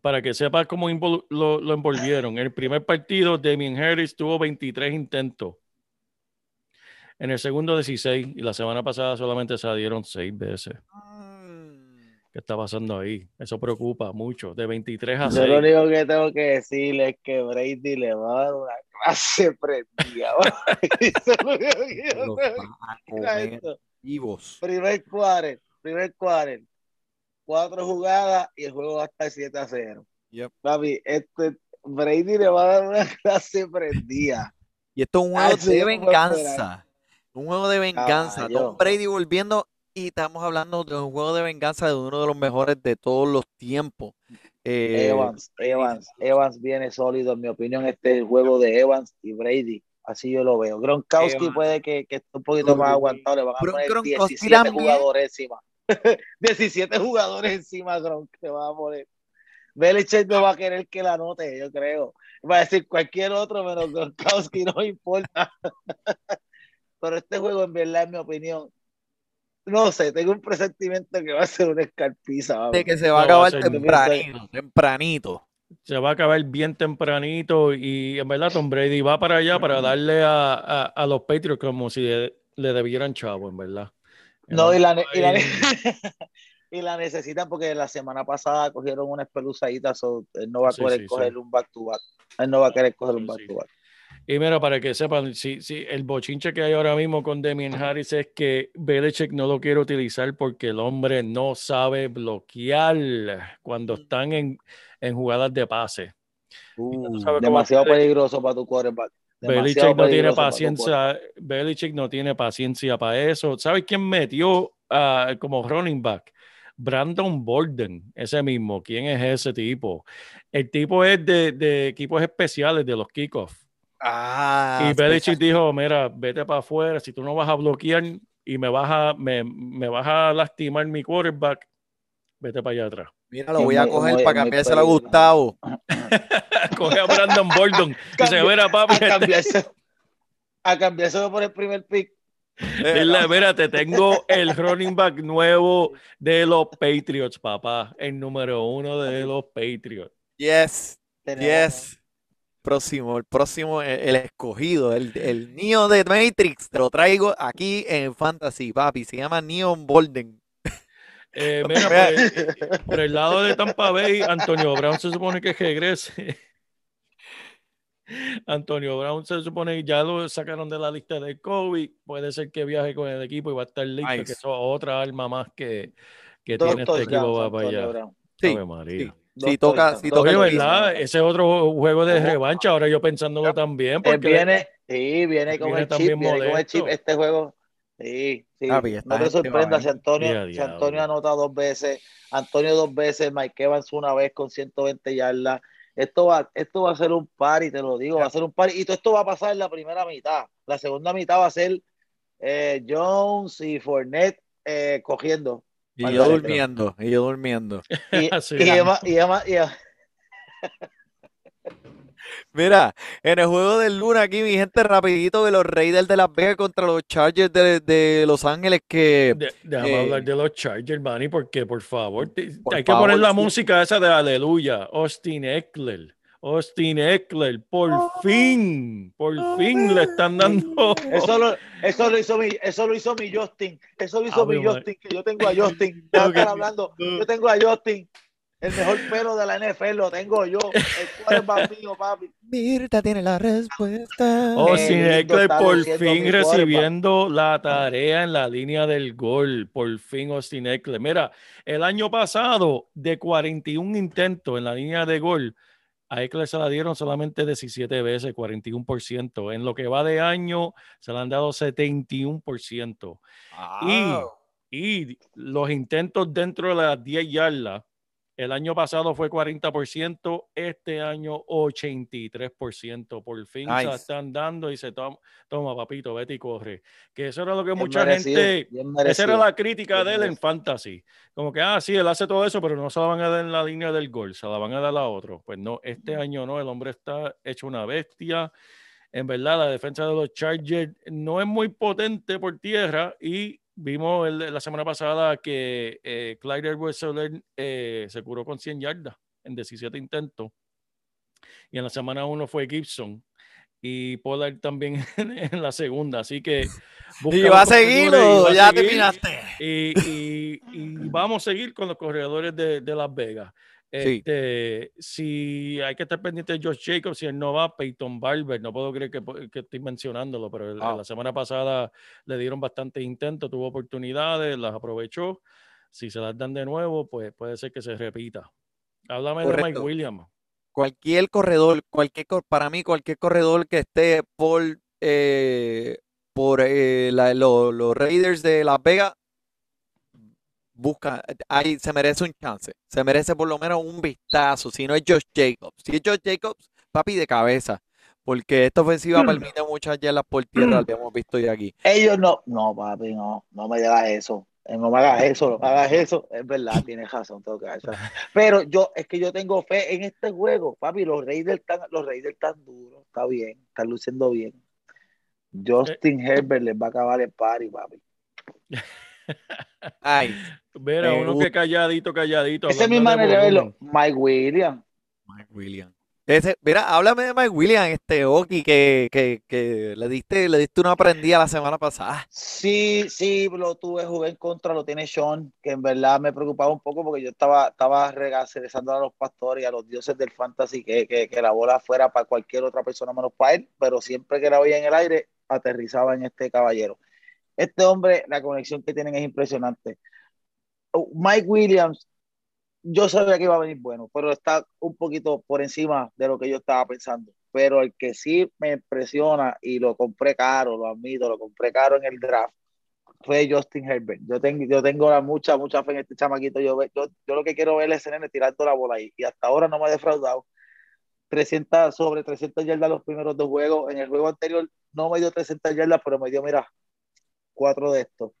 Para que sepas cómo lo, envolvieron. En el primer partido, Damien Harris tuvo 23 intentos. En el segundo, 16. Y la semana pasada solamente se dieron 6 veces. ¿Qué está pasando ahí? Eso preocupa mucho. De 23 a 6. Yo lo único que tengo que decirle es que Brady le va a dar una clase prendida. Primer cuarto, primer cuarto. Cuatro jugadas y el juego va a estar 7 a 0. Yep. Papi, este Brady le va a dar una clase prendida. Y esto es un juego de venganza. Un juego de venganza. Tom Brady volviendo y estamos hablando de un juego de venganza de uno de los mejores de todos los tiempos. Eh, Evans, Evans, Evans viene sólido, en mi opinión, este juego de Evans y Brady. Así yo lo veo. Gronkowski puede que, que, esté un poquito más aguantado. Le van a poner 17 jugadores encima. 17 jugadores encima Gronk te va a poner. Belichick no va a querer que la anote, yo creo. Va a decir cualquier otro menos Gronkowski, no importa. Pero este juego, en verdad, en mi opinión, no sé, tengo un presentimiento que va a ser una escarpiza. De que se va a acabar tempranito, tempranito. Se va a acabar bien tempranito y en verdad Tom Brady va para allá para darle a, a, los Patriots como si le, debieran chavo, en verdad. No, y la, y la, necesitan porque la semana pasada cogieron una espeluzadita, so, él no va a querer coger un back to back. Él no va a querer coger un back to back. Y mira, para que sepan, si, si el bochinche que hay ahora mismo con Demian Harris es que Belichick no lo quiere utilizar porque el hombre no sabe bloquear cuando están en, en jugadas de pase. Uh, demasiado peligroso para tu quarterback. Belichick no tiene paciencia, Belichick no tiene paciencia para eso. ¿Sabes quién metió uh, como running back? Brandon Borden, ese mismo. ¿Quién es ese tipo? El tipo es de, de equipos especiales de los kickoffs. Ah, y Belichick dijo, mira, vete para afuera, si tú no vas a bloquear y me vas a, me, me vas a lastimar mi quarterback, vete para allá atrás. Mira, lo voy a coger para cambiárselo a Gustavo. Coge a Brandon Borden. que se verá, papi. A cambiarse, a cambiárselo por el primer pick. Dile, mira, te tengo el running back nuevo de los Patriots, papá. El número uno de los Patriots. Yes. Yes próximo, el próximo, e, el, escogido, el, el niño de Matrix, te lo traigo aquí en Fantasy, papi, se llama Neon Bolden. Eh, mira, pues, por, el lado de Tampa Bay, Antonio Brown se supone que regrese. Antonio Brown se supone que ya lo sacaron de la lista de COVID. Puede ser que viaje con el equipo y va a estar listo, que es otra arma más que, que tiene este equipo para allá. Sí, María. Si toca, si toca ¿verdad? Ese es otro juego de revancha. Ahora yo pensándolo también. Porque viene, sí, viene con, el chip, viene con el chip. Este juego, sí, sí. no te sorprendas si Antonio, si Antonio anota dos veces, Antonio dos veces, Mike Evans una vez con 120 yardas. Esto va, esto va a ser un par y te lo digo, va a ser un par y todo esto va a pasar en la primera mitad. La segunda mitad va a ser eh, Jones y Fournette eh, cogiendo. Y yo durmiendo, y yo durmiendo. Y, y, y, Mira, en el juego del Luna aquí, mi gente, rapidito de los Raiders de Las Vegas contra los Chargers de, de Los Ángeles que... déjame eh, hablar de los Chargers, Manny, porque por favor, hay que poner la música esa de Aleluya, Austin Eckler. Austin Eckler, por fin, por fin le están dando. Eso lo, eso lo hizo mi, eso lo hizo mi Justin, eso lo hizo mi Justin, que yo tengo a Justin, están hablando, yo tengo a Justin, el mejor pelo de la NFL lo tengo yo, el es mío, papi. Mirta tiene la respuesta. Austin Eckler por fin recibiendo la tarea en la línea del gol, por fin Austin Eckler. Mira, el año pasado de 41 intentos en la línea de gol a Eckler se la dieron solamente 17 veces, 41%. En lo que va de año, se le han dado 71%. Y, y los intentos dentro de las 10 yardas el año pasado fue 40%, este año 83%. Por fin se están dando y se toma, toma, papito, vete y corre. Que eso era lo que mucha gente, esa era la crítica de él en fantasy. Como que, ah, sí, él hace todo eso, pero no se la van a dar en la línea del gol, se la van a dar a otro. Pues no, este año no, el hombre está hecho una bestia. En verdad, la defensa de los Chargers no es muy potente por tierra y Vimos la semana pasada que eh, Clyde Edwards eh, se curó con 100 yardas en 17 intentos. Y en la semana 1 fue Gibson. Y Pollard también en la segunda. Así que. Y va a seguirlo, ya terminaste. Y, vamos a seguir con los corredores de, de Las Vegas. Este, Si hay que estar pendiente de Josh Jacobs, si él no va, Peyton Barber, no puedo creer que, que estoy mencionándolo, pero ah. la semana pasada le dieron bastantes intentos, tuvo oportunidades, las aprovechó. Si se las dan de nuevo, pues puede ser que se repita. Háblame de Mike Williams. Cualquier corredor, cualquier para mí, cualquier corredor que esté por, eh, por eh, los Raiders de Las Vegas busca, ahí se merece un chance, se merece por lo menos un vistazo, si no es Josh Jacobs. Si es Josh Jacobs, papi de cabeza, porque esta ofensiva mm. permite muchas yardas por tierra, lo hemos visto ya aquí. Ellos no, no, papi, no, no me digas eso. Eh, no me hagas eso, no me hagas eso. Es verdad, tienes razón, tengo que hacer. Pero yo, es que yo tengo fe en este juego, papi. Los Raiders están, los Raiders están duros, está bien, están luciendo bien. Justin Herbert les va a acabar el party, papi. Ay, Mira, Me uno gusta. que calladito, calladito. Esa es mi manera de verlo. Mike Williams. Mike Williams. Ese, mira, háblame de Mike Williams, este Oki, que, que, que le diste, le diste una prendida la semana pasada. Sí, sí, lo tuve, jugué en contra, lo tiene Sean, que en verdad me preocupaba un poco porque yo estaba, estaba regresando a los pastores y a los dioses del fantasy que, que, que la bola fuera para cualquier otra persona menos para él, pero siempre que la veía en el aire, aterrizaba en este caballero. Este hombre, la conexión que tienen es impresionante. Oh, Mike Williams, yo sabía que iba a venir bueno, pero está un poquito por encima de lo que yo estaba pensando. Pero el que sí me impresiona y lo compré caro, lo admito, lo compré caro en el draft, fue Justin Herbert. Yo tengo, yo tengo mucha, mucha fe en este chamaquito. Yo, yo, yo lo que quiero ver es nene tirando la bola ahí. Y hasta ahora no me ha defraudado. 300, sobre 300 yardas los primeros dos juegos. En el juego anterior no me dio 300 yardas, pero me dio, mira, cuatro de estos.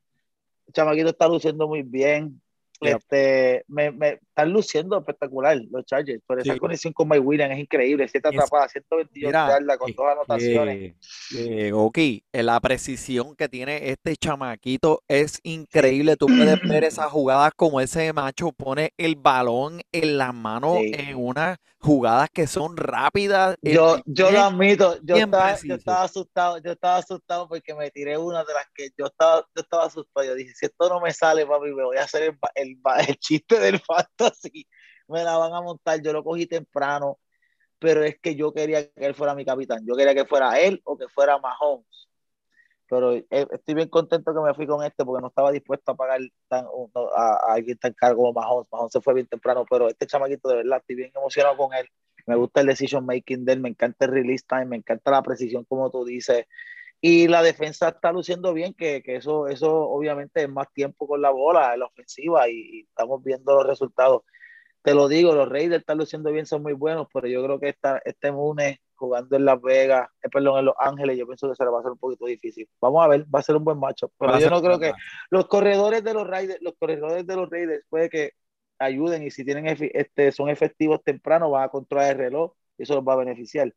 Chamaquito está luciendo muy bien. Yep. Este, me, me están luciendo espectacular los Chargers, pero esa Sí. conexión con Mike Williams es increíble. Siete atrapadas, 122 Mira, yardas con eh, dos anotaciones. Eh, eh, Oki, eh, la precisión que tiene este chamaquito es increíble. Tú puedes ver esas jugadas como ese macho pone el balón en las manos Sí. en unas jugadas que son rápidas. Yo, yo lo admito, yo estaba, yo estaba asustado, yo estaba asustado porque me tiré una de las que yo estaba, yo estaba asustado. Yo dije, si esto no me sale, papi, me voy a hacer el, el, el chiste del fantasy. Me la van a montar. Yo lo cogí temprano, pero es que yo quería que él fuera mi capitán. Yo quería que fuera él o que fuera Mahomes. Pero eh, estoy bien contento que me fui con este porque no estaba dispuesto a pagar tan, a, a alguien tan caro como Mahomes. Mahomes se fue bien temprano, pero este chamaquito de verdad estoy bien emocionado con él. Me gusta el decision making de él, me encanta el release time, me encanta la precisión, como tú dices. Y la defensa está luciendo bien, que, que eso, eso obviamente es más tiempo con la bola en la ofensiva y, y estamos viendo los resultados. Te lo digo, los Raiders están luciendo bien, son muy buenos, pero yo creo que esta, este Mune jugando en Las Vegas, eh, perdón, en Los Ángeles, yo pienso que se le va a hacer un poquito difícil. Vamos a ver, va a ser un buen macho, pero Va yo no creo que los corredores de los Raiders, los corredores de los Raiders puede que ayuden y si tienen este, son efectivos temprano van a controlar el reloj y eso los va a beneficiar.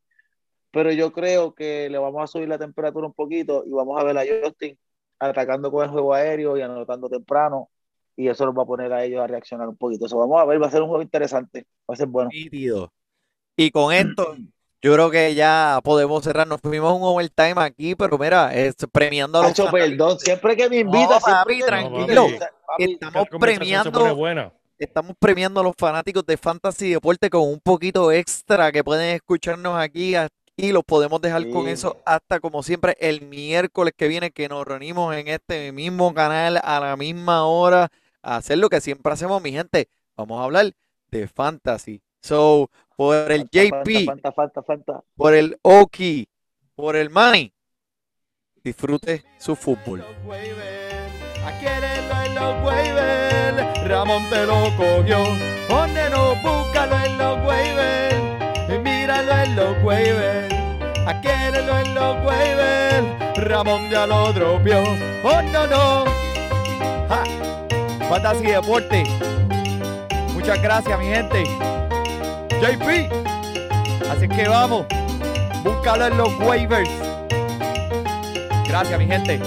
Pero yo creo que le vamos a subir la temperatura un poquito y vamos a ver a Justin atacando con el juego aéreo y anotando temprano y eso los va a poner a ellos a reaccionar un poquito. Eso vamos a ver, va a ser un juego interesante, va a ser bueno. Y con esto, yo creo que ya podemos cerrar. Nos fuimos un overtime aquí, pero mira, es premiando a los Hacho, perdón, siempre que me invita, No, papi, tranquilo. papi, Estamos premiando, estamos premiando a los fanáticos de Fantasy Deporte con un poquito extra que pueden escucharnos aquí y los podemos dejar con eso hasta como siempre el miércoles que viene que nos reunimos en este mismo canal a la misma hora a hacer lo que siempre hacemos, mi gente. Vamos a hablar de Fantasy. So, por el JP, Falta, falta, falta. por el Oki, por el Manny, disfrute su fútbol. Ramón te lo cogió. Ponle no, búscalo en los waivers, los waivers. Aquérelo en los waivers, Ramón ya lo dropió. Oh no, no. Ja. Fantasy Deporte. Muchas gracias, mi gente. JP. Así que vamos, búscalo en los waivers. Gracias, mi gente.